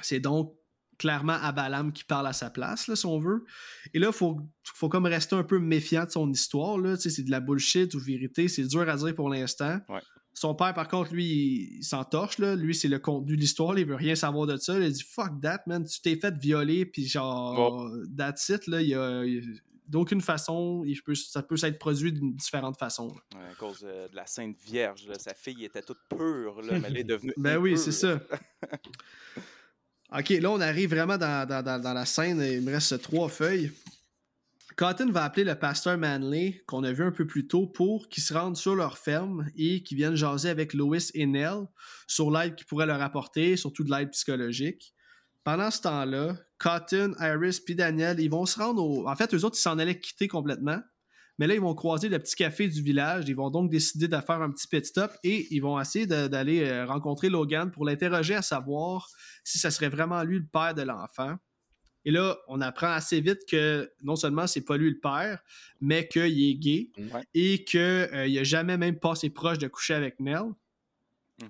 S1: C'est donc clairement Abalam qui parle à sa place, là, si on veut. Et là, il faut, faut comme rester un peu méfiant de son histoire. Là. C'est de la bullshit ou vérité. C'est dur à dire pour l'instant.
S2: Ouais.
S1: Son père, par contre, lui, il, il s'en torche. Là. Lui, c'est le contenu de l'histoire. Il veut rien savoir de ça. Il dit Fuck that, man. Tu t'es fait violer. Puis genre, that's it. Là. Il y a, il y a- d'aucune façon, il peut, ça peut s'être produit d'une différente façon.
S2: Ouais, à cause euh, de la Sainte Vierge, là, sa fille était toute pure, là, mais elle est devenue.
S1: Ben oui, c'est ça. ok, là, on arrive vraiment dans, la scène. Il me reste trois feuilles. Cotton va appeler le pasteur Manley, qu'on a vu un peu plus tôt, pour qu'ils se rendent sur leur ferme et qu'ils viennent jaser avec Lois et Nell sur l'aide qu'ils pourraient leur apporter, surtout de l'aide psychologique. Pendant ce temps-là, Cotton, Iris puis Daniel, ils vont se rendre au... En fait, eux autres, ils s'en allaient quitter complètement. Mais là, ils vont croiser le petit café du village. Ils vont donc décider de faire un petit pit stop et ils vont essayer d'aller euh, rencontrer Logan pour l'interroger à savoir si ça serait vraiment lui le père de l'enfant. Et là, on apprend assez vite que non seulement c'est pas lui le père, mais qu'il est gay
S2: Ouais.
S1: et qu'il a jamais même passé proche de coucher avec Nell.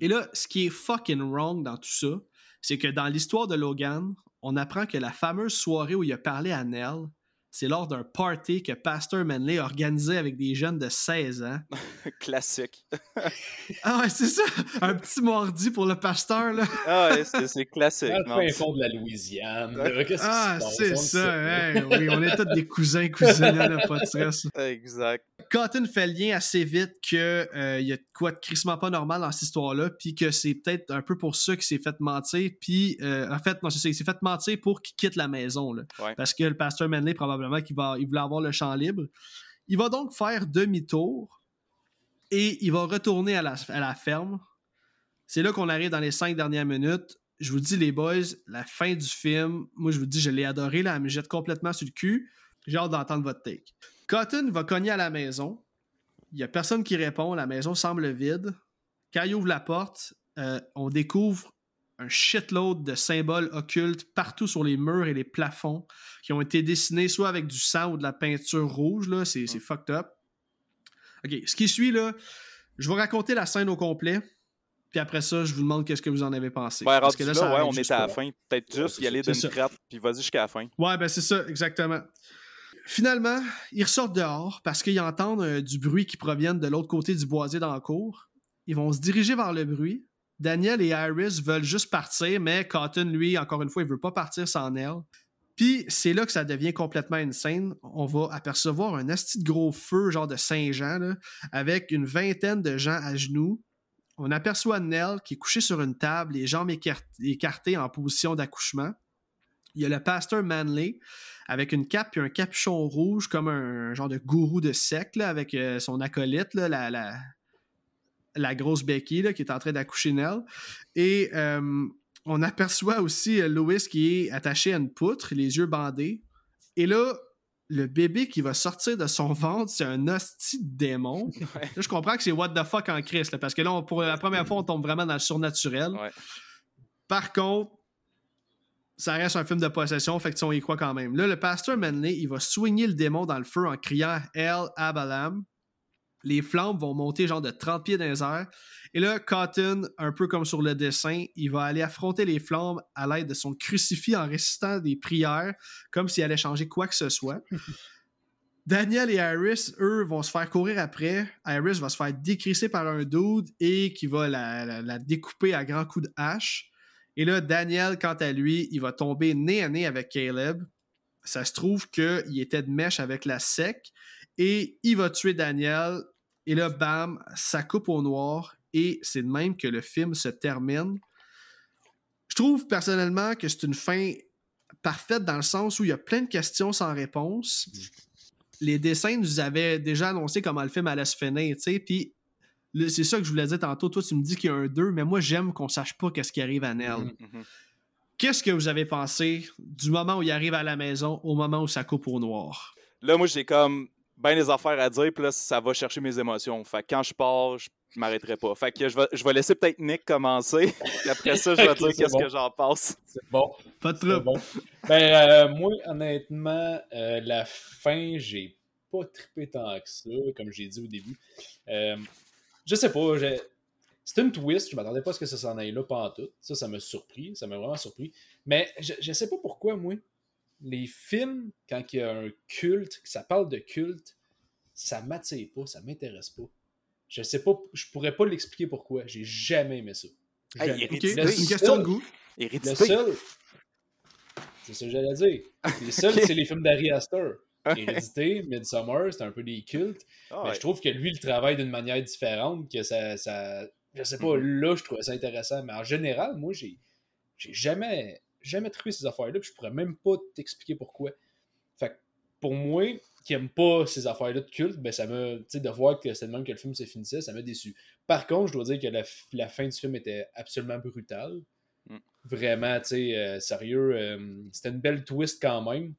S1: Et là, ce qui est fucking wrong dans tout ça, c'est que dans l'histoire de Logan, on apprend que la fameuse soirée où il a parlé à Nell, c'est lors d'un party que Pastor Manley a organisé avec des jeunes de 16 ans.
S2: Classique.
S1: Ah ouais, c'est ça! Un petit mordi pour le pasteur, là.
S2: Ah ouais, c'est c'est classique.
S3: Dans le fond de la Louisiane.
S1: Ah, c'est ça, hein. Oui, on est tous des cousins, cousines, là, pas de stress.
S2: Exact.
S1: Cotton fait le lien assez vite que euh, y a quoi de crissement pas normal dans cette histoire-là, puis que c'est peut-être un peu pour ça qu'il s'est fait mentir, puis euh, en fait, non, c'est s'est fait mentir pour qu'il quitte la maison, là.
S2: Ouais.
S1: parce que le pasteur Manley, probablement, qu'il va, il voulait avoir le champ libre. Il va donc faire demi-tour et il va retourner à la, à la ferme. C'est là qu'on arrive dans les cinq dernières minutes. je vous dis, les boys, la fin du film, moi, je vous dis, je l'ai adoré, là, elle me jette complètement sur le cul. J'ai hâte d'entendre votre take. Cotton va cogner à la maison. Il n'y a personne qui répond. La maison semble vide. Quand il ouvre la porte, euh, on découvre un shitload de symboles occultes partout sur les murs et les plafonds qui ont été dessinés soit avec du sang ou de la peinture rouge. Là. C'est, c'est fucked up. OK, ce qui suit, là, je vais raconter la scène au complet. Puis après ça, je vous demande qu'est-ce que vous en avez pensé.
S2: Ouais,
S1: Parce que
S2: là,
S1: là, ça
S2: ouais, on est à la fin. Peut-être juste y aller d'une
S1: ça.
S2: traite, puis vas-y jusqu'à la fin.
S1: Ouais, ben c'est ça, exactement. Finalement, ils ressortent dehors parce qu'ils entendent euh, du bruit qui provient de l'autre côté du boisier dans la cour. Ils vont se diriger vers le bruit. Daniel et Iris veulent juste partir, mais Cotton, lui, encore une fois, il veut pas partir sans elle. Puis c'est là que ça devient complètement insane. On va apercevoir un asti de gros feu, genre de Saint-Jean, avec une vingtaine de gens à genoux. On aperçoit Nell qui est couchée sur une table, les jambes écart- écartées en position d'accouchement. Il y a le pasteur Manley avec une cape et un capuchon rouge comme un genre de gourou de secte là, avec euh, son acolyte, là, la, la, la grosse Becky là, qui est en train d'accoucher Nell. Et euh, on aperçoit aussi euh, Louis qui est attaché à une poutre, les yeux bandés. Et là, le bébé qui va sortir de son ventre, c'est un hostie de démon. Là, je comprends que c'est what the fuck en Christ, là, parce que là, on- pour la première fois, on tombe vraiment dans le surnaturel.
S2: Ouais.
S1: Par contre, ça reste un film de possession, fait que on y croit quand même. Là, le pasteur Manley, il va soigner le démon dans le feu en criant El Abalam. Les flammes vont monter genre de 30 pieds dans les airs. Et là, Cotton, un peu comme sur le dessin, il va aller affronter les flammes à l'aide de son crucifix en récitant des prières, comme s'il allait changer quoi que ce soit. Daniel et Iris, eux, vont se faire courir après. Iris va se faire décrisser par un dude et qui va la, la- la découper à grands coups de hache. Et là, Daniel, quant à lui, il va tomber nez à nez avec Caleb. Ça se trouve qu'il était de mèche avec la sec et il va tuer Daniel. Et là, bam, ça coupe au noir et c'est de même que le film se termine. Je trouve personnellement que c'est une fin parfaite dans le sens où il y a plein de questions sans réponse. Les dessins nous avaient déjà annoncé comment le film allait se finir, tu sais, puis c'est ça que je voulais dire tantôt. Toi, tu me dis qu'il y a un 2, mais moi, j'aime qu'on sache pas qu'est-ce qui arrive à Nell.
S3: Mhm.
S2: Mhm.
S1: Qu'est-ce que vous avez pensé du moment où il arrive à la maison au moment où ça coupe au noir?
S2: Là, moi, j'ai comme ben des affaires à dire, puis là, ça va chercher mes émotions. Fait que quand je pars, je m'arrêterai pas. Fait que je vais, je vais laisser peut-être Nick commencer, puis après ça, je vais
S3: Ok,
S2: dire qu'est-ce
S3: bon.
S2: que j'en pense.
S3: C'est bon.
S1: Pas de trouble.
S3: bon. Ben, euh, moi, honnêtement, euh, la fin, j'ai pas trippé tant que ça, comme j'ai dit au début. Euh, je sais pas, j'ai- c'était une twist, je m'attendais pas à ce que ça s'en aille là tout. Ça, ça m'a surpris, ça m'a vraiment surpris. Mais je, je sais pas pourquoi, moi, les films, quand il y a un culte, que ça parle de culte, ça m'attire pas, ça m'intéresse pas. Je sais pas, je pourrais pas l'expliquer pourquoi. J'ai jamais aimé ça.
S2: Hey,
S3: Jamais.
S1: C'est une question de goût.
S3: Le
S2: Hérédité.
S3: seul. C'est ça que j'allais dire. Les seuls,
S2: Ok.
S3: c'est les films d'Ari Aster. Hérédité, Midsommar, c'est un peu des cultes.
S2: Ah
S3: Mais
S2: ouais.
S3: je trouve que lui, il travaille d'une manière différente, que ça. ça je sais pas,
S2: Mhm.
S3: là, je trouvais ça intéressant. Mais en général, moi, j'ai jamais, jamais trouvé ces affaires-là, puis je pourrais même pas t'expliquer pourquoi. Fait que pour moi, qui aime pas ces affaires-là de culte, ben ça. Tu sais, de voir que c'est le même que le film se finissait, ça m'a déçu. Par contre, je dois dire que la fin du film était absolument brutale.
S2: Mm.
S3: Vraiment, tu sais, euh, sérieux, euh, c'était une belle twist quand même.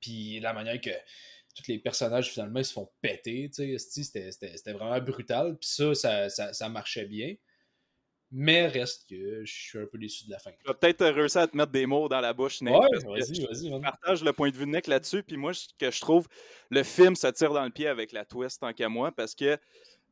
S3: Puis la manière que tous les personnages finalement ils se font péter, tu c'était vraiment brutal. Puis ça ça, ça, ça marchait bien. Mais reste que je suis un peu déçu de la fin.
S2: Vais peut-être réussir à te mettre des mots dans la bouche, Nick.
S3: Ouais, vas-y, vas-y.
S2: Je
S3: man.
S2: partage le point de vue de Nick là-dessus. Puis moi, ce que je trouve, le film se tire dans le pied avec la twist tant qu'à moi, parce que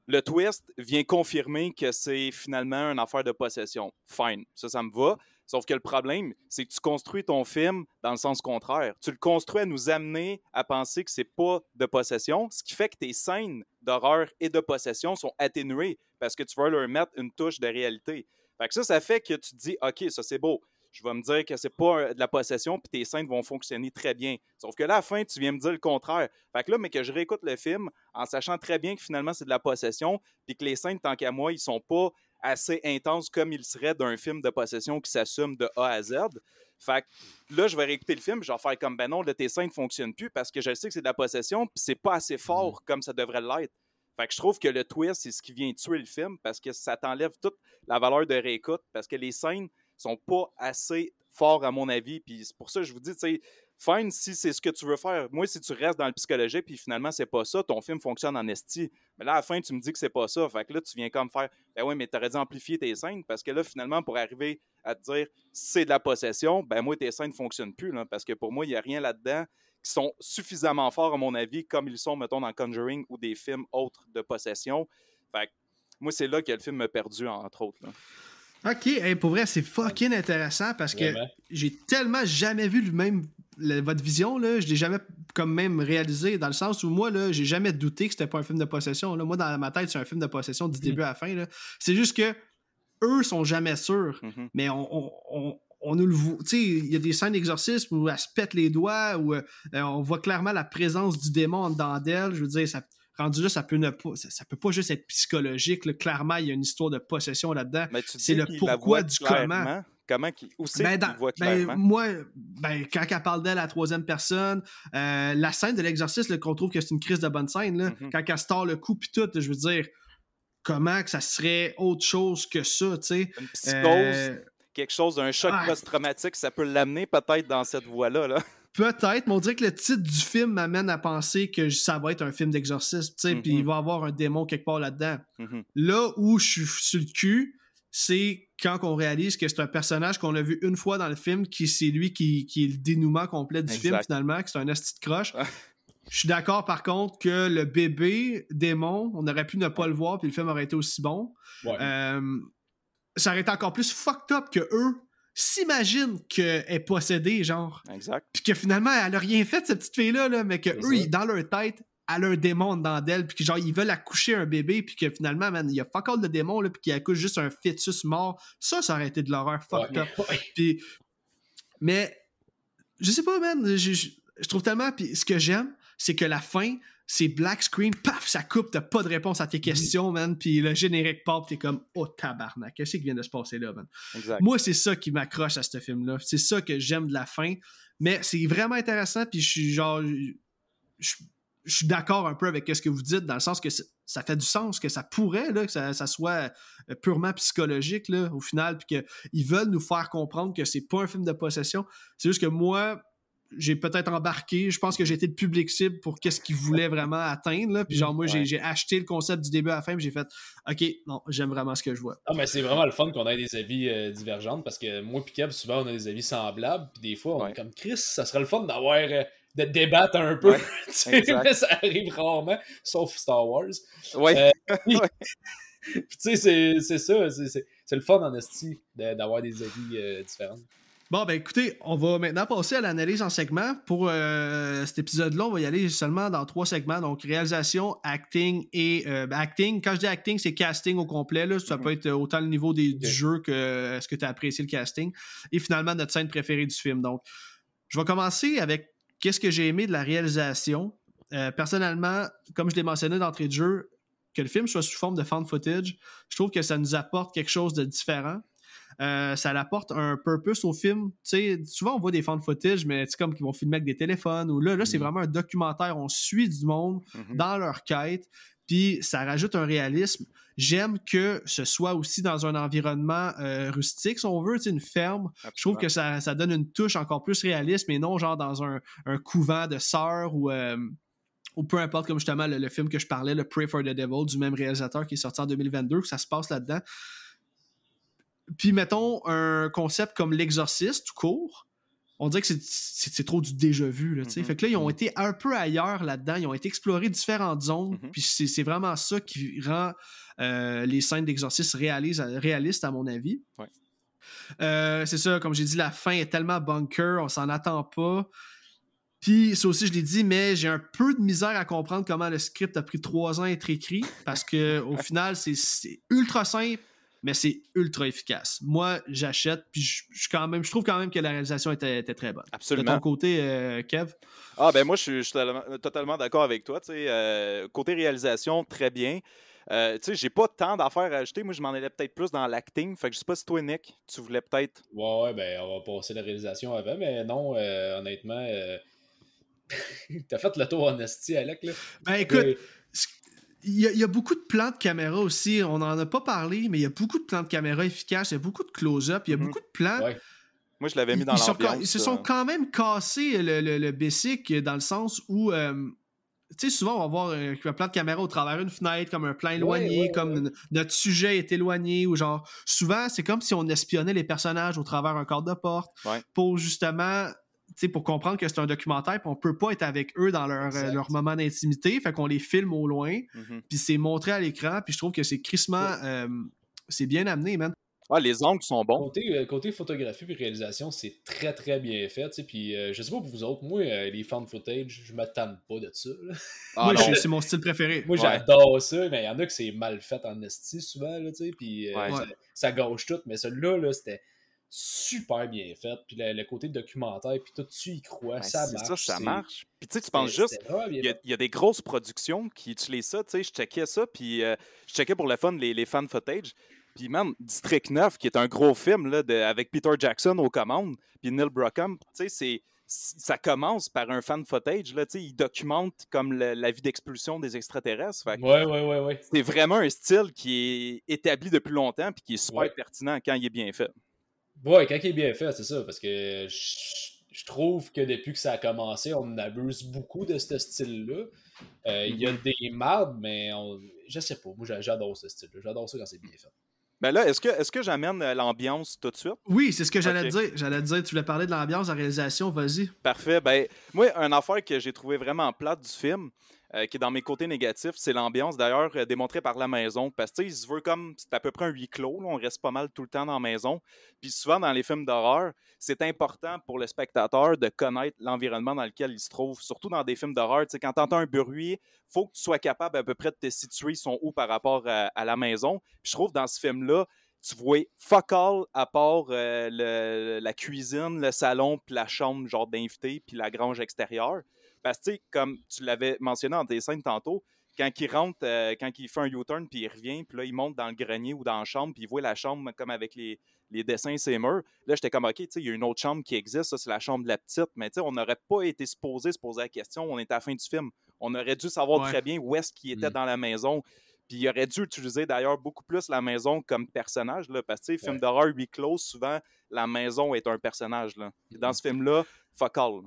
S2: le twist vient confirmer que c'est finalement une affaire de possession. Fine, ça, ça me va. Sauf que le problème, c'est que tu construis ton film dans le sens contraire. Tu le construis à nous amener à penser que c'est pas de possession, ce qui fait que tes scènes d'horreur et de possession sont atténuées parce que tu veux leur mettre une touche de réalité. Fait que ça, ça fait que tu te dis, OK, ça c'est beau. Je vais me dire que c'est pas euh, de la possession, puis tes scènes vont fonctionner très bien. Sauf que là, à la fin, tu viens me dire le contraire. Fait que là, mais que je réécoute le film en sachant très bien que finalement, c'est de la possession, puis que les scènes, tant qu'à moi, ils sont pas assez intenses comme ils seraient d'un film de possession qui s'assume de A à Z. Fait que là, je vais réécouter le film, je vais faire comme ben non, tes scènes ne fonctionnent plus parce que je sais que c'est de la possession, puis c'est pas assez fort comme ça devrait l'être. Fait que je trouve que le twist, c'est ce qui vient tuer le film parce que ça t'enlève toute la valeur de réécoute parce que les scènes sont pas assez forts, à mon avis. Puis c'est pour ça que je vous dis, tu sais, fine si c'est ce que tu veux faire. Moi, si tu restes dans le psychologique, puis finalement, c'est pas ça, ton film fonctionne en esti. Mais là, à la fin, tu me dis que c'est pas ça. Fait que là, tu viens comme faire, ben oui, mais t'aurais dû amplifier tes scènes, parce que là, finalement, pour arriver à te dire c'est de la possession, ben moi, tes scènes ne fonctionnent plus, là, parce que pour moi, il n'y a rien là-dedans qui sont suffisamment forts, à mon avis, comme ils sont, mettons, dans Conjuring ou des films autres de possession. Fait que moi, c'est là que le film m'a perdu, entre autres. Là.
S1: Ok, pour vrai, c'est fucking intéressant parce que j'ai tellement jamais vu le même votre vision, là, je l'ai jamais comme même réalisé dans le sens où moi, là, j'ai jamais douté que c'était pas un film de possession. Là. Moi, dans ma tête, c'est un film de possession du début à la fin. C'est juste que eux sont jamais sûrs. Mm-hmm. Mais on, on, on, nous le voit. Tu sais, il y a des scènes d'exorcisme où elle se pète les doigts, où euh, on voit clairement la présence du démon en dedans d'elle. Je veux dire, ça, rendu là, ça peut, ne pas, ça, peut pas juste être psychologique. Clairement, il y a une histoire de possession là-dedans. C'est le pourquoi du comment.
S2: Comment qui, où c'est
S1: ben, voit ben, clairement? moi, ben, quand elle parle d'elle à la troisième personne, euh, la scène de l'exorcisme, qu'on trouve que c'est une crise de bonne scène, là, mm-hmm. quand elle se le coup puis tout, je veux dire, comment que ça serait autre chose que ça, tu sais?
S2: Une psychose, euh, quelque chose d'un choc post-traumatique, ça peut l'amener peut-être dans cette voie-là, là.
S1: Peut-être, mais on dirait que le titre du film m'amène à penser que ça va être un film d'exorcisme, tu sais, puis il mm-hmm. va y avoir un démon quelque part là-dedans. Mm-hmm. Là où je suis sur le cul, c'est quand on réalise que c'est un personnage qu'on a vu une fois dans le film, qui c'est lui qui, est le dénouement complet du film finalement, que c'est un asti de croche. Je suis d'accord par contre que le bébé démon, on aurait pu ne pas le voir puis le film aurait été aussi bon. Euh, ça aurait été encore plus fucked up que eux s'imaginent qu'elle est possédée, genre.
S2: Exact.
S1: Puis que finalement, elle a rien fait, cette petite fille-là, là, mais que eux, dans leur tête, elle a un démon dans d'elle, puis que genre, ils veulent accoucher un bébé, puis que finalement, man, il y a fuck all de démons, là, puis qu'il accouche juste un fœtus mort. Ça, ça aurait été de l'horreur fucked up. Puis, mais, je sais pas, man, je, je trouve tellement, puis ce que j'aime, c'est que la fin, c'est black screen, paf, ça coupe, t'as pas de réponse à tes questions, man, puis le générique pop, t'es comme, oh tabarnak, qu'est-ce qui vient de se passer là, man? Moi, c'est ça qui m'accroche à ce film-là, c'est ça que j'aime de la fin, mais c'est vraiment intéressant, puis je suis genre, je, suis d'accord un peu avec ce que vous dites, dans le sens que ça fait du sens, que ça pourrait, là, que ça, soit euh, purement psychologique, là, au final, puis qu'ils veulent nous faire comprendre que c'est pas un film de possession, c'est juste que moi, j'ai peut-être embarqué. Je pense que j'ai été le public cible pour qu'est-ce qu'ils voulaient vraiment atteindre. Là. Puis genre, moi, j'ai acheté le concept du début à la fin, puis j'ai fait OK, non, j'aime vraiment ce que je vois.
S3: Ah, mais c'est vraiment le fun qu'on ait des avis euh, divergents parce que moi et Kev, souvent, on a des avis semblables. Puis des fois, on est comme Chris, ça serait le fun d'avoir. Euh, de débattre un peu. mais ça arrive rarement, sauf Star Wars.
S2: Oui. Euh,
S3: puis, tu sais, c'est ça. C'est le fun en esti d'avoir des avis différents.
S1: Bon, ben écoutez, on va maintenant passer à l'analyse en segments. Pour euh, cet épisode-là, on va y aller seulement dans trois segments. Donc, réalisation, acting et... Euh, ben, acting, quand je dis acting, c'est casting au complet. Là. Ça mhm. peut être autant le niveau des, du jeu que est-ce que tu as apprécié le casting. Et finalement, notre scène préférée du film. Donc, je vais commencer avec qu'est-ce que j'ai aimé de la réalisation? Euh, personnellement, comme je l'ai mentionné d'entrée de jeu, que le film soit sous forme de fan footage, je trouve que ça nous apporte quelque chose de différent. Euh, ça apporte un purpose au film. souvent, on voit des fan footage, mais c'est comme qu'ils vont filmer avec des téléphones. Ou là, là c'est mm. vraiment un documentaire. On suit du monde mm-hmm. dans leur quête. Puis ça rajoute un réalisme. J'aime que ce soit aussi dans un environnement euh, rustique, si on veut, une ferme. Je trouve que ça, donne une touche encore plus réaliste, mais non genre dans un, couvent de sœurs ou, euh, ou peu importe, comme justement le, le, film que je parlais, le Pray for the Devil, du même réalisateur qui est sorti en 2022, que ça se passe là-dedans. Puis mettons un concept comme l'exorciste tout court, on dirait que c'est trop du déjà vu. Là, mm-hmm. Fait que là, ils ont mm-hmm. été un peu ailleurs là-dedans. Ils ont été explorés différentes zones. Mm-hmm. Puis c'est vraiment ça qui rend euh, les scènes d'exorcisme réalistes, à mon avis. Euh, c'est ça, comme j'ai dit, la fin est tellement bunker, on s'en attend pas. Puis, ça aussi, je l'ai dit, mais j'ai un peu de misère à comprendre comment le script a pris trois ans à être écrit parce que au final, c'est ultra simple mais c'est ultra efficace. Moi, j'achète, puis je, quand même, je trouve quand même que la réalisation était, très bonne.
S2: Absolument.
S1: De ton côté, euh, Kev?
S2: Ah, ben moi, je suis, totalement, d'accord avec toi. Euh, côté réalisation, très bien. Euh, tu sais, j'ai pas tant d'affaires à ajouter. Moi, je m'en allais peut-être plus dans l'acting. Fait que je sais pas si toi, Nick, tu voulais peut-être.
S3: Ouais, ouais, ben, on va passer la réalisation avant, mais non, honnêtement, t'as fait le tour en esti, Alec, là.
S1: Ben, écoute, il y, a, beaucoup de plans de caméra aussi. On n'en a pas parlé, mais il y a beaucoup de plans de caméra efficaces. Il y a beaucoup de close-up. Il y a mhm. beaucoup de plans.
S2: Moi, je l'avais mis dans l'ambiance.
S1: Ils se sont quand même cassés le, le, basic dans le sens où, euh, tu sais, souvent, on va voir un, plan de caméra au travers d'une fenêtre, comme un plan éloigné, comme notre sujet est éloigné, ou genre, souvent, c'est comme si on espionnait les personnages au travers un cadre de porte pour justement pour comprendre que c'est un documentaire, puis on peut pas être avec eux dans leur, euh, leur moment d'intimité, fait qu'on les filme au loin, mm-hmm. puis c'est montré à l'écran, puis je trouve que c'est crissement, euh, c'est bien amené, man.
S2: Ah, les angles sont bons.
S3: Côté, euh, côté photographie et réalisation, c'est très très bien fait. Puis je sais pas pour vous autres, moi, les fan footage, je m'attends pas de ça.
S1: Ah, moi, c'est mon style préféré.
S3: Moi, j'adore ça, mais il y en a que c'est mal fait en esti souvent, là, puis ça, ça, gâche tout. Mais celui-là, -là, c'était super bien fait. Puis le, côté documentaire, puis tout, tu y crois, ça marche.
S2: ça, ça marche. Puis tu sais, tu penses juste, il y, a des grosses productions qui utilisent ça. Tu sais, je checkais ça, puis euh, je checkais pour le fun les, les fan footage. Puis même District 9, qui est un gros film là, avec Peter Jackson aux commandes, puis Neil Brockham, tu sais, c'est ça commence par un fan footage. Là, il documente comme la vie d'expulsion des extraterrestres.
S3: Fait ouais, ouais, ouais, ouais.
S2: C'est vraiment un style qui est établi depuis longtemps puis qui est super pertinent quand il est bien fait.
S3: Ouais, quand il est bien fait, c'est ça, parce que je, trouve que depuis que ça a commencé, on abuse beaucoup de ce style-là. Euh, il y a mhm. des mardes, mais on, je sais pas, moi j'adore ce style-là. J'adore ça quand c'est bien fait.
S2: Ben là, est-ce que, est que j'amène euh, l'ambiance tout de suite?
S1: Oui, c'est ce que j'allais dire. J'allais dire, tu voulais parler de l'ambiance, de la réalisation, vas-y.
S2: Parfait. Ben, moi, un affaire que j'ai trouvé vraiment plate du film, euh, qui est dans mes côtés négatifs, c'est l'ambiance, d'ailleurs, euh, démontrée par la maison. Parce que, il se veut comme, c'est à peu près un huis clos, on reste pas mal tout le temps dans la maison. Puis souvent, dans les films d'horreur, c'est important pour le spectateur de connaître l'environnement dans lequel il se trouve. Surtout dans des films d'horreur, tu quand tu un bruit, faut que tu sois capable à peu près de te situer son où par rapport à, la maison. Puis je trouve, dans ce film-là, tu vois fuck all à part euh, la cuisine, le salon, puis la chambre genre d'invité, puis la grange extérieure. Parce que, comme tu l'avais mentionné en tes scènes tantôt, quand il rentre, euh, quand il fait un U-turn, puis il revient, puis là, il monte dans le grenier ou dans la chambre, puis il voit la chambre comme avec les, les dessins, ses murs. Là, j'étais comme, OK, il y a une autre chambre qui existe, ça, c'est la chambre de la petite. Mais on n'aurait pas été supposé se poser la question, on est à la fin du film. On aurait dû savoir très bien où est-ce qu'il était mm. dans la maison. Puis il aurait dû utiliser d'ailleurs beaucoup plus la maison comme personnage, là, parce que, ouais. film d'horreur huis clos, souvent, la maison est un personnage. Là. Dans ce film-là, fuck all.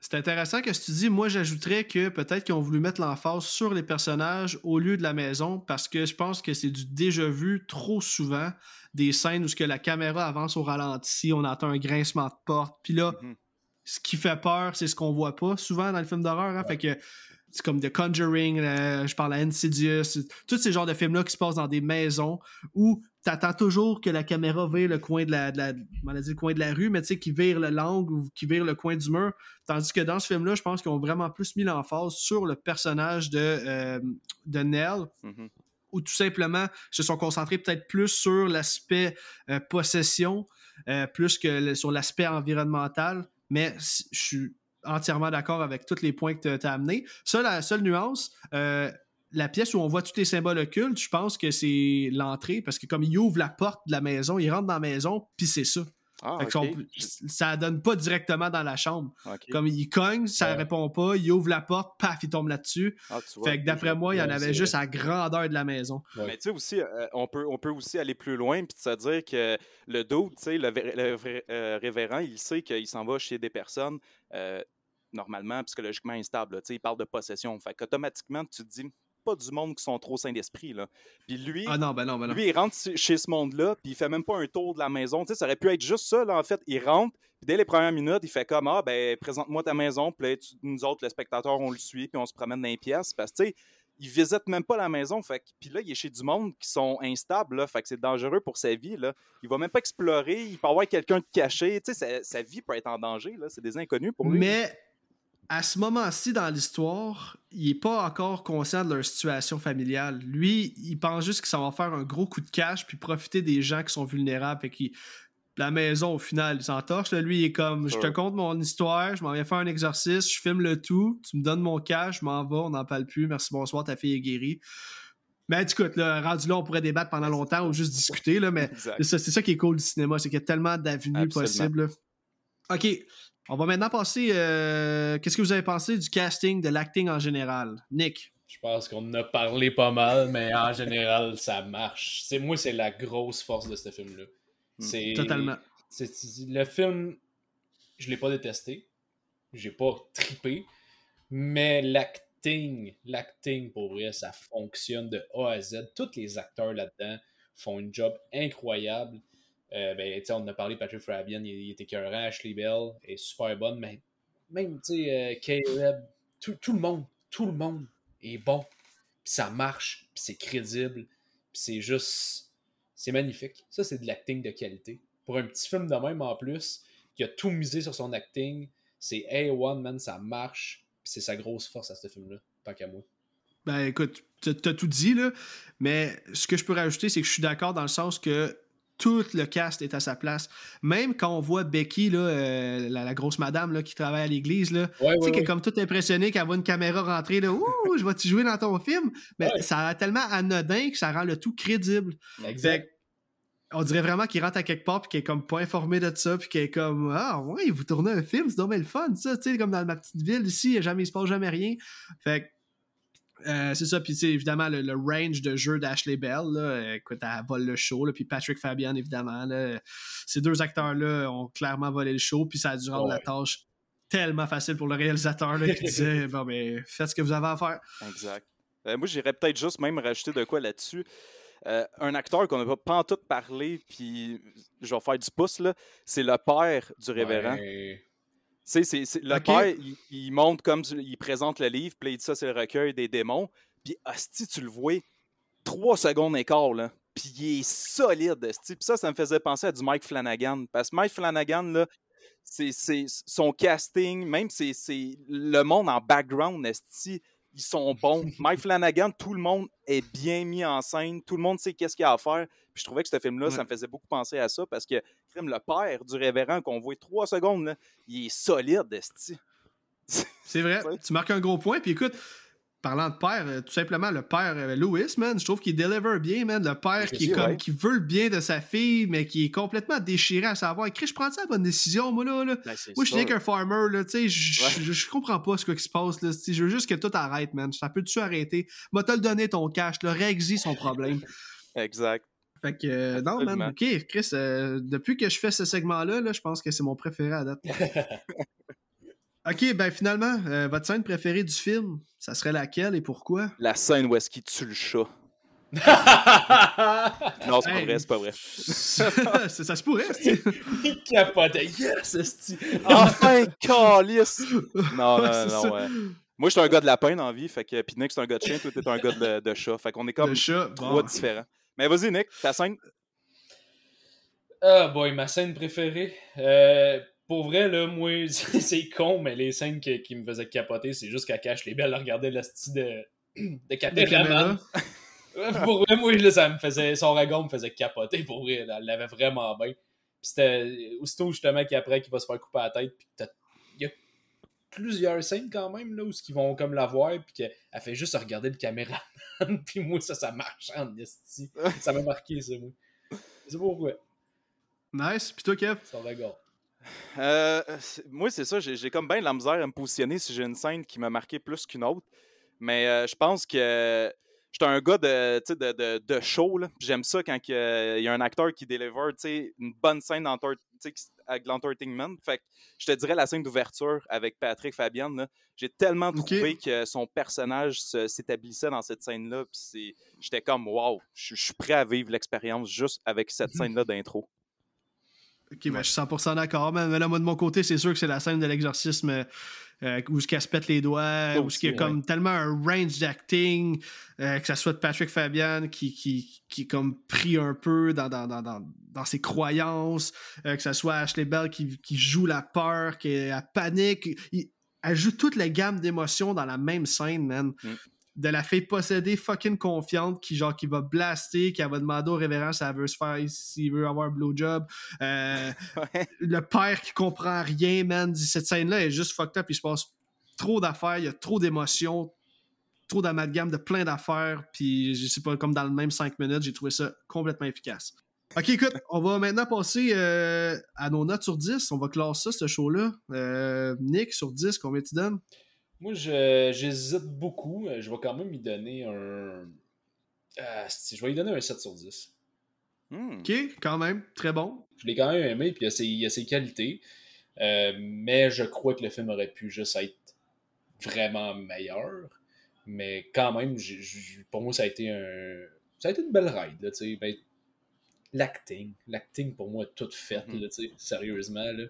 S1: C'est intéressant que ce tu dis. Moi, j'ajouterais que peut-être qu'ils ont voulu mettre l'emphase sur les personnages au lieu de la maison parce que je pense que c'est du déjà vu trop souvent des scènes où ce que la caméra avance au ralenti, on entend un grincement de porte. Puis là, mm-hmm. ce qui fait peur, c'est ce qu'on voit pas souvent dans le film d'horreur. Hein. Fait que c'est comme The Conjuring, je parle à Insidious, tous ces genres de films-là qui se passent dans des maisons où t'attends toujours que la caméra vire le coin de la, de la le coin de la rue, mais tu sais, qui vire le l'angle ou qui vire le coin du mur. Tandis que dans ce film-là, je pense qu'ils ont vraiment plus mis l'emphase sur le personnage de, euh, de Nell. Mm-hmm. Ou tout simplement se sont concentrés peut-être plus sur l'aspect euh, possession, euh, plus que sur l'aspect environnemental. Mais je suis entièrement d'accord avec tous les points que tu as amenés. Ça, la seule nuance, euh, la pièce où on voit tous les symboles occultes, je pense que c'est l'entrée, parce que comme il ouvre la porte de la maison, il rentre dans la maison, puis c'est ça. Ah, ça donne pas directement dans la chambre. Comme il cogne, ça répond pas, il ouvre la porte, paf, il tombe là-dessus. Ah, fait que d'après moi, il y en avait juste à grandeur de la maison.
S2: Mais tu sais aussi, euh, on, peut, on peut aussi aller plus loin puis se dire que le dos, tu sais, le, euh, révérend, il sait qu'il s'en va chez des personnes euh, normalement psychologiquement instables. il parle de possession. Fait qu'automatiquement, tu te dis pas du monde qui sont trop sains d'esprit. Là. Puis lui,
S1: ah non, ben non, ben non.
S2: lui, il rentre chez ce monde-là, puis il fait même pas un tour de la maison. Tu sais, ça aurait pu être juste ça, là, en fait. Il rentre, puis dès les premières minutes, il fait comme Ah, ben, présente-moi ta maison, puis nous autres, les spectateurs, on le suit, puis on se promène dans les pièces. Parce que, tu sais, il visite même pas la maison. Fait puis là, il est chez du monde qui sont instables. Là, fait que c'est dangereux pour sa vie. Là. Il va même pas explorer. Il peut avoir quelqu'un de caché. Tu sais, sa, sa, vie peut être en danger. Là. C'est des inconnus pour lui.
S1: Mais à ce moment-ci dans l'histoire, il n'est pas encore conscient de leur situation familiale. Lui, il pense juste que ça va faire un gros coup de cash puis profiter des gens qui sont vulnérables. et qui la maison, au final, il s'entorche. Lui, il est comme je te conte mon histoire, je m'en viens faire un exercice, je filme le tout, tu me donnes mon cash, je m'en vais, on n'en parle plus. Merci, bonsoir, ta fille est guérie. Mais écoute, là, rendu là, on pourrait débattre pendant longtemps ou juste discuter, là, mais c'est ça, qui est cool du cinéma, c'est qu'il y a tellement d'avenues possibles. OK, on va maintenant passer. Euh, qu'est-ce que vous avez pensé du casting, de l'acting en général? Nick?
S3: Je pense qu'on en a parlé pas mal, mais en général, ça marche. C'est moi, c'est la grosse force de ce film-là.
S1: Hmm. Totalement.
S3: le film, je l'ai pas détesté, j'ai pas tripé, mais l'acting, l'acting pour vrai, ça fonctionne de A à Z. Tous les acteurs là-dedans font un job incroyable. Euh, ben, on a parlé, Patrick Fabian, il, était écœurant, Ashley Bell est super bonne, mais même, euh, Caleb, tout, tout, le monde, tout le monde est bon, puis ça marche, puis c'est crédible, puis c'est juste, c'est magnifique. Ça, c'est de l'acting de qualité. Pour un petit film de même en plus, qui a tout misé sur son acting, c'est A1, man, ça marche, puis c'est sa grosse force à ce film-là, tant qu'à moi.
S1: Ben écoute, t'as tout dit, là, mais ce que je peux rajouter, c'est que je suis d'accord dans le sens que tout le cast est à sa place. Même quand on voit Becky, là, euh, la, grosse madame là, qui travaille à l'église, là, qui est comme tout impressionnée qu'elle voit une caméra rentrer, là, Ouh, je vais-tu jouer dans ton film? Mais ça a tellement anodin que ça rend le tout crédible. Exact. on dirait vraiment qu'il rentre à quelque part puis qu'il est comme pas informé de ça puis qu'il est comme ah ouais vous tournez un film c'est dommage le fun ça tu sais comme dans ma petite ville ici jamais il se passe jamais rien fait euh, c'est ça, puis évidemment le, range de jeu d'Ashley Bell, là, écoute, elle vole le show, puis Patrick Fabian, évidemment. ces deux acteurs-là ont clairement volé le show, puis ça a dû rendre la tâche tellement facile pour le réalisateur qui disait Bon, ben, faites ce que vous avez à faire.
S2: Exact. Euh, moi, j'irais peut-être juste même rajouter de quoi là-dessus. Euh, un acteur qu'on n'a pas, en tout parlé, puis je vais faire du pouce, c'est le père du révérend c'est, le père, il, montre comme il présente le livre, puis il dit ça, c'est le recueil des démons. Puis, Asti, tu le vois, trois secondes écart, là. Puis il est solide. Puis ça, ça me faisait penser à du Mike Flanagan. Parce que Mike Flanagan, là, c'est, son casting, même c'est, le monde en background, Asti, ils sont bons. Mike Flanagan, tout le monde est bien mis en scène, tout le monde sait qu'est-ce qu'il y a à faire. Puis je trouvais que ce film-là, ça me faisait beaucoup penser à ça parce que le père du révérend qu'on voit trois secondes, il est solide, Esti.
S1: C'est vrai, tu marques un gros point. Puis écoute, parlant de père, euh, tout simplement, le père euh, Louis, man, je trouve qu'il deliver bien, man. Le père qui, est comme, qui veut le bien de sa fille, mais qui est complètement déchiré à savoir. Chris, je prends ça la bonne décision, moi, là. là? Ben, moi, je suis qu'un farmer, là, tu sais, je comprends pas ce qui se passe, là. Je veux juste que tout arrête, man. Ça peut-tu arrêter? Va te le donner ton cash, là. Réexis son problème.
S2: exact.
S1: Fait que, euh, non, man, ok, Chris, euh, depuis que je fais ce segment-là, là, je pense que c'est mon préféré à date. ok, ben finalement, euh, votre scène préférée du film, ça serait laquelle et pourquoi?
S2: La scène où est-ce qu'il tue le chat. non, c'est pas vrai, c'est pas vrai.
S1: ça, se pourrait,
S3: Il capotait. Yes, esti.
S2: Enfin, calice! Non, non, non, ouais. Moi, je suis un gars de lapin dans la vie, fait que, puis Nick, c'est un gars de chien, toi, t'es un gars de, de chat. Fait qu'on est comme chat, trois différents. Mais vas-y, Nick, ta scène.
S3: Ah, boy, ma scène préférée. Euh, pour vrai, là, moi, c'est con, mais les scènes qui, me faisaient capoter, c'est juste qu'à cache les belles regarder le style de, de caméra. pour vrai, moi, là, ça me faisait. Son ragon me faisait capoter, pour vrai. elle l'avait vraiment bien. Puis c'était aussitôt justement qu'après qu'il va se faire couper la tête, puis il y a plusieurs scènes quand même, là, où ils vont comme la voir, puis qu'elle fait juste regarder le caméraman, puis moi, ça, ça marche en esti. Ça m'a marqué, ça, moi. C'est pourquoi.
S1: Nice. Puis toi, Kev?
S3: Ça regarde.
S2: Euh, moi, c'est ça, j'ai comme bien de la misère à me positionner si j'ai une scène qui m'a marqué plus qu'une autre. Mais euh, je pense que j'étais un gars de, de, de, de show. J'aime ça quand il y a un acteur qui délivre une bonne scène avec l'entertainment. Fait je te dirais la scène d'ouverture avec Patrick Fabian. J'ai tellement trouvé que son personnage s'établissait dans cette scène-là. J'étais comme, wow, je suis prêt à vivre l'expérience juste avec cette scène-là d'intro.
S1: Ok, ben, je suis 100% d'accord. Mais là, moi, de mon côté, c'est sûr que c'est la scène de l'exorcisme euh, où ce se pète les doigts, où ce qui est comme tellement un range d'acting, euh, que ce soit de Patrick Fabian qui, qui, qui est comme pris un peu dans, dans, dans, dans ses croyances, euh, que ce soit Ashley Bell qui, qui joue la peur, qui est à panique. elle joue toute la gamme d'émotions dans la même scène, man. Mm de la fille possédée fucking confiante qui genre qui va blaster, qui va demander au révérend si elle veut se faire s'il veut avoir un blowjob. Euh, le père qui comprend rien, man. Cette scène-là est juste fucked up. Il se passe trop d'affaires, il y a trop d'émotions, trop d'amalgame de plein d'affaires. Puis je sais pas, comme dans le même 5 minutes, j'ai trouvé ça complètement efficace. Ok, écoute, on va maintenant passer euh, à nos notes sur 10. On va classer ça, ce show-là. Euh, Nick, sur 10, combien tu donnes?
S3: Moi, j'hésite beaucoup. Je vais quand même y donner un. Ah, je vais y donner un 7 sur 10.
S1: Hmm. Ok, quand même, très bon.
S3: Je l'ai quand même aimé, puis il y a ses, qualités. Euh, mais je crois que le film aurait pu juste être vraiment meilleur. Mais quand même, pour moi, ça a été un. Ça a été une belle ride, tu ben, l'acting. L'acting, pour moi, est tout fait, mm-hmm. sérieusement. Là.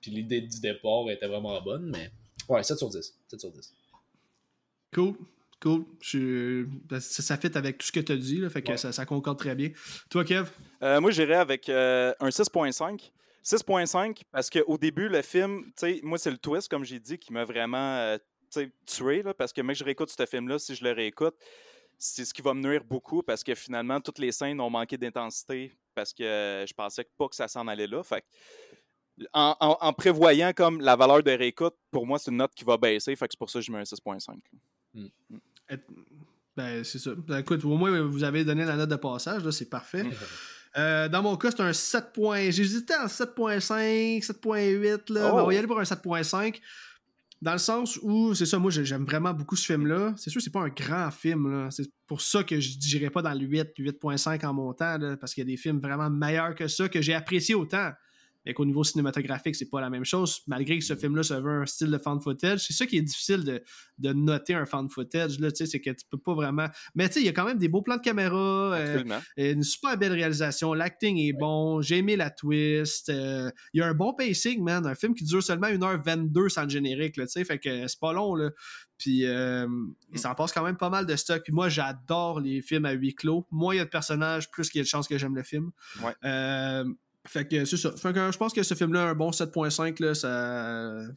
S3: Puis l'idée du départ était vraiment bonne, mais. Ouais, 7 sur 10. 7 sur 10.
S1: Cool. Cool. Je... Ben, ça, ça fit avec tout ce que tu as dit, là, fait que ça, ça, concorde très bien. Toi, Kev?
S2: Euh, moi, j'irais avec euh, un 6.5. 6.5 parce qu'au début, le film, moi, c'est le twist, comme j'ai dit, qui m'a vraiment euh, tué. Là, parce que même que je réécoute ce film-là, si je le réécoute, c'est ce qui va me nuire beaucoup parce que finalement, toutes les scènes ont manqué d'intensité parce que je pensais pas que ça s'en allait là. Fait en, prévoyant comme la valeur de réécoute, pour moi, c'est une note qui va baisser. Fait que c'est pour ça que je mets un 6.5.
S1: Ben, c'est ça. Ben, écoute, au moins, vous avez donné la note de passage, c'est parfait. Euh, dans mon cas, c'est un 7. J'hésitais en 7.5, 7.8. Là. on va y aller pour un 7.5. Dans le sens où, c'est ça, moi j'aime vraiment beaucoup ce film-là. C'est sûr, c'est pas un grand film. C'est pour ça que je dirais pas dans le 8, 8.5 en montant, parce qu'il y a des films vraiment meilleurs que ça, que j'ai apprécié autant et qu'au niveau cinématographique, c'est pas la même chose, malgré que ce film-là se veut un style de fan footage. C'est ça qui est difficile de, noter un fan footage, là, c'est que tu peux pas vraiment. Mais tu sais, il y a quand même des beaux plans de caméra, euh, une super belle réalisation, l'acting est bon, j'ai aimé la twist, euh, il y a un bon pacing, man, un film qui dure seulement 1h22 sans le générique, tu sais, fait que c'est pas long, là. Puis euh, il s'en passe quand même pas mal de stock. Puis moi, j'adore les films à huis clos. Moins il y a de personnages, plus il y a de chances que j'aime le film.
S2: Ouais.
S1: Fait que c'est ça. Fait que je pense que ce film-là a un bon 7.5. Là, ça...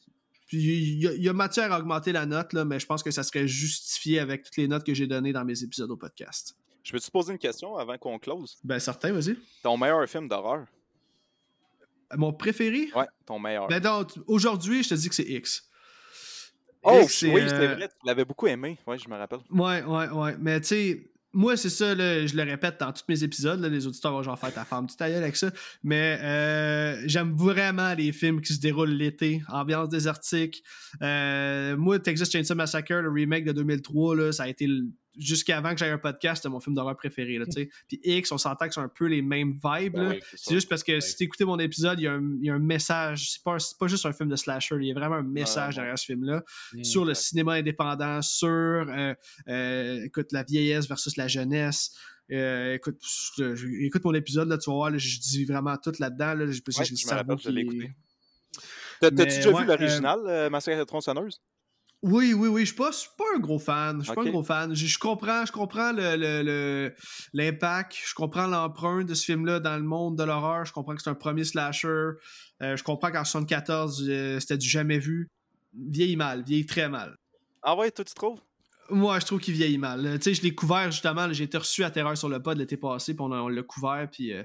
S1: Puis il y, a matière à augmenter la note, là, mais je pense que ça serait justifié avec toutes les notes que j'ai données dans mes épisodes au podcast.
S2: Je peux te poser une question avant qu'on close?
S1: Ben certain, vas-y.
S2: Ton meilleur film d'horreur?
S1: Mon préféré?
S2: Ouais, ton meilleur.
S1: Ben donc, aujourd'hui, je te dis que c'est X.
S2: Oh, oui, c'est euh, vrai, tu l'avais beaucoup aimé. Ouais, je me rappelle.
S1: Ouais, ouais, ouais. Mais tu sais, moi, c'est ça, je le répète dans tous mes épisodes, les auditeurs vont genre faire ta femme du tailleul avec ça, mais euh, j'aime vraiment les films qui se déroulent l'été, ambiance désertique. Euh, moi, Texas Chainsaw Massacre, le remake de 2003, là, ça a été jusqu'avant que j'aie un podcast, c'était mon film d'horreur préféré. Là, Puis X, on s'entend que c'est un peu les mêmes vibes. Ben c'est juste parce que si tu écoutais mon épisode, il y, a un, il y a un message. C'est pas, pas juste un film de slasher, il y a vraiment un message derrière ce film-là mmh, sur le cinéma indépendant, sur euh, euh, écoute, la vieillesse versus la jeunesse. Euh, écoute, écoute mon épisode, là, tu vas voir, je dis vraiment tout là-dedans. Là,
S2: ouais, je me rappelle, je l'ai écouté. T'as-tu déjà vu l'original, Massacre à tronçonneuse?
S1: Oui, oui, oui. Je suis pas, un gros fan. Je suis pas un gros fan. Je, comprends, je comprends le, l'impact. je comprends l'emprunt de ce film-là dans le monde de l'horreur. Je comprends que c'est un premier slasher. Euh, je comprends qu'en 74, euh, c'était du jamais vu. Vieillit mal, vieillit très mal.
S2: Ah ouais, toi tu trouves?
S1: Moi, je trouve qu'il vieillit mal. Tu sais, je l'ai couvert justement. J'ai été reçu à Terreur sur le pod l'été passé, puis on, l'a couvert. Puis, euh,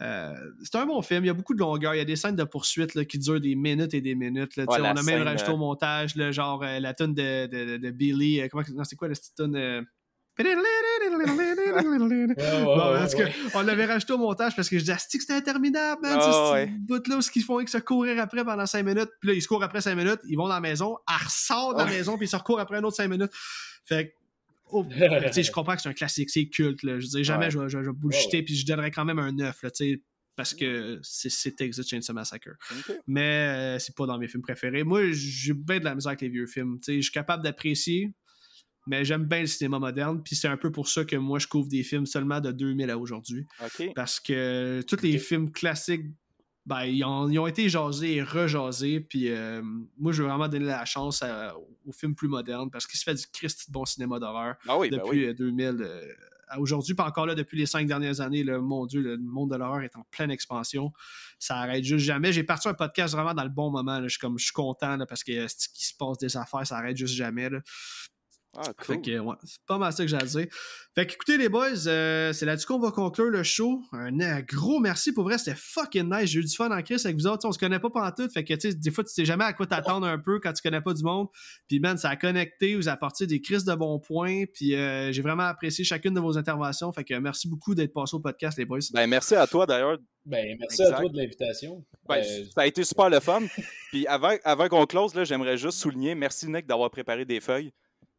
S1: euh, c'est un bon film. Il y a beaucoup de longueur. Il y a des scènes de poursuite qui durent des minutes et des minutes. on a même rajouté au euh, montage, genre la tonne de, de, Billy. comment c'est quoi la petite tonne on l'avait rajouté au montage parce que je disais, que c'était interminable, man. Oh, ouais. bout-là où ils font, ils se courir après pendant 5 minutes. Puis là, ils se courent après 5 minutes, ils vont dans la maison, elle ressort de la maison, puis ils se recourent après un autre 5 minutes. Fait que, oh, je comprends que c'est un classique, c'est culte. Là. Je dis jamais, je, je, je bullshiter, puis je donnerais quand même un 9, là, parce que c'est Texas Chainsaw Massacre. Mais euh, c'est pas dans mes films préférés. Moi, j'ai bien de la misère avec les vieux films. Je suis capable d'apprécier, mais j'aime bien le cinéma moderne, puis c'est un peu pour ça que moi je couvre des films seulement de 2000 à aujourd'hui. Parce que tous les films classiques, ben, ils, ont, été jasés et rejasés, puis euh, moi je veux vraiment donner la chance aux films plus modernes, parce qu'il se fait du Christ de bon cinéma d'horreur
S2: ah ben
S1: depuis 2000 euh, euh, à aujourd'hui, pas encore là depuis les cinq dernières années, le, mon Dieu, le monde de l'horreur est en pleine expansion. Ça arrête juste jamais. J'ai parti un podcast vraiment dans le bon moment. Je suis comme je suis content parce que ce qui se passe des affaires, ça arrête juste jamais.
S2: Ah,
S1: Fait que, ouais, c'est pas mal ça que j'ai à dire. Fait que, écoutez, les boys, euh, c'est là-dessus qu'on va conclure le show. Un, euh, gros merci pour vrai, c'était fucking nice. J'ai eu du fun en crise avec vous autres. T'sais, on se connaît pas pantoute. Fait que, tu sais, des fois, tu sais jamais à quoi t'attendre un peu quand tu connais pas du monde. Puis, man, ça a connecté, vous a apporté des crises de bons points. Puis, euh, j'ai vraiment apprécié chacune de vos interventions. Fait que, merci beaucoup d'être passé au podcast, les boys.
S2: Ben, merci à toi d'ailleurs.
S3: Ben, merci
S2: Exact.
S3: à toi de l'invitation.
S2: Ben,
S3: Euh,
S2: ça a été super le fun. Puis avant, avant qu'on close, là, j'aimerais juste souligner merci Nick d'avoir préparé des feuilles.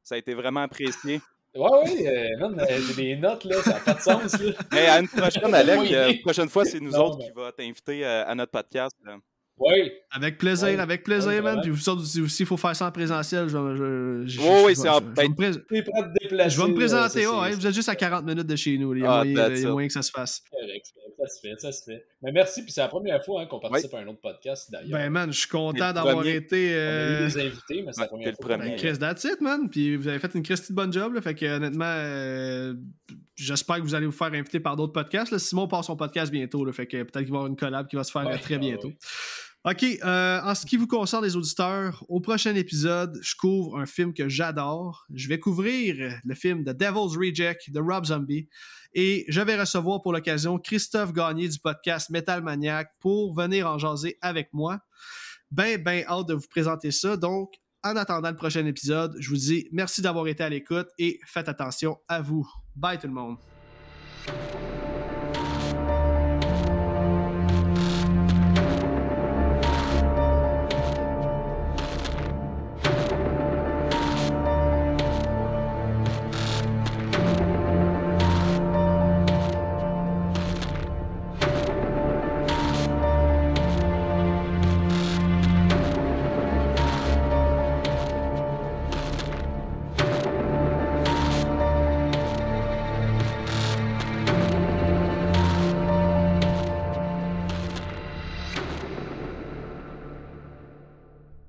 S2: Ça a été vraiment apprécié.
S3: Ouais, ouais, euh, euh, j'ai des notes, là, ça n'a pas de sens, là.
S2: Hey, à une prochaine, Alec.
S3: Oui.
S2: euh, prochaine fois, c'est nous
S3: Non,
S2: autres qui va t'inviter euh, à notre podcast. là.
S3: Ouais,
S1: Avec plaisir,
S3: Ouais.
S1: avec plaisir, man. Puis, vous autres, si il faut faire ça en présentiel, je, je-
S2: c'est en-
S1: je- je vais
S2: ben,
S1: pré-. Je vais me présenter,
S3: c'est-
S1: vous êtes juste à 40 minutes de chez nous. Il y a,
S2: Ah,
S1: moyen,
S2: that's
S1: il y a
S2: it.
S1: moyen que ça se fasse.
S3: correct, ça se fait, ça se fait. Mais merci, puis c'est la première fois hein, qu'on participe à un autre podcast, d'ailleurs.
S1: Ben, man, je suis content d'avoir été.
S3: On a
S1: euh,
S3: eu des invités, mais c'est
S2: Ouais,
S3: la première fois.
S2: premier.
S1: Chris, that's it, man. Puis vous avez fait une Christie de bonne job. Là, fait que honnêtement, euh, j'espère que vous allez vous faire inviter par d'autres podcasts. Là. Simon part son podcast bientôt. Là, fait que peut-être qu'il va y avoir une collab qui va se faire
S3: Ouais,
S1: euh, très
S3: ah
S1: bientôt. OK. euh, en ce qui vous concerne, les auditeurs, au prochain épisode, je couvre un film que j'adore. Je vais couvrir le film The Devil's Reject de Rob Zombie. Et je vais recevoir pour l'occasion Christophe Gagné du podcast Metal Maniac pour venir en jaser avec moi. Ben, ben, hâte de vous présenter ça. Donc, en attendant le prochain épisode, je vous dis merci d'avoir été à l'écoute et faites attention à vous. Bye tout le monde.